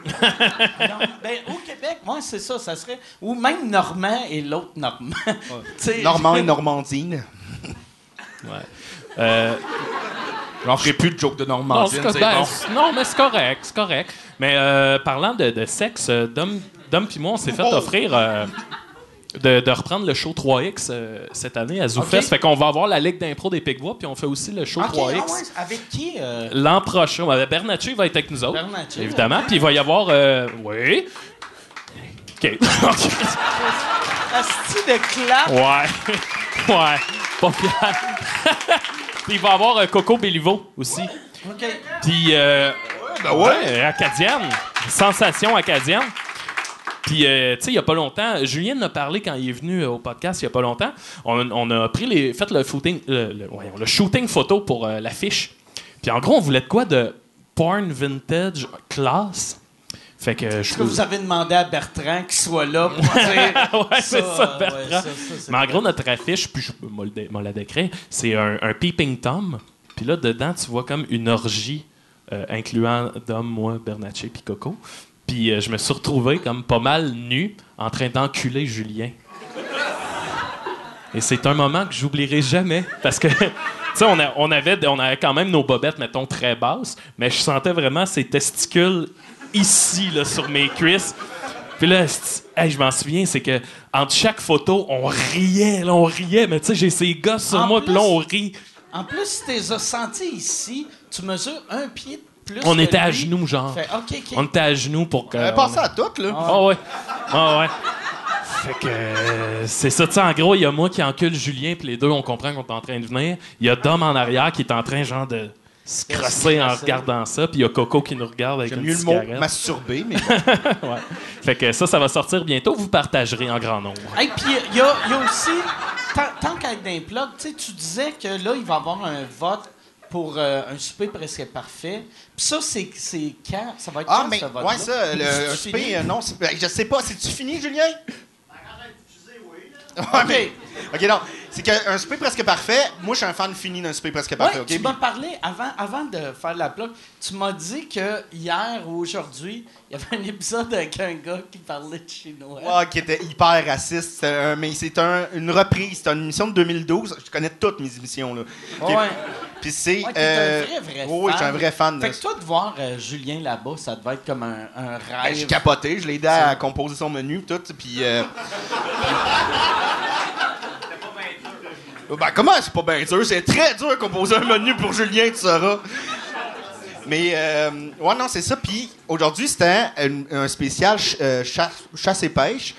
Non, ben, au Québec, moi, c'est ça, ça serait. Ou même Normand et l'autre Normand. Normand et Normandine. ouais. Euh, J'en ferai plus de joke de non, Normandine, c'est ben, bon. non, mais c'est correct, c'est correct. Mais euh, parlant de, de sexe, euh, Dom, Dom puis moi, on s'est fait Oh! offrir euh, de, de reprendre le show 3X euh, cette année à ZooFest. Ok. Fait qu'on va avoir la Ligue d'impro des Pigbois, puis on fait aussi le show Ok, 3X. ah ouais, avec qui euh, L'an prochain, ouais, Bernatchez va être avec nous autres. Bernatchez, Évidemment. Puis il va y avoir. euh, oui. OK. Asti de clap. ouais. ouais. Pas fier. Puis il va y avoir euh, Coco Béliveau aussi. OK. Puis. Euh, ben ouais. ouais, acadienne. Sensation acadienne. Puis, euh, tu sais, il y a pas longtemps, Julien en a parlé quand il est venu euh, au podcast il y a pas longtemps. On, on a pris les, fait le shooting, le, le- voyons, le shooting photo pour euh, l'affiche. Puis en gros, on voulait de quoi de porn vintage classe? Fait que je Est-ce que vous avez demandé à Bertrand qu'il soit là pour dire. ouais, c'est ça, Bertrand. ouais, ça, ça, c'est Mais en gros, notre affiche, puis je me la décrire, c'est un, un peeping Tom. Puis là, dedans, tu vois comme une orgie incluant Dom, moi, Bernatchez puis Coco. Puis euh, je me suis retrouvé comme pas mal nu en train d'enculer Julien. Et c'est un moment que j'oublierai jamais parce que, tu sais, on, a- on avait, on avait quand même nos bobettes, mettons, très basses, mais je sentais vraiment ces testicules ici, là, sur mes cuisses. Puis là, hey, je m'en souviens, c'est que entre chaque photo, on riait, là, on riait, mais tu sais, j'ai ces gosses sur En moi, puis là, on rit. En plus, si t'es sentis ici, tu mesures un pied de plus. On que était à genoux, genre. Fait. On était à genoux pour que. On avait on- passé à tout, là. Ah ouais. Ah ouais. Fait que euh, c'est ça, tu sais, en gros, il y a moi qui encule Julien, puis les deux, on comprend qu'on est en train de venir. Il y a Dom en arrière qui est en train, genre, de se crosser en regardant ça, puis il y a Coco qui nous regarde avec J'aime une mieux le mot masturber, mais Ouais. Fait que ça, ça va sortir bientôt. Vous partagerez en grand nombre. Et puis, il y a, il y a aussi, tant, tant qu'à être tu sais, tu disais que là, il va y avoir un vote pour euh, un souper presque parfait. Puis ça, c'est c'est quand? Ça va être Ah, quand, mais ce vote-là? ouais, ça, le un souper, euh, non, c'est- ben, je sais pas, c'est-tu fini, Julien? Ouais, OK. mais- OK, non. C'est qu'un souper presque parfait, moi, je suis un fan fini d'un souper presque parfait, Ouais, OK? tu m'as parlé, avant, avant de faire la plug, tu m'as dit que hier ou aujourd'hui, il y avait un épisode avec un gars qui parlait de chinois. Ouais, qui était hyper raciste. Un- mais c'est un- une reprise. C'est une émission de 2012. Je connais toutes mes émissions. Là. Ouais. Puis c'est. Ouais, euh, un vrai, vrai oui, oui, je suis un fan. vrai fan. Fait que toi, de voir euh, Julien là-bas, ça devait être comme un, un Ben, rêve. j'ai capoté, je l'ai aidé à composer son menu, tout, puis... euh, Ben, comment? C'est pas bien dur? C'est très dur de composer un menu pour Julien, tu sauras. Mais, euh, ouais, non, c'est ça. Puis aujourd'hui, c'était un, un spécial euh, chasse, et pêche.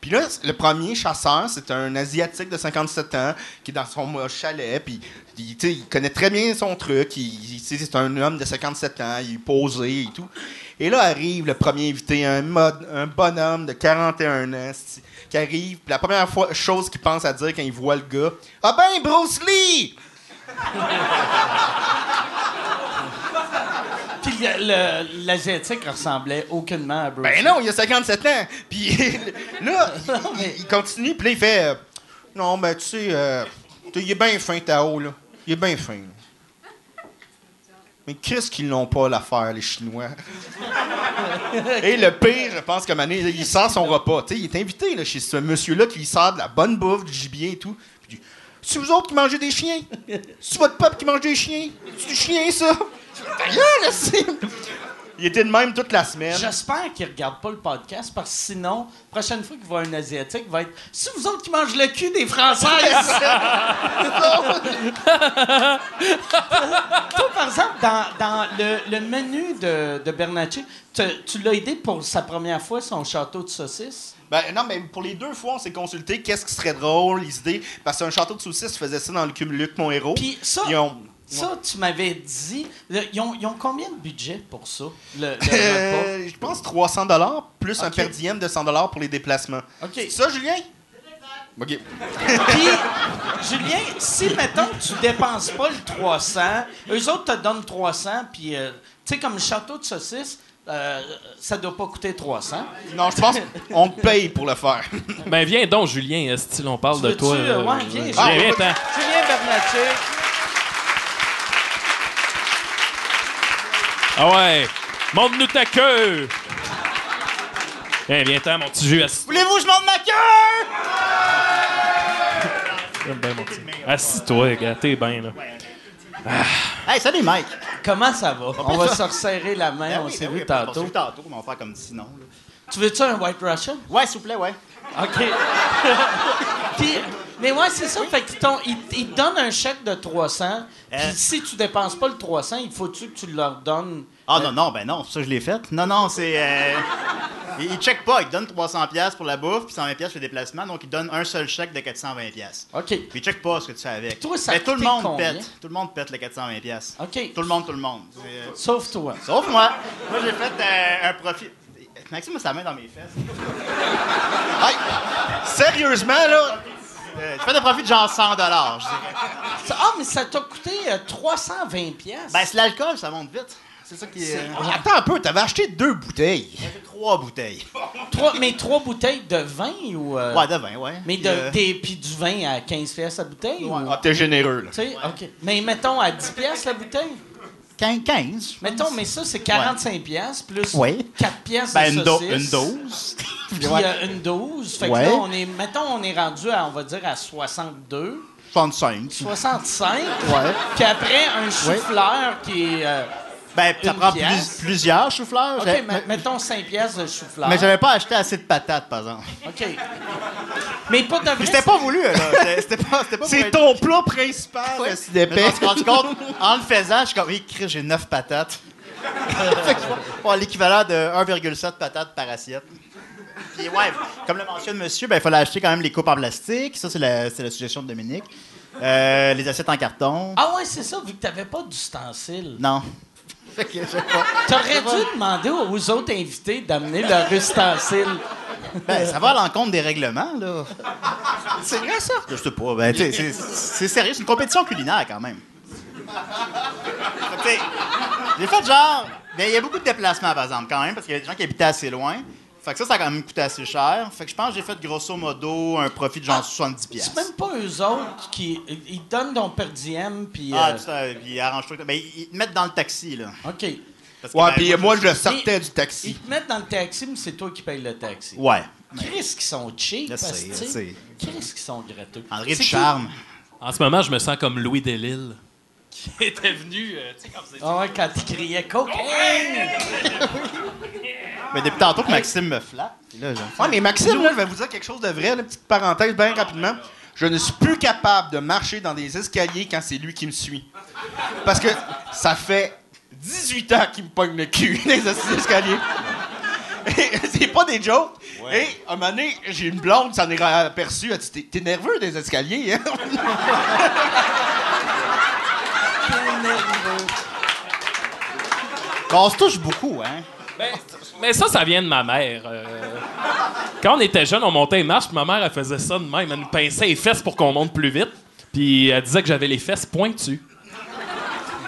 Puis là, le premier chasseur, c'est un Asiatique de 57 ans qui est dans son chalet. Puis, il, il connaît très bien son truc. Il, c'est un homme de 57 ans. Il est posé et tout. Et là arrive le premier invité, un, un bonhomme de 41 ans qui arrive. Puis la première fois, chose qu'il pense à dire quand il voit le gars Ah ben, Bruce Lee Puis l'Asiatique ressemblait aucunement à Bruce Ben Lee. non, il a 57 ans. Puis là, il, Non, mais- il continue, puis là, il fait euh, Non, ben tu sais, euh, tu- il est bien fin, Tao, là. Il est bien fin. là. Mais qu'est-ce qu'ils n'ont pas l'affaire, les Chinois? Et le pire, je pense que Mané, il sort son repas. Il est invité chez ce monsieur-là qui sort de la bonne bouffe, du gibier et tout. Puis dit C'est vous autres qui mangez des chiens? C'est votre peuple qui mange des chiens? C'est du chien, ça? Il était de même toute la semaine. J'espère qu'il regarde pas le podcast parce que sinon, prochaine fois qu'il voit un Asiatique, il va être C'est vous autres qui mangez le cul des Françaises! Toi, par exemple, dans, dans le, le menu de, de Bernacchi, tu l'as aidé pour sa première fois, son château de saucisses? Ben non, mais pour les deux fois, on s'est consulté qu'est-ce qui serait drôle, les idées. Parce qu'un château de saucisses faisait ça dans le Cumuluc, mon héros. Puis ça, Ils ont- ça tu m'avais dit. le- ils, ont, ils ont combien de budget pour ça? Le, le repas? Euh, je pense 300 dollars plus un per diem de 100 dollars pour les déplacements. OK. C'est ça, Julien? OK. Puis, Julien, si, mettons, tu dépenses pas le 300, eux autres te donnent 300, puis, euh, tu sais, comme le château de saucisses, euh, ça doit pas coûter 300. Non, je pense qu'on te paye pour le faire. Ben viens donc, Julien, style, on parle Tu de toi. euh, euh, ouais, viens, viens, Julien. viens, t'en. Julien Bernatchez. Ah ouais! Montre-nous ta queue! Viens, viens, t'en, mon petit jus. Assis- Voulez-vous que je monte ma queue? J'aime bien, mon petit. Assis-toi, gars, t'es bien, là. Hey, salut Mike. Comment ça va? On va se resserrer la main, Ben on oui, s'est ben vu oui, On s'est tantôt. vu tantôt, mais on va faire comme sinon. là. Tu veux-tu un White Russian? Ouais, s'il vous plaît, ouais. OK. Puis, mais ouais, c'est ça. Fait qu'ils ils, ils te donnent un chèque de 300. Puis Euh. si tu dépenses pas le 300, il faut-tu que tu leur donnes... Ah euh, non, non, ben non, ça je l'ai fait. Non, non, c'est. Euh, il, il check pas, il te donne 300$ piastres pour la bouffe, puis 120$ piastres pour le déplacement, donc il te donne un seul chèque de 420$. piastres. OK. Puis il check pas ce que tu fais avec. Toi, ça Mais a tout le monde combien? pète. Tout le monde pète le 420$. piastres. OK. Tout le monde, tout le monde. Euh, Sauf toi. Sauf moi. Moi, j'ai fait euh, un profit. Maxime a sa main dans mes fesses. Hey, sérieusement, là, Euh, j'ai fait un profit de genre 100$, je dirais. Ça- Ah, mais ça t'a coûté euh, 320 pièces. Ben, c'est l'alcool, ça monte vite. C'est ça qui est. J'ai attends un peu, t'avais acheté deux bouteilles. fait trois bouteilles. Trois- mais trois bouteilles de vin ou... euh, Ouais, de vin, ouais. Mais Puis, de, euh, des, puis du vin à 15 pièces la bouteille? ou- Ah, t'es généreux, là. Tu sais, OK. Mais mettons à 10 pièces la bouteille? 15. 15 je Mettons, mais ça, c'est 45 pièces plus Ouais. 4 pièces Ben, de une, do- saucisse. une dose. Puis Ouais. euh, une 12. Fait que Ouais. là, on est, mettons, on est rendu à, on va dire, à 62, 65. 65. Ouais. Puis après, un chou-fleur qui est... euh, Ben, ça prend pièce. plusieurs choux-fleurs. OK, me- mettons 5 pièces de chou-fleur. Mais j'avais pas acheté assez de patates, par exemple. OK. Mais pas de vrai. Puis c'était pas voulu, là. C'était- C'était pas, c'était pas pour C'est être- ton plat principal, Ouais. Mais je me suis rendu compte, en le faisant, je suis comme, oui, Chris, j'ai 9 patates. Fait que je vois- bon, l'équivalent de 1,7 patates par assiette. Puis ouais, comme le mentionne monsieur, ben, il fallait acheter quand même les coupes en plastique. Ça, c'est la, c'est la suggestion de Dominique. Euh, les assiettes en carton. Ah ouais, c'est ça, vu que t'avais pas d'ustensile. Non. T'aurais dû demander aux autres invités d'amener leur ustensile. Ben, ça va à l'encontre des règlements, là. C'est vrai, ça? Je sais pas. Ben, c'est- c'est sérieux, c'est une compétition culinaire quand même. J'ai fait genre. ben, Il y a beaucoup de déplacements, par exemple, quand même, parce qu'il y a des gens qui habitaient assez loin. Fait que ça, ça a quand même coûté assez cher. Fait que je pense que j'ai fait grosso modo un profit de genre Ah, 70 C'est pièces. même pas eux autres qui. Ils te donnent ton per diem, puis. Ah, euh, tout ça, puis arrange-toi. Ben, ils ils te mettent dans le taxi, là. OK. Parce que, Ouais, ben, puis moi, je sortais du Ils taxi. te mettent dans le taxi, mais c'est toi qui payes le taxi. Ouais. Chris qui sont cheap, Je sais, asti. je sais. Chris qui sont gratteux. André C'est de Charme. En ce moment, je me sens comme Louis Delisle. Qui était venu, euh, tu sais, quand vous qui- étiez- Ah ouais, quand il criait cocaine! Mais depuis tantôt que Maxime me flatte. puis Là, Ouais, mais Maxime, là, je vais vous dire quelque chose de vrai, une petite parenthèse bien rapidement. Je ne suis plus capable de marcher dans des escaliers quand c'est lui qui me suit. Parce que ça fait 18 ans qu'il me pogne le cul dans les escaliers. Et c'est pas des jokes. Et à un moment donné, j'ai une blonde, ça en est aperçu. Elle dit T'es- T'es nerveux des escaliers, hein? Bon, on se touche beaucoup, hein? Ben, mais ça, ça vient de ma mère. euh. Quand on était jeune, on montait marches, puis ma mère, elle faisait ça de même. Elle nous pinçait les fesses pour qu'on monte plus vite. Puis elle disait que j'avais les fesses pointues.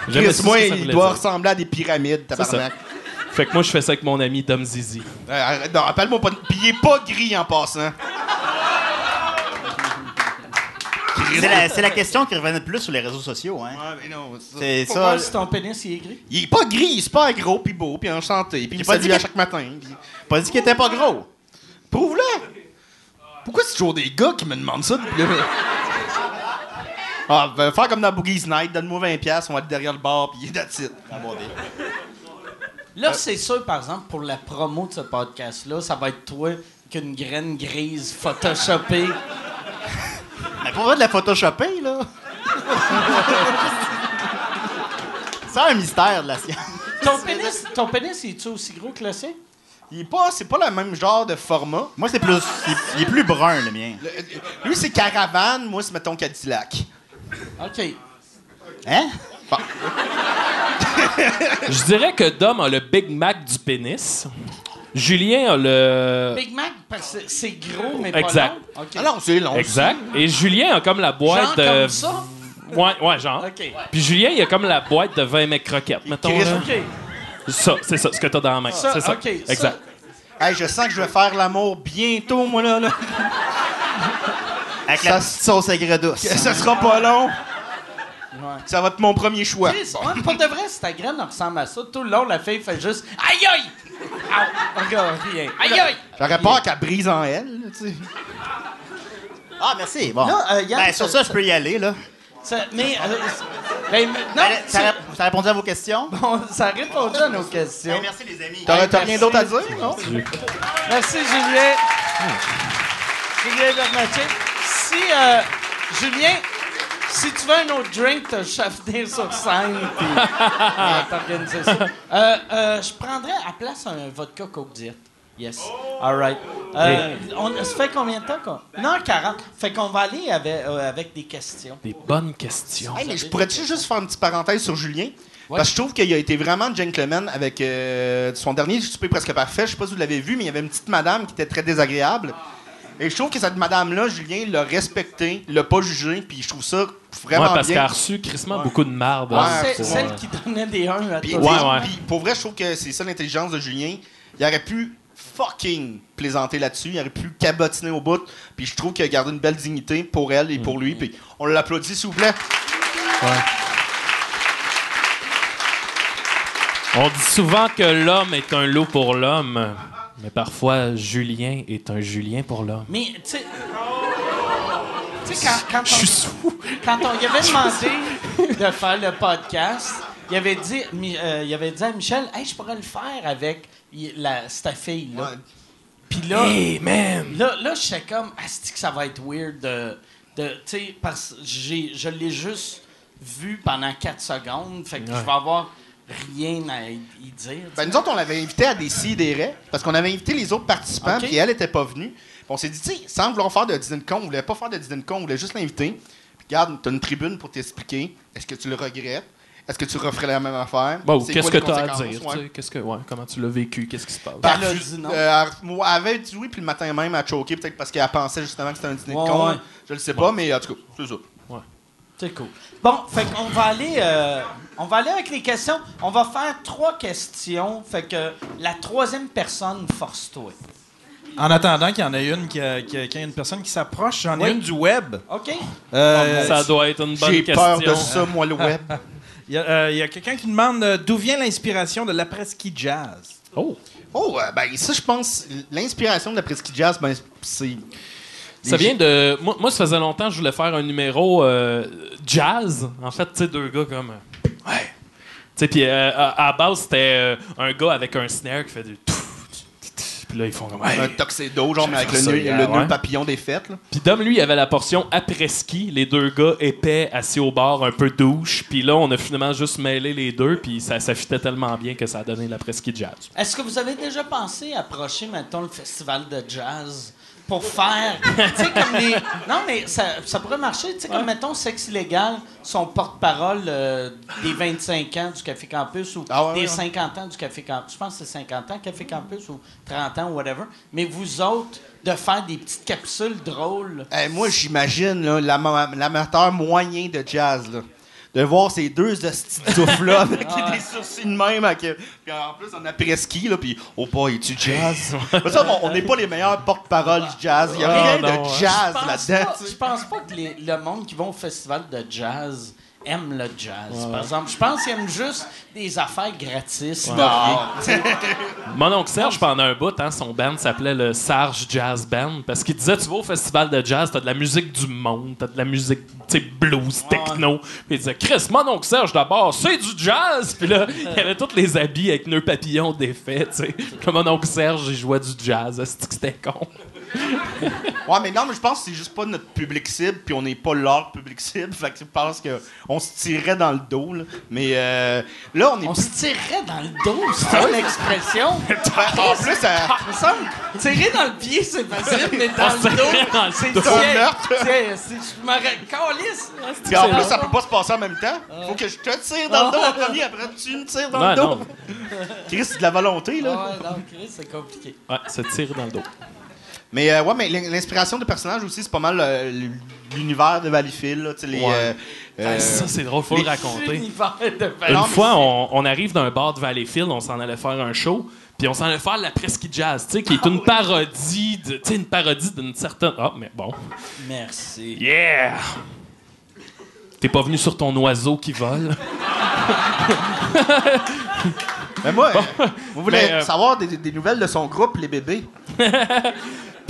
J'aimais Chris, ça, moi, ça il voulait doit dire. ressembler à des pyramides, C'est ça. tabarnak. Fait que moi, je fais ça avec mon ami Dom Zizi. Euh, arrête, non, appelle-moi pas. de- Puis il est pas gris en passant. C'est la, c'est la question qui revenait le plus sur les réseaux sociaux, hein? Ouais, mais non, ça- C'est ça. si ton pénis il est gris. Il est pas gris, il est super gros, puis beau, puis enchanté, puis il pas dit à que- chaque matin. puis- Pas dit qu'il était pas gros. Prouve-le! Pourquoi c'est toujours des gars qui me demandent ça? depuis le- ah, ben, faire comme dans Boogie's Night, donne-moi 20$, on va être derrière le bar, puis that's it. Là, c'est sûr, par exemple, pour la promo de ce podcast-là, ça va être toi qu'une graine grise photoshopée. Mais pour vrai de la photoshopper, là. c'est un mystère de la science. Ton pénis, ton pénis, il est-tu aussi gros que le sien? Il est pas, c'est pas le même genre de format. Moi, c'est plus. Il, il est plus brun, le mien. Le- lui, c'est caravane, moi, c'est mettons Cadillac. OK. Hein? Je dirais que Dom a le Big Mac du pénis. Julien a le. Big Mac, parce que c'est gros, mais Exact. pas long. OK. Ah non, c'est long. Exact. Et Julien a comme la boîte Genre de. comme ça? Ouais, ouais, genre. OK. Puis Julien, il a comme la boîte de 20 mecs croquettes, mettons. Chris, là. OK. Ça, c'est ça, ce que t'as dans la main. Ça, c'est ça. Exact. Hey, je sens que je vais faire l'amour bientôt, moi, là. là. Avec Ça- la sauce aigre douce. Ça sera pas long. Ça va être mon premier choix. Chris, ouais, pour de vrai, si ta graine ressemble à ça, tout le long, la fille fait juste Aïe aïe! Aïe! Regarde, rien. Aïe aïe! J'aurais peur qu'elle brise en elle, là, tu sais. Ah, merci. Bon. Là, euh, Yann, ben, sur ça- je peux y aller, là. Ça- mais. euh, ben, non, Ben, ça, ça, rép- ça a répondu à vos questions? bon, ça a répondu à nos questions. Ben, merci, les amis. T'as merci. rien d'autre à dire, non? Merci, Julien. Julien Bernatchez. Si, euh, Julien, si tu veux un autre drink, t'as venir sur scène puis euh, ça. Euh, euh, je prendrais à place un vodka Coke Diet. Yes. All right. Euh, on, ça fait combien de temps qu'on... 1h40. Fait qu'on va aller avec, euh, avec des questions. Des bonnes questions. Hey, mais je pourrais-tu juste faire une petite parenthèse sur Julien? Ouais. Parce que je trouve qu'il a été vraiment gentleman avec euh, son dernier souper presque parfait. Je sais pas si vous l'avez vu, mais il y avait une petite madame qui était très désagréable. Et je trouve que cette madame-là, Julien, l'a respectée, l'a pas jugée, puis je trouve ça vraiment Ouais, parce qu'elle bien. a reçu crissement beaucoup de marde. Ouais, hein, C'est pour, celle qui donnait des 1 à Puis. Ouais, puis- ouais. puis pour vrai, je trouve que c'est ça l'intelligence de Julien. Il aurait pu fucking plaisanter là-dessus, il aurait pu cabotiner au bout, puis je trouve qu'il a gardé une belle dignité pour elle et pour lui, puis on l'applaudit s'il vous plaît. On dit souvent que l'homme est un loup pour l'homme, mais parfois Julien est un Julien pour l'homme. Mais, tu sais... Tu sais, quand, quand Je suis on, sous. quand on y avait demandé de faire le podcast, il avait dit, euh, il avait dit à Michel, « Hey, je pourrais le faire avec la, cette fille-là. Puis là, Hey, man! là, là j'étais comme, asti que ça va être weird de... de tu sais, parce que j'ai- je l'ai juste vu pendant 4 secondes, fait que je vais avoir rien à y dire. tu Ben, nous autres, on l'avait invité à des sidérés parce qu'on avait invité les autres participants, puis elle était pas venue. On s'est dit, tu sais, sans vouloir faire de de con, on voulait pas faire de de con, on voulait juste l'inviter. Puis regarde, t'as une tribune pour t'expliquer. Est-ce que tu le regrettes? Est-ce que tu referais la même affaire? Bon, qu'est-ce que tu as à dire? Ouais. tu sais, Qu'est-ce que, ouais, comment tu l'as vécu? Qu'est-ce qui se passe? Ben, Elle a Par- dit non. euh, elle- moi, elle avait dit oui, puis le matin même, elle a choqué, peut-être parce qu'elle pensait justement que c'était un dîner Ouais, de con. ouais. Je le sais pas, mais en tout cas, c'est ça. C'est cool. Bon, fait qu'on va aller, euh, on va aller avec les questions. On va faire trois questions. Fait que la troisième personne, force-toi. En attendant qu'il y en ait une, qui a- qui a- qu'il y ait une personne qui s'approche, j'en ai Oui. une du web. OK. Euh, Ça doit être une bonne J'ai question. peur de ça, moi, le web. Il y a, euh, il y a quelqu'un qui demande euh, d'où vient l'inspiration de l'après-ski jazz? Oh. Oh, euh, ben, ça, je pense, l'inspiration de la presqu'île jazz, ben, c'est. Ça vient de. Moi, moi, ça faisait longtemps que je voulais faire un numéro euh, jazz. En fait, tu sais, deux gars comme. euh, ouais. Tu sais, puis euh, à, à la base, c'était euh, un gars avec un snare qui fait du. Puis là, ils font comme. Ouais. Un tuxedo, genre, mais avec le, ça nœud, hier, le nœud ouais. papillon des fêtes. Là. Puis Dom, lui, il avait la portion après-ski. Les deux gars épais, assis au bord, un peu douche. Puis là, on a finalement juste mêlé les deux. Puis ça, ça fitait tellement bien que ça a donné l'après-ski jazz. Est-ce que vous avez déjà pensé approcher, mettons, le festival de jazz? Pour faire. tu sais, comme les. Non, mais ça, ça pourrait marcher. Tu sais, comme, mettons, Sexe illégal, son porte-parole euh, des 25 ans du Café Campus ou Ah ouais, des ouais. 50 ans du Café Campus. Je pense que c'est 50 ans, Café Campus, ou 30 ans, ou whatever. Mais vous autres, de faire des petites capsules drôles. Eh, moi, j'imagine l'amateur moyen de jazz. Là. De voir ces deux hosties de souffle-là avec des sourcils de même. Avec, puis en plus, on a presque là, puis oh boy, es-tu jazz? Mais ça, bon, on n'est pas les meilleurs porte-parole du jazz. Il n'y a Ah, rien non, de ouais. jazz là-dedans. Je pense pas que les- le monde qui va au festival de jazz aime le jazz, par exemple. Je pense qu'ils aiment juste des affaires gratis. Non. Mon oncle Serge, pendant un bout, hein, son band s'appelait le Sarge Jazz Band parce qu'il disait Tu vas au festival de jazz, t'as de la musique du monde, t'as de la musique tu sais, blues, techno. Puis il disait Chris, mon oncle Serge d'abord, c'est du jazz. Puis là, il avait tous les habits avec nœud papillon défait. tu sais. Comme mon oncle Serge, il jouait du jazz. C'est que c'était con. Ouais, mais non, mais je pense que c'est juste pas notre public cible, puis on n'est pas leur public cible. Fait que je pense qu'on se tirerait dans le dos. Là. Mais euh, là, on est On plus. se tirerait dans le dos, c'est une expression. En plus, ça- me semble, tirer dans le pied, c'est facile, mais dans On le tirait dans dos, le c'est Un meurtre. c'est- c'est- Je me calisse. Puis en plus, ça peut pas se passer en même temps. Faut que je te tire dans le dos en premier, après tu me tires dans le dos. non. Chris, c'est de la volonté, là. Ouais, non, Chris, c'est compliqué. Ouais, se tirer dans le dos. Mais euh, ouais, mais l'in- l'inspiration de personnages aussi, c'est pas mal euh, l'univers de Valleyfield, là. Tu sais, les. Ouais. euh, euh, ça, c'est drôle, faut le raconter. L'univers de Une Non, fois, on, on arrive d'un bar de Valleyfield, on s'en allait faire un show, puis on s'en allait faire la Presqu'île Jazz, tu sais, qui est une parodie, de, tu sais, une parodie d'une certaine. Ah, mais bon. Merci. Yeah! T'es pas venu sur ton oiseau qui vole? Mais moi, euh, vous voulez Mais, euh, savoir des, des nouvelles de son groupe, les bébés?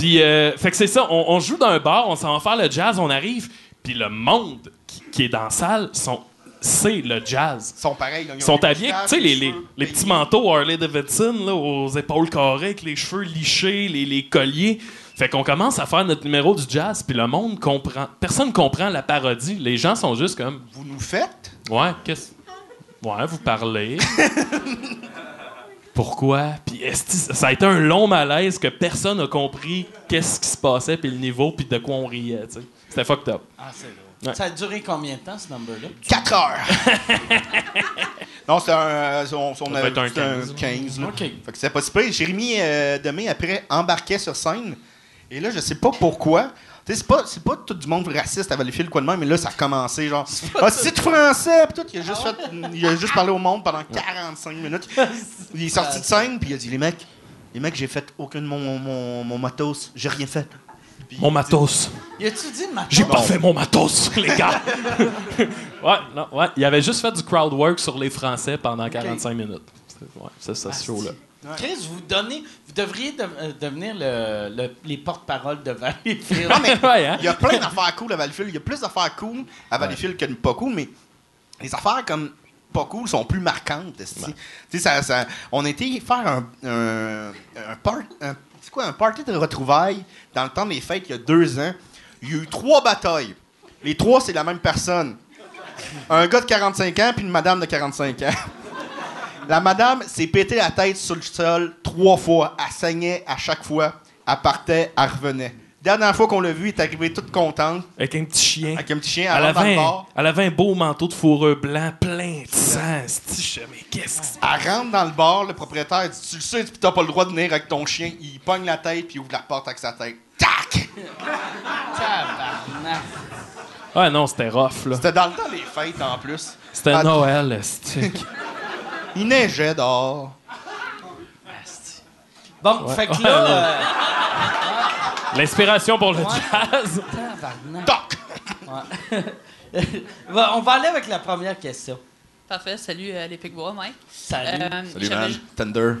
Puis, euh, fait que c'est ça, on, on joue dans un bar, on s'en va faire le jazz, on arrive, puis le monde qui, qui est dans la salle, sont, c'est le jazz. Ils sont pareils. Ils ont sont habillés, tu sais, les, les, petits manteaux Harley Davidson, là, aux épaules carrées, avec les cheveux lichés, les, les colliers. Fait qu'on commence à faire notre numéro du jazz, puis le monde comprend. Personne comprend la parodie. Les gens sont juste comme, Vous nous faites? ouais, qu'est-ce? Ouais, vous parlez. Pourquoi? Puis ça a été un long malaise que personne n'a compris qu'est-ce qui se passait, puis le niveau, puis de quoi on riait. C'était fucked up. Ah, c'est. Ouais. Ça a duré combien de temps, ce number-là? 4 heures! non, c'est un. euh, On, on un c'était un 15. 15. là. OK. Fait que c'est pas si pire. Jérémy euh, Demé, après, embarquait sur scène. Et là, je sais pas pourquoi. Tu sais, c'est pas, c'est pas tout du monde raciste à Valleyfield, quoi de même, mais là, ça a commencé, genre. Ah, c'est français! Puis tout, il a, juste fait, il a juste parlé au monde pendant 45 minutes. Il est sorti de scène, puis il a dit Les mecs, les mecs, j'ai fait aucun de mon, mon, mon matos. J'ai rien fait. Mon matos. Y a-tu dit ma J'ai pas fait mon matos, les gars. ouais, non, ouais. Il avait juste fait du crowd work sur les Français pendant 45 minutes. C'est- Ouais, c'est ça, ce show-là. Chris, vous donnez, devriez de- euh, devenir le, le- les porte-parole de Valleyfield. Non, mais Ouais, hein? il y a plein d'affaires cool à Valleyfield. Il y a plus d'affaires cool à Valleyfield que de pas cool, mais les affaires comme pas cool sont plus marquantes. esti. Tu sais, ça, ça- on était faire un, un, un part- un- c'est quoi, un party de retrouvailles dans le temps des fêtes il y a deux ans. Il y a eu trois batailles. Les trois, c'est la même personne. Un gars de 45 ans puis une madame de 45 ans. La madame s'est pété la tête sur le sol trois fois. Elle saignait à chaque fois. Elle partait, elle revenait. Dernière fois qu'on l'a vue, elle est arrivée toute contente Avec un petit chien. avec un petit chien. Elle Elle rentre dans le avait, un, bar. elle avait un beau manteau de fourrure blanc plein de sang. mais qu'est-ce qui se Elle rentre dans le bar, le propriétaire dit Tu le sais, tu t'as pas le droit de venir avec ton chien. Il pogne la tête puis il ouvre la porte avec sa tête. Tac Tabarnak. Ouais, non, c'était rough, là. C'était dans le temps des fêtes en plus. C'était Ah, Noël, esti. Il neigeait dehors. Bon, fait que là, euh, L'inspiration pour le Ouais. jazz. Ouais. Va- On va aller avec la première question. Parfait. Salut, euh, les Picbois, Mike. Salut. Euh, Salut, man. Thunder.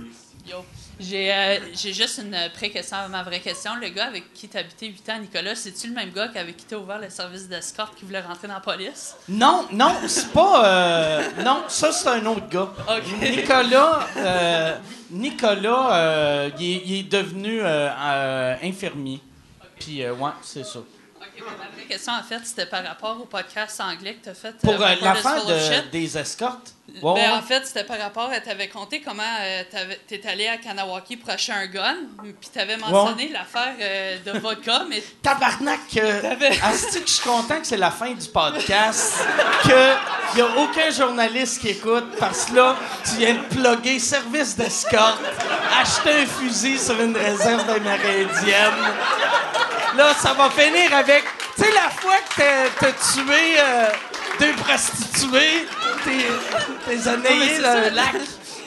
Yo. J'ai euh, j'ai juste une pré-question à ma vraie question. Le gars avec qui tu habité 8 ans, Nicolas, c'est-tu le même gars qu'avec qui tu ouvert le service d'escorte qui voulait rentrer dans la police? Non, non, c'est pas. euh, non, ça, c'est un autre gars. Nicolas, euh, Nicolas, euh, il, est, devenu euh, euh, infirmier. Puis, euh, ouais, c'est ça. Ma vraie question, en fait, c'était par rapport au podcast anglais que tu as fait. Pour l'affaire de- des escortes. Ben, Ouais. En fait, c'était par rapport à. Tu avais compté comment tu es allé à Kanawaki pour acheter un gun, puis tu avais mentionné l'affaire euh, de vodka, mais Tabarnak! Euh, T'avais- Asti que je suis content que c'est la fin du podcast, qu'il n'y a aucun journaliste qui écoute, parce que là, tu viens de plugger service d'escorte, acheter un fusil sur une réserve amérindienne. Là, ça va finir avec... Tu sais, la fois que t'as- t'as tué euh, deux prostituées, t'es t'es mais annayé c'est le lac.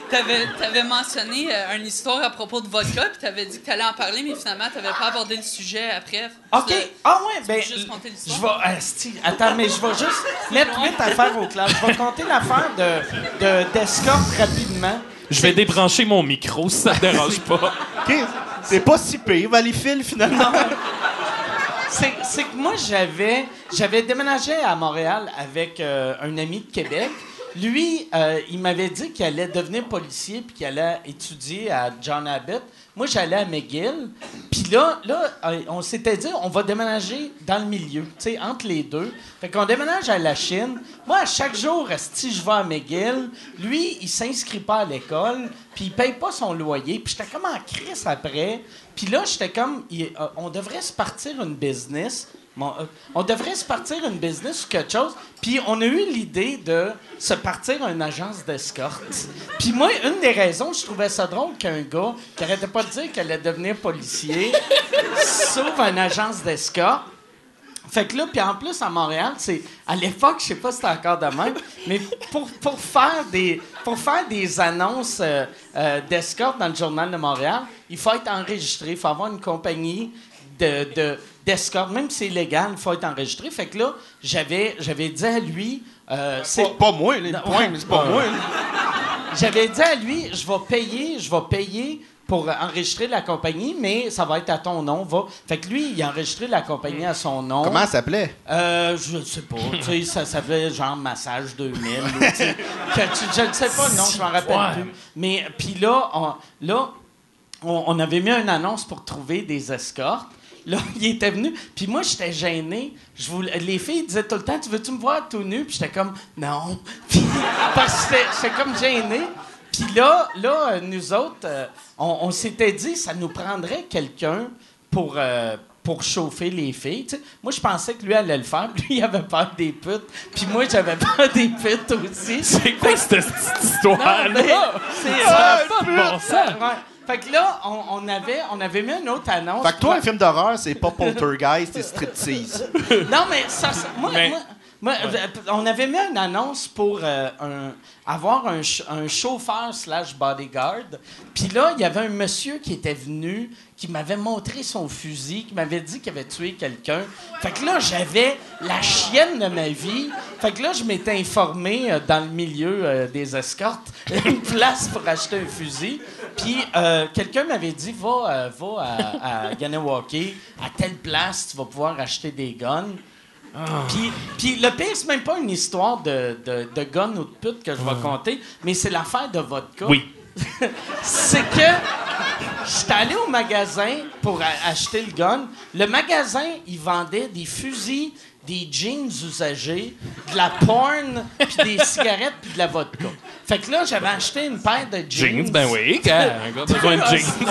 T'avais, t'avais mentionné euh, une histoire à propos de vodka, puis t'avais dit que t'allais en parler, mais finalement, t'avais pas abordé le sujet après. OK. Ah ouais, ben peux juste compter je l'histoire? vais asti, attends, mais je vais juste mettre huit affaires au clair. Je vais compter l'affaire de de d'escorte rapidement. Je vais débrancher mon micro si ça te dérange pas. OK. C'est pas si pire, Valleyfield, finalement. C'est que moi j'avais j'avais déménagé à Montréal avec euh, un ami de Québec. Lui, euh, il m'avait dit qu'il allait devenir policier puis qu'il allait étudier à John Abbott. Moi, j'allais à McGill. Puis là, là euh, on s'était dit, on va déménager dans le milieu, tu sais, entre les deux. Fait qu'on déménage à la Chine. Moi, à chaque jour, si je vais à McGill, lui, il s'inscrit pas à l'école, puis il paye pas son loyer. Puis j'étais comme en crise après. Puis là, j'étais comme, euh, on devrait se partir une business. Bon, euh, on devrait se partir une business ou quelque chose. Puis on a eu l'idée de se partir une agence d'escorte. Puis moi, une des raisons, je trouvais ça drôle qu'un gars qui arrêtait pas de dire qu'il allait devenir policier sauve une agence d'escorte. Fait que là, puis en plus, à Montréal, c'est à l'époque, je sais pas si c'était encore de même, mais pour, pour, faire, des, pour faire des annonces euh, euh, d'escorte dans le Journal de Montréal, il faut être enregistré, il faut avoir une compagnie de, de- d'escorte, même si c'est illégal, il faut être enregistré. Fait que là, j'avais, j'avais dit à lui, euh, c'est, Pas, pas moi, là, le Non, point, ouais. mais c'est pas moi. j'avais dit à lui, je vais payer, je vais payer pour enregistrer la compagnie, mais ça va être à ton nom. Va. Fait que lui, il a enregistré la compagnie à son nom. Comment ça s'appelait? Euh, je ne sais pas. tu sais, ça s'appelait genre Massage 2000. ou, tu sais, je ne sais pas, non, je m'en rappelle Ouais. plus. Mais puis là, on, là on, on avait mis une annonce pour trouver des escortes. Là, il était venu. Puis moi, j'étais gêné. Je voulais, les filles disaient tout le temps, tu veux-tu me voir tout nu? Puis j'étais comme, non. Puis, parce que j'étais- comme gêné. Puis là, là, euh, nous autres, euh, on, on s'était dit, ça nous prendrait quelqu'un pour, euh, pour chauffer les filles. Moi, je pensais que lui allait le faire. Lui, il avait peur des putes. Puis moi, j'avais peur des putes aussi. C'est quoi cette, histoire-là? c'est Ça a euh, pas de bon sens. Ouais. Fait que là, on, on avait, on avait mis une autre annonce. Fait que toi, un film d'horreur, c'est pas Poltergeist, c'est Striptease. Non, mais ça, ça- moi, Mais- moi- moi, euh, on avait mis une annonce pour euh, un- avoir un, ch- un chauffeur slash bodyguard. Puis là, il y avait un monsieur qui était venu, qui m'avait montré son fusil, qui m'avait dit qu'il avait tué quelqu'un. Fait que là, j'avais la chienne de ma vie. Fait que là, je m'étais informé euh, dans le milieu euh, des escortes, une place pour acheter un fusil. Puis euh, quelqu'un m'avait dit, va, euh, va à, à Ganawake, à telle place, tu vas pouvoir acheter des guns. Puis, puis le pire, c'est même pas une histoire de, de, de gun ou de pute que je vais compter, mais c'est l'affaire de vodka. Oui. c'est que j'étais allé au magasin pour acheter le gun. Le magasin, il vendait des fusils, des jeans usagés, de la porn, puis des cigarettes, puis de la vodka. Fait que là, j'avais acheté une paire de jeans. Jeans, ben oui, quand un gars a besoin de jeans.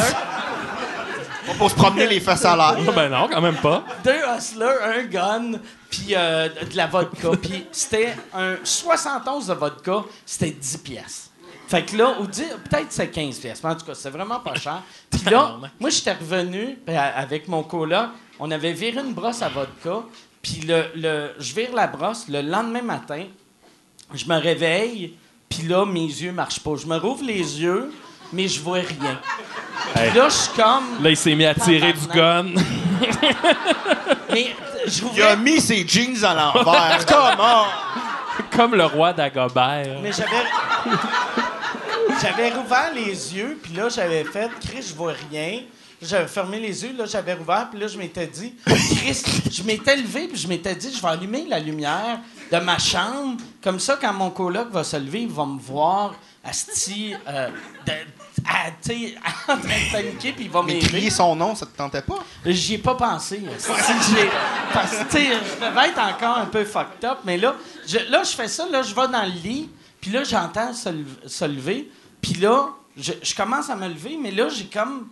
Peut se promener les fesses à l'air. Ah, Ben non, quand même pas. deux hustlers, un gun, puis euh, de la vodka. Puis c'était un 71 de vodka, c'était 10 pièces. Fait que là, ou 10 peut-être c'est 15 pièces, mais en tout cas, c'est vraiment pas cher. Puis là, moi, j'étais revenu ben, avec mon coloc, on avait viré une brosse à vodka, puis le, le, je vire la brosse, le lendemain matin, je me réveille, puis là, mes yeux marchent pas. Je me rouvre les yeux, mais je vois rien. Hey. Puis là, je suis comme. Là, il s'est mis à tirer du gun. Mais je Il a mis ses jeans à l'envers. Comment? Comme le roi d'Agobert. Mais j'avais. J'avais rouvert les yeux, puis là, j'avais fait, Chris, je vois rien. J'avais fermé les yeux, là, j'avais rouvert, puis là, je m'étais dit, Chris, je m'étais levé, puis je m'étais dit, je vais allumer la lumière de ma chambre. Comme ça, quand mon coloc va se lever, il va me voir, asti, euh, de- à- en train de paniquer, puis il va Mais m'aider. crier son nom, ça te tentait pas? J'y ai pas pensé. J'ai- Parce que, tu sais, je devais être encore un peu fucked up, mais là, je, là, je fais ça, là, je vais dans le lit, puis là, j'entends se, lev- se lever, puis là, je, je commence à me lever, mais là, j'ai comme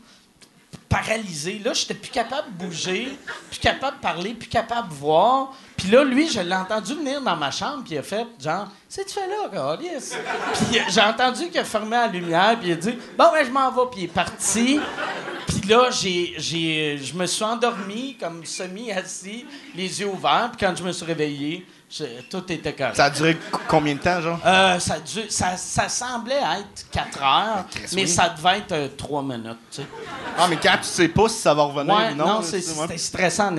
paralysé. Là, j'étais plus capable de bouger, plus capable de parler, plus capable de voir. Puis là, lui, je l'ai entendu venir dans ma chambre, puis il a fait genre, c'est tu fais là, Carlis? Puis j'ai entendu qu'il a fermé la lumière, puis il a dit, bon, ben, je m'en vais, puis il est parti. Puis là, j'ai, j'ai, je me suis endormi, comme semi-assis, les yeux ouverts, puis quand je me suis réveillé, tout était correct. Ça a duré co- combien de temps, genre? Euh, ça, dure- ça, ça semblait être 4 heures, mais oui. ça devait être 3 minutes, tu sais. Ah, mais quand tu sais pas si ça va revenir Ouais, ou non. non, c'était stressant.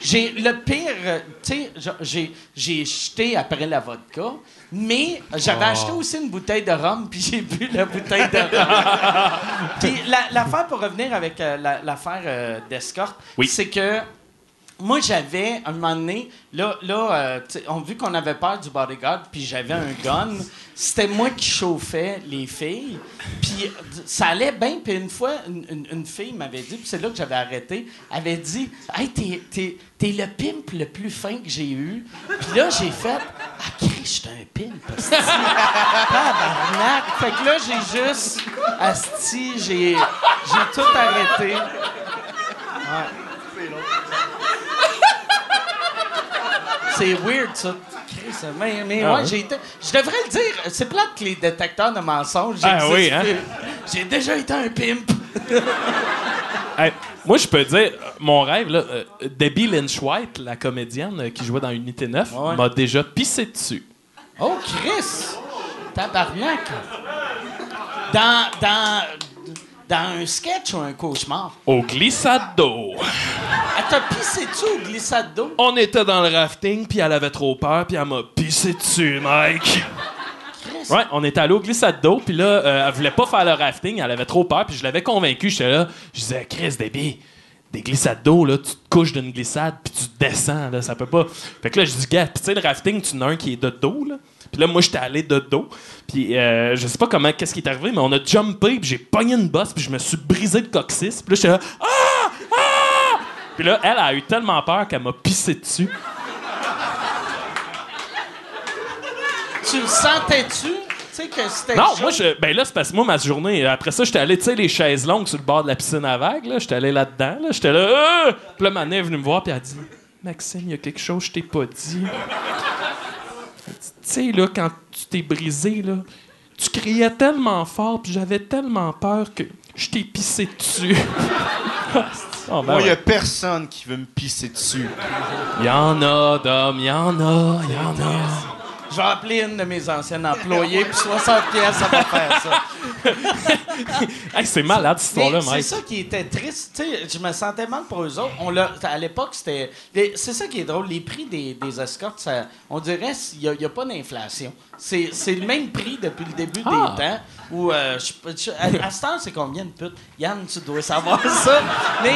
J'ai le pire, euh, tu sais, j'ai j'ai jeté après la vodka, mais j'avais acheté aussi une bouteille de rhum, puis j'ai bu la bouteille de rhum. puis la- l'affaire pour revenir avec euh, la- l'affaire euh, d'escorte, Oui. c'est que moi, j'avais, un moment donné, là, là euh, on vu qu'on avait peur du bodyguard, puis j'avais un gun. C'était moi qui chauffais les filles. Puis ça allait bien. Puis une fois, une, une- fille m'avait dit, puis c'est là que j'avais arrêté, avait dit Hey, t'es, t'es- le pimp le plus fin que j'ai eu. Puis là, j'ai fait Ah, Chris, j'étais un pimp. Tabarnak. Fait que là, j'ai juste. Asti, j'ai, j'ai tout arrêté. C'est weird, ça. Chris, Mais, mais Ah ouais, j'ai été. Je devrais le dire. C'est plate que les détecteurs de mensonges. Ah oui, hein? J'ai déjà été un pimp. Hey, moi, je peux dire, mon rêve, là, euh, Debbie Lynch White, la comédienne euh, qui jouait dans Unité 9, Ouais. m'a déjà pissé dessus. Oh, Chris! Tabarnak! Dans, dans, dans un sketch ou un cauchemar? Au glissade d'eau. Elle t'a pissé dessus au glissade d'eau? On était dans le rafting, puis elle avait trop peur, puis elle m'a pissé dessus, Mike. Chris! Ouais, on était allé au glissade d'eau, puis là, euh, elle voulait pas faire le rafting, elle avait trop peur, puis je l'avais convaincu, j'étais là, je disais, Chris, Debbie, des glissades d'eau, là, tu te couches d'une glissade, puis tu descends, là, ça peut pas. Fait que là, je dis, gars, tu sais, le rafting, tu en as un qui est de dos, là. Puis là, moi, j'étais allé de dos, puis euh, je sais pas comment, qu'est-ce qui est arrivé, mais on a jumpé, puis j'ai pogné une bosse, puis je me suis brisé le coccyx, puis là, j'étais là, ah! Ah! Puis là, elle a eu tellement peur qu'elle m'a pissé dessus. Tu le sentais-tu? Tu sais que c'était. Non, chaud? moi, je, ben là, c'est parce que moi, ma journée, après ça, j'étais allé, tu sais, les chaises longues sur le bord de la piscine à vagues, là, j'étais allé là-dedans, là, j'étais là, euh! Puis là, ma nez est venue me voir, puis elle a dit, Maxime, il y a quelque chose que je t'ai pas dit. Tu sais, là, quand tu t'es brisé, là, tu criais tellement fort, puis j'avais tellement peur que je t'ai pissé dessus. Oh, ben Moi, il y ouais. a personne qui veut me pisser dessus. Il y en a, d'hommes, il y en a, il y en a. Je vais appeler une de mes anciennes employées, puis 60 pièces, ça va faire ça. Hey, c'est malade, cette histoire-là, c'est Mike. ça qui était triste. Tu sais, je me sentais mal pour eux autres. On l'a- à l'époque, c'était. C'est ça qui est drôle. Les prix des, des escortes, ça- on dirait qu'il n'y a, pas d'inflation. C'est c'est le même prix depuis le début Ah. des temps. Où, euh, je- je- à, à ce temps, c'est combien de putes? Yann, tu dois savoir ça. Mais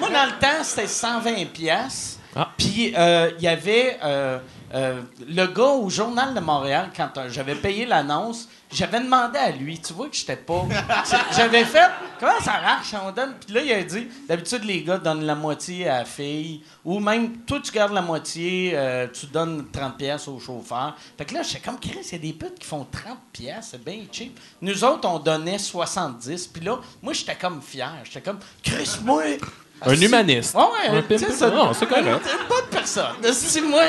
moi, dans le temps, c'était 120 pièces. Ah. Puis euh, il y avait euh, euh, le gars au Journal de Montréal, quand euh, j'avais payé l'annonce, j'avais demandé à lui, tu vois que j'étais pas. J'avais fait, comment ça marche, on donne. Puis là, il a dit, d'habitude, les gars donnent la moitié à la fille, ou même, toi, tu gardes la moitié, euh, tu donnes 30 pièces au chauffeur. Fait que là, j'étais comme, Chris, il y a des putes qui font 30 pièces, c'est bien cheap. Nous autres, on donnait 70. Puis là, moi, j'étais comme fier. J'étais comme, Chris, moi. Un asti- humaniste. Ouais, ouais, Un sais, pimp- ça- non, c'est correct. Une, une bonne personne. Si moi,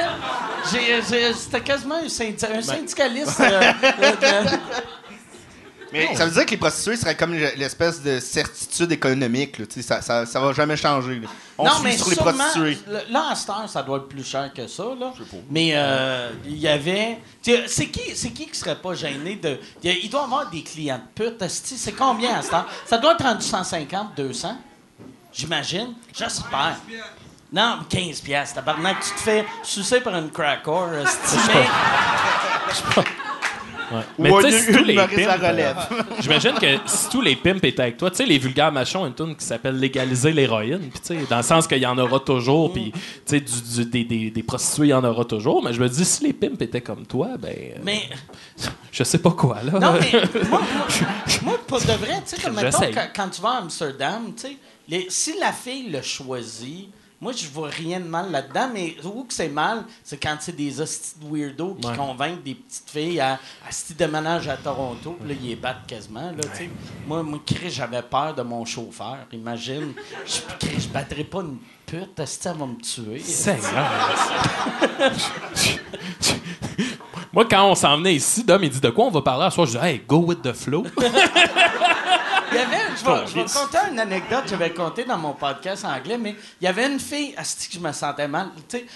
c'était quasiment un, syndi- un syndicaliste. euh, de- de- Mais ça veut dire que les prostituées seraient comme l'espèce de certitude économique. Là, sais, ça, ça, ça va jamais changer. là. On non, mais sur les sûrement, prostituées. Là, à cette heure, ça doit être plus cher que ça. Là. Mais euh, il y avait. sais, C'est qui, c'est qui qui serait pas gêné de. Il doit y avoir des clients de pute. C'est combien à cette heure? Ça doit être entre 150, 200. J'imagine. J'espère. Non, 15 piastres. Tabarnak, tu te fais sucer par une mais- Ouais. Ou Mais tu sais, si tous les pimps, euh, j'imagine que si tous les pimps étaient avec toi, tu sais, les vulgaires machins ont une tune qui s'appelle Légaliser l'héroïne, puis tu sais, dans le sens qu'il y en aura toujours, puis tu sais, du- du- des, des, des prostituées, il y en aura toujours, mais je me dis, si les pimps étaient comme toi, ben, euh, mais je sais pas quoi, là. Non, mais moi, moi, moi, pour de vrai, tu sais, comme mettons, quand, quand tu vas à Amsterdam, tu sais, les- si la fille le choisit, moi, je vois rien de mal là-dedans, mais où que c'est mal, c'est quand c'est des hosties de weirdos qui Ouais. convainquent des petites filles à, à ce déménage à Toronto, puis là, ils les battent quasiment, là. Moi, moi, Chris, j'avais peur de mon chauffeur, imagine. Je, je battrais pas une pute, elle va me tuer. Seigneur. Moi, quand on s'en venait ici, Dom, il dit de quoi on va parler à soir? Je dis, hey, go with the flow. Il y avait, je vais, je vais conter une anecdote que j'avais contée dans mon podcast anglais, mais il y avait une fille, asti que je me sentais mal?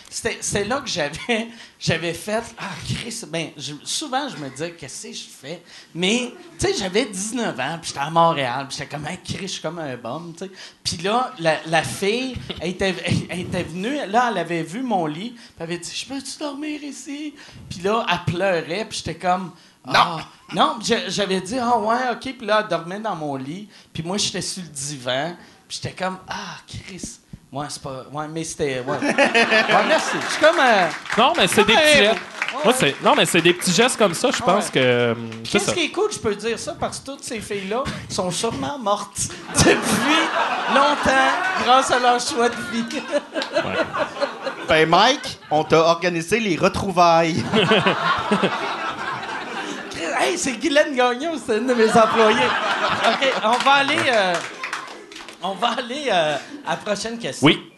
C'est là que j'avais, j'avais fait, ah, Chris, ben, je- souvent je me disais, qu'est-ce que je fais? Mais, tu sais, j'avais 19 ans, puis j'étais à Montréal, puis j'étais comme, hey, Chris, je suis comme un bum, tu sais. Puis là, la, la fille, elle était, elle était venue, là, elle avait vu mon lit, puis elle avait dit, je peux-tu dormir ici? Puis là, elle pleurait, puis j'étais comme, non! Non, je- j'avais dit, ah ouais, OK. Puis là, elle dormait dans mon lit. Puis moi, j'étais sur le divan. Puis j'étais comme, ah, Chris. Ouais, c'est pas. Ouais, mais c'était. Ouais. ouais, merci. Je suis comme. euh, Non, mais c'est des petits ouais. gestes. Moi, c'est, non, mais c'est des petits gestes comme ça, je pense Ouais. que. euh, c'est Qu'est-ce qui est cool, je peux dire ça, parce que toutes ces filles-là sont sûrement mortes depuis longtemps grâce à leur choix de vie. Ben, Mike, on t'a organisé les retrouvailles. hey, c'est Guylaine Gagnon, c'est une de mes employés. OK, on va aller. euh, on va aller euh, à la prochaine question. Oui.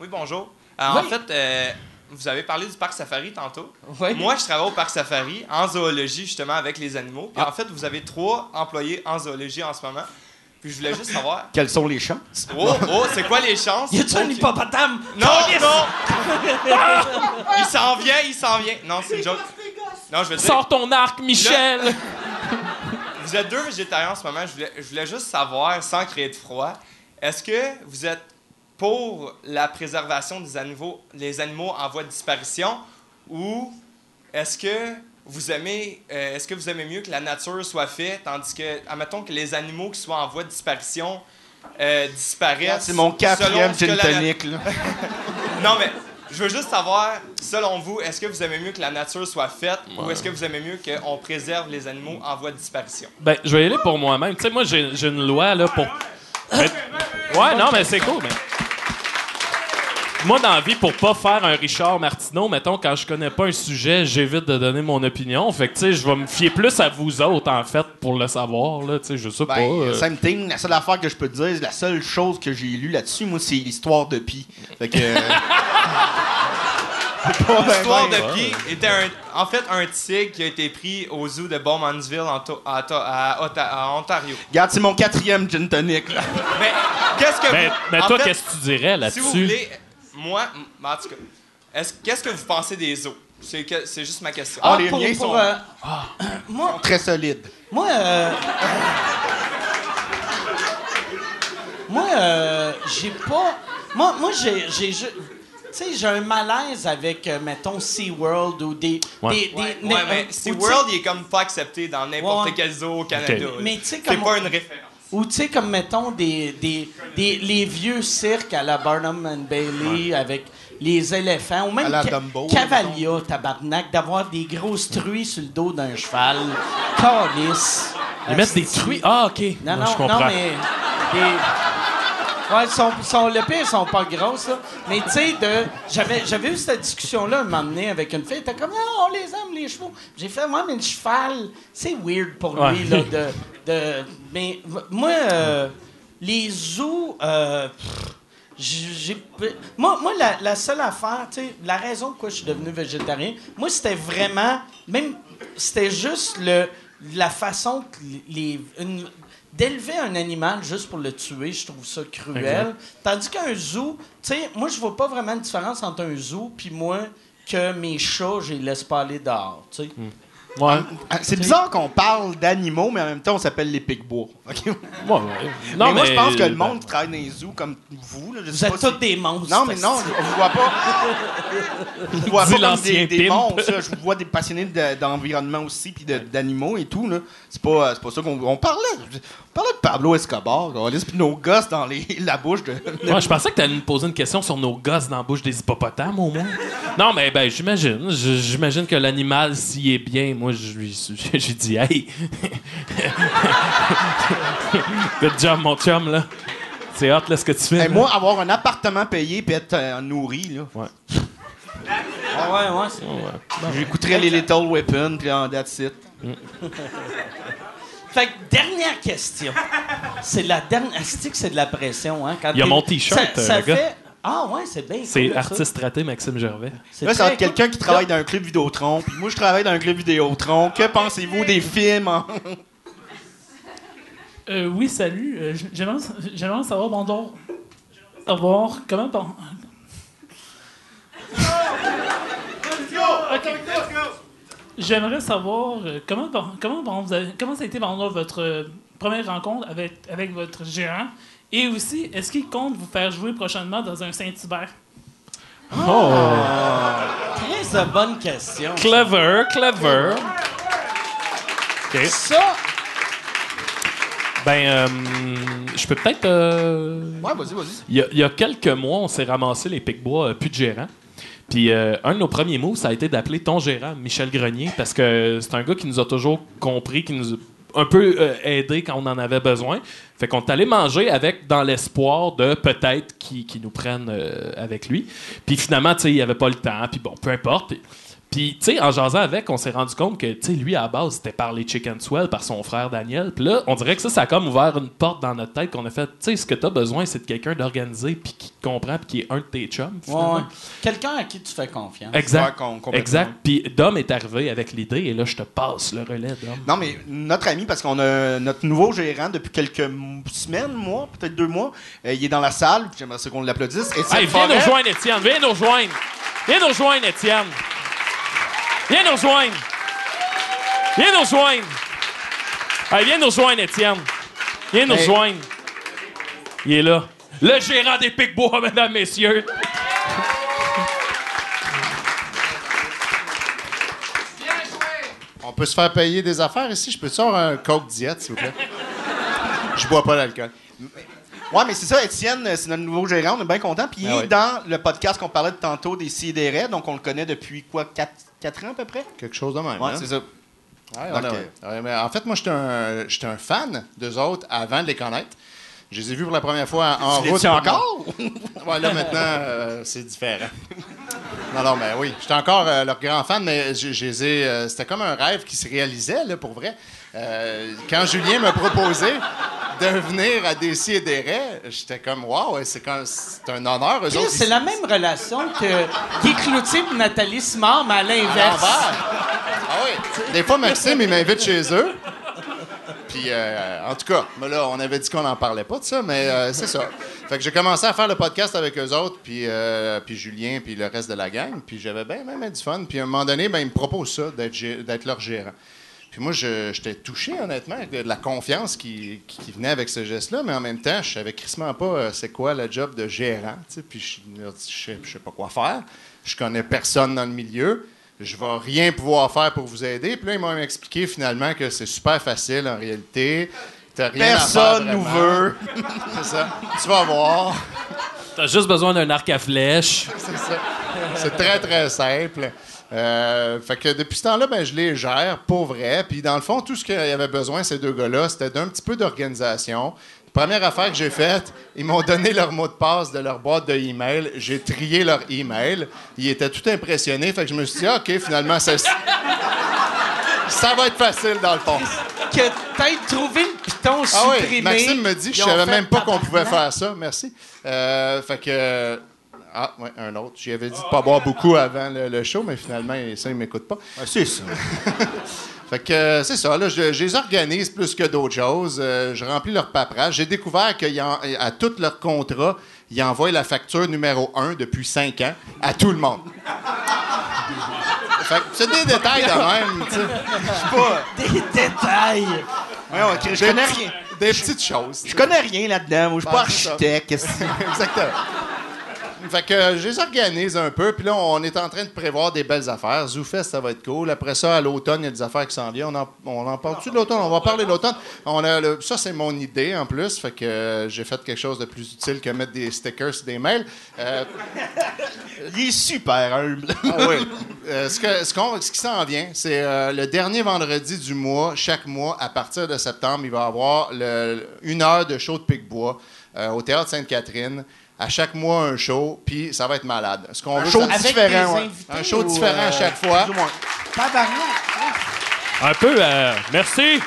Oui, bonjour. Euh, Oui. En fait, euh, vous avez parlé du parc safari tantôt. Oui. Moi, je travaille au parc safari en zoologie, justement, avec les animaux. Ah. Puis en fait, vous avez trois employés en zoologie en ce moment. Puis je voulais juste savoir. Quelles sont les chances? Oh, oh, c'est quoi les chances? Y a-tu un Ok. hippopotame? Non, non! il s'en vient, il s'en vient. Non, c'est une joke. Non, je veux dire. Sors ton arc, Michel! Vous êtes deux végétariens en ce moment. Je voulais, je voulais juste savoir, sans créer de froid, est-ce que vous êtes pour la préservation des animaux, les animaux en voie de disparition ou est-ce que vous aimez, euh, est-ce que vous aimez mieux que la nature soit faite, tandis que, admettons que les animaux qui soient en voie de disparition euh, disparaissent. C'est mon quatrième gin la- tonic, là. Non, mais je veux juste savoir, selon vous, est-ce que vous aimez mieux que la nature soit faite ou est-ce que vous aimez mieux qu'on préserve les animaux en voie de disparition? Ben, je vais y aller pour moi-même. Tu sais, moi, j'ai, une loi, là, pour. Mais- Ouais, non, mais c'est cool, mais. Moi, dans la vie, pour pas faire un Richard Martineau, mettons, quand je connais pas un sujet, j'évite de donner mon opinion. Fait que, tu sais, je vais me fier plus à vous autres, en fait, pour le savoir, là. Tu sais, je sais pas. Ben, euh. same thing. La seule affaire que je peux te dire, la seule chose que j'ai lue là-dessus, moi, c'est l'histoire de Pi. Fait que. euh, pas L'histoire ben, de Pi était un- en fait un tigre qui a été pris au zoo de Bowmansville en to- à, Ontario. Regarde, c'est mon quatrième gin tonic, là. Mais qu'est-ce que Mais, vous- mais toi, fait, qu'est-ce que tu dirais Si là-dessus? vous voulez, moi, en tout cas, est-ce- qu'est-ce que vous pensez des zoos? C'est que- c'est juste ma question. Ah, les pour- miens pour, sont- euh, moi, Très solide. Moi, euh, moi, euh, j'ai pas. Moi, moi j'ai, j'ai, tu sais, j'ai un malaise avec, euh, mettons, SeaWorld ou des, Ouais. des, des- Ouais, né- ouais, mais SeaWorld, il est comme pas accepté dans n'importe Ouais. quel zoo au Canada. Mais tu sais, c'est comme- pas une référence. Ou tu sais, comme mettons des, des, des- les vieux cirques à la Barnum and Bailey avec les éléphants, ou même Ca- Dumbo, Cavalia, tabarnak, d'avoir des grosses truies sur le dos d'un cheval. Calice. Ils mettent des truies. Ah, OK. Non, Ouais, non, je comprends. non, mais. des- Ouais, sont, sont, le pire, ils sont pas grosses, là. Mais tu sais, de, j'avais, j'avais eu cette discussion-là un moment donné avec une fille. Elle était comme, non, on les aime, les chevaux. J'ai fait, moi, mais le cheval, c'est weird pour lui, Ouais. là. De, de, mais moi, euh, les zoos, euh, j'ai, moi, moi la, la seule affaire, tu sais, la raison pourquoi je suis devenu végétarien, moi, c'était vraiment, même, c'était juste le, la façon que les. une- D'élever un animal juste pour le tuer, je trouve ça cruel. Exact. Tandis qu'un zoo, tu sais, moi, je vois pas vraiment de différence entre un zoo puis moi que mes chats, je les laisse pas aller dehors, tu sais. Ouais. Ah, C'est bizarre qu'on parle d'animaux, mais en même temps, on s'appelle les? Ouais, ouais. Non, mais moi, je pense que le ben, monde qui travaille dans les zoos, comme vous, là, je Vous sais êtes pas tous si- des monstres. Non, mais non, je vous vois pas. Je vous vois Dis pas comme des, monstres. là. Je vous vois des passionnés de- d'environnement aussi, puis de- d'animaux et tout. là. C'est pas, c'est pas ça qu'on on parlait. Parlait de Pablo Escobar, on laisse puis nos gosses dans les, la bouche de. Ouais, je pensais que tu allais nous poser une question sur nos gosses dans la bouche des hippopotames, au moins. Non, mais ben, j'imagine. J'imagine que l'animal, s'il est bien, moi, je lui j'ai dit, hey. Good job, mon chum, là. C'est hot, là, ce que tu fais. Hey, moi, avoir un appartement payé puis être euh, nourri, là. Ouais. Ah ouais, ouais. c'est- J'écouterais les Little Weapon, puis en that's it. Fait que dernière question. C'est la dernière. Asti que c'est de la pression, hein? Quand Il y a mon t-shirt, Ça, euh, ça le gars. fait. Ah ouais, c'est bien. C'est cool, ça. artiste raté Maxime Gervais. C'est Là, c'est entre quelqu'un cool. qui travaille dans un club Vidéotron, puis moi, je travaille dans un club Vidéotron. Que pensez-vous des films en... Euh, oui, salut. Euh, J'aimerais j'aimerais savoir, bonjour. J'aimerais savoir comment. Bon... Ok. J'aimerais savoir euh, comment, bon, comment, bon, vous avez- comment ça a été pendant votre euh, première rencontre avec, avec votre gérant et aussi, est-ce qu'il compte vous faire jouer prochainement dans un Saint-Hubert? Très de bonne question. Clever, clever. Ça, Ben, euh, je peux peut-être. euh, Ouais, vas-y, vas-y. Il y, a, il y a quelques mois, on s'est ramassé les Picbois, euh, plus de gérant. Puis euh, un de nos premiers mots, ça a été d'appeler ton gérant, Michel Grenier, parce que c'est un gars qui nous a toujours compris, qui nous a un peu euh, aidé quand on en avait besoin. Fait qu'on est allé manger avec, dans l'espoir de peut-être qu'il nous prenne euh, avec lui. Puis finalement, tu sais, il avait pas le temps, puis bon, peu importe. Puis, tu sais, en jasant avec, on s'est rendu compte que, tu sais, lui, à la base, c'était par les Chicken Swell, par son frère Daniel. Puis là, on dirait que ça, ça a comme ouvert une porte dans notre tête qu'on a fait, tu sais, ce que t'as besoin, c'est de quelqu'un d'organisé, puis qui te comprend, puis qui est un de tes chums, ouais, finalement. ouais. Quelqu'un à qui tu fais confiance. Exact. Ouais, exact. Puis Dom est arrivé avec l'idée, et là, je te passe le relais, Dom. Non, mais notre ami, parce qu'on a notre nouveau gérant depuis quelques semaines, mois, peut-être deux mois, euh, il est dans la salle, puis j'aimerais qu'on l'applaudisse. Hey, viens Forêt. nous rejoindre, Étienne. Viens nous rejoindre. Viens nous rejoindre, Étienne. Viens nous rejoindre. Viens nous rejoindre. Hey, viens nous rejoindre, Étienne. Viens nous Hey. rejoindre. Il est là. Le gérant des Picbois, mesdames, messieurs. On peut se faire payer des affaires ici? Je peux-tu avoir un Coke diète, s'il vous plaît? Je bois pas d'alcool. Ouais, mais c'est ça, Étienne, euh, c'est notre nouveau gérant, on est bien content. Puis il Ah est oui. dans le podcast qu'on parlait de tantôt des CDR, donc on le connaît depuis quoi, 4, ans à peu près? Quelque chose de même. Ouais, hein? c'est ça. Ouais, Donc, ouais, mais en fait, moi, j'étais un, j'étais un fan d'eux autres avant de les connaître. Je les ai vus pour la première fois en Tu route. encore? Ouais, là, maintenant, euh, c'est différent. Non, non, mais oui. J'étais encore euh, leur grand fan, mais je, je les ai, euh, c'était comme un rêve qui se réalisait, là, pour vrai. Euh, quand Julien m'a proposé de venir à Décis et des Raies, j'étais comme, waouh, c'est, un honneur. Eux autres, C'est la même relation que Guy Cloutier et Nathalie Simard, mais à l'inverse. Ah oui. Des fois, Maxime, il m'invite chez eux. Puis, euh, en tout cas, mais là, on avait dit qu'on n'en parlait pas de ça, mais euh, c'est ça. Fait que j'ai commencé à faire le podcast avec eux autres, puis, euh, puis Julien, puis le reste de la gang. Puis j'avais bien, bien, bien du fun. Puis à un moment donné, ben, ils me proposent ça, d'être leur gérant. Puis moi, je- j'étais touché, honnêtement, de la confiance qui, qui- qui venait avec ce geste-là, mais en même temps, je savais crissement pas euh, c'est quoi le job de gérant. tu sais. Puis je je sais, pas quoi faire. Je connais personne dans le milieu. Je vais rien pouvoir faire pour vous aider. Puis là, ils m'ont expliqué finalement que c'est super facile en réalité. Rien Personne nous veut. C'est ça. Tu vas voir. T'as juste besoin d'un arc à flèche. C'est ça. C'est très, très simple. Euh, fait que depuis ce temps-là, ben, je les gère pour vrai. Puis dans le fond, tout ce qu'il y avait besoin, ces deux gars-là, c'était d'un petit peu d'organisation. Première affaire que j'ai faite, ils m'ont donné leur mot de passe de leur boîte de email. J'ai trié leur email. Ils étaient tout impressionnés. Fait que je me suis dit, Ah, OK, finalement, ça, ça va être facile dans le fond. Que peut-être trouvé le piton Ah oui, supprimé. Maxime me dit, je savais même pas qu'on pouvait faire ça. Merci. Euh, fait que. Ah, ouais, un autre. J'y avais dit de pas boire beaucoup avant le, le show, mais finalement, ça, il m'écoute pas. c'est ça. Fait que euh, c'est ça, là, je, je les organise plus que d'autres choses. Euh, je remplis leur paperasse. J'ai découvert qu'à tous leurs contrats, ils envoient la facture numéro 1 depuis 5 ans à tout le monde. fait que c'est des détails de même, tu sais. Je sais pas. Des détails. Je connais rien. Des petites choses. Je connais rien là-dedans. Moi, je suis pas architecte. Exactement. Fait que euh, je les organise un peu, puis là, on est en train de prévoir des belles affaires. ZooFest, ça va être cool. Après ça, à l'automne, il y a des affaires qui s'en viennent. On en, on en parle-tu de l'automne? On va parler de l'automne. On a le- ça, c'est mon idée, en plus. Fait que euh, j'ai fait quelque chose de plus utile que mettre des stickers sur des mails. Euh, Il est super humble. ah oui. Euh, ce, que- ce qui s'en vient, c'est le dernier vendredi du mois, chaque mois, à partir de septembre, il va y avoir le- une heure de show de Pic-Bois au Théâtre Sainte-Catherine. À chaque mois, un show, puis ça va être malade. Ce qu'on Un veut, show différent, des ouais. invités un show ou, différent euh, à chaque fois. Plus ou moins. Tabarnak. Un peu, euh, merci.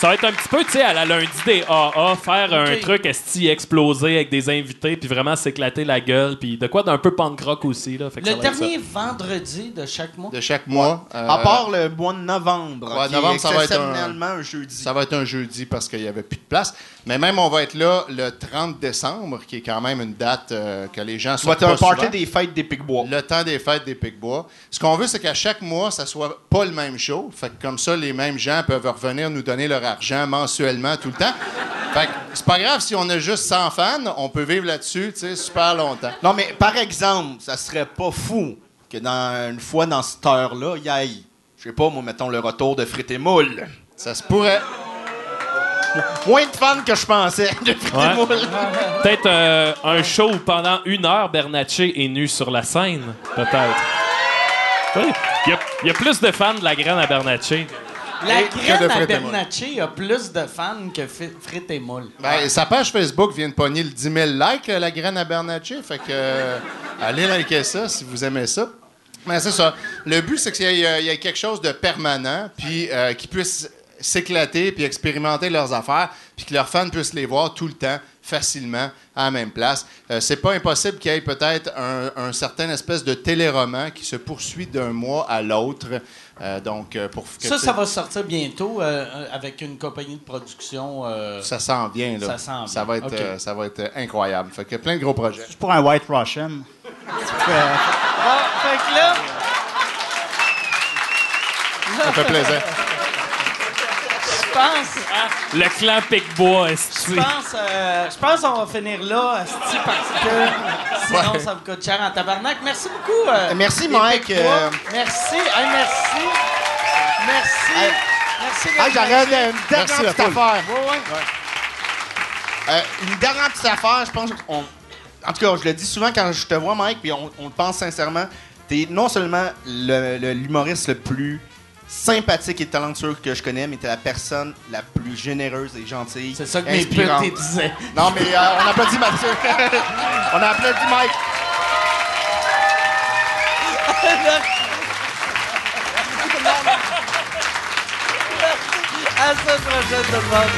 Ça va être un petit peu, tu sais, à la lundi des AA, faire un truc esti explosé avec des invités, puis vraiment s'éclater la gueule, puis de quoi d'un peu punk rock aussi, là. Fait que Le dernier vendredi de chaque mois? De chaque mois. euh, À part le mois de novembre. Ouais, qui novembre, est ça va être un- jeudi. Ça va être un jeudi parce qu'il n'y avait plus de place. Mais même, on va être là le 30 décembre, qui est quand même une date euh, que les gens Ça va sont être un party souvent. des fêtes des Picbois. Le temps des fêtes des Picbois. Ce qu'on veut, c'est qu'à chaque mois, ça soit pas le même show. Fait que comme ça, les mêmes gens peuvent revenir nous donner leur argent mensuellement tout le temps. Fait que c'est pas grave si on a juste 100 fans, on peut vivre là-dessus, tu sais, super longtemps. Non, mais par exemple, ça serait pas fou que dans une fois dans cette heure-là, il y ait, je sais pas, moi, mettons le retour de Frites et Moule. Ça se pourrait. Moins de fans que je pensais de Frites Ouais. et Moule. Peut-être euh, un show où pendant une heure, Bernatchez est nu sur la scène, peut-être. Oui. Il y, a, il y a plus de fans de la graine à Bernatchez. La graine à. Bernatchez a plus de fans que frites et moules. Ben, sa page Facebook vient de pogner le 10 000 likes, euh, la graine à Bernatchez. Fait que, euh, allez liker ça si vous aimez ça. Mais c'est ça. Le but, c'est qu'il y, ait- y ait quelque chose de permanent, puis euh, qu'ils puissent s'éclater, puis expérimenter leurs affaires, puis que leurs fans puissent les voir tout le temps, facilement, à la même place. Euh, c'est pas impossible qu'il y ait peut-être un, un certain espèce de téléroman qui se poursuit d'un mois à l'autre. Euh, donc, euh, pour que, Ça, ça va sortir bientôt euh, avec une compagnie de production. euh, ça s'en vient, là. Ça s'en Ça vient. va être, OK. euh, ça va être incroyable. Fait que plein de gros projets. C'est pour un White Russian. Bon, fait que là, Ça fait plaisir. Je pense, Le clan Pic-Bois, esti. je pense, euh, je pense qu'on va finir là, parce que sinon Ouais. ça me coûte cher en tabarnak. Merci beaucoup. euh, Merci, les Mike, Pic-Bois. euh, Merci. Hey, merci. Merci. Hey. Merci. Ah, d'être j'aurais venu. une dernière Merci, la petite affaire. Ouais, ouais. Euh, une dernière petite affaire, je pense. qu'on- en tout cas, je le dis souvent quand je te vois, Mike, puis on, on le pense sincèrement. T'es non seulement le- le- l'humoriste le, plus sympathique et talentueux que je connais, mais t'es la personne la plus généreuse et gentille. C'est ça que mes putes disaient. Non, mais euh, on applaudit Mathieu. on a applaudi Mike. À tout le monde.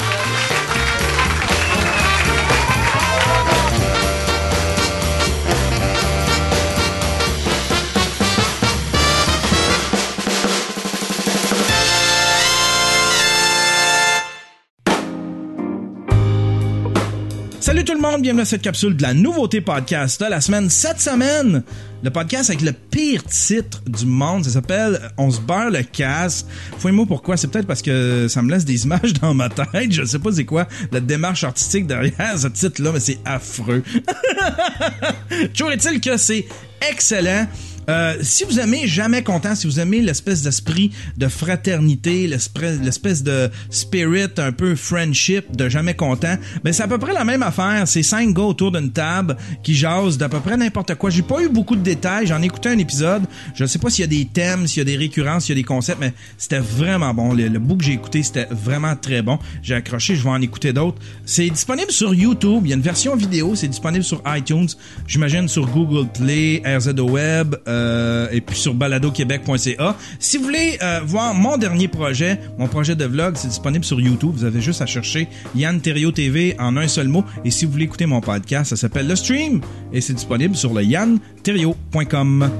Salut tout le monde, bienvenue à cette capsule de la nouveauté podcast de la semaine. Cette semaine, le podcast avec le pire titre du monde, ça s'appelle On se beurre le casse. Fouille-moi pourquoi, c'est peut-être parce que ça me laisse des images dans ma tête, je sais pas c'est quoi la démarche artistique derrière ce titre-là, mais c'est affreux. Toujours est-il que c'est excellent. Euh, si vous aimez Jamais Content, si vous aimez l'espèce d'esprit de fraternité, l'espèce de spirit un peu friendship de Jamais Content, ben c'est à peu près la même affaire. C'est cinq gars autour d'une table qui jasent d'à peu près n'importe quoi. J'ai pas eu beaucoup de détails. J'en ai écouté un épisode. Je sais pas s'il y a des thèmes, s'il y a des récurrences, s'il y a des concepts, mais c'était vraiment bon. Le, le que j'ai écouté, c'était vraiment très bon. J'ai accroché. Je vais en écouter d'autres. C'est disponible sur YouTube. Il y a une version vidéo. C'est disponible sur iTunes. J'imagine sur Google Play, RZO Web, euh, et puis sur baladoquebec.ca. Si vous voulez euh, voir mon dernier projet, mon projet de vlog, c'est disponible sur YouTube. Vous avez juste à chercher Yann Terrio TV en un seul mot. Et si vous voulez écouter mon podcast, ça s'appelle Le Stream et c'est disponible sur le yannterrio.com.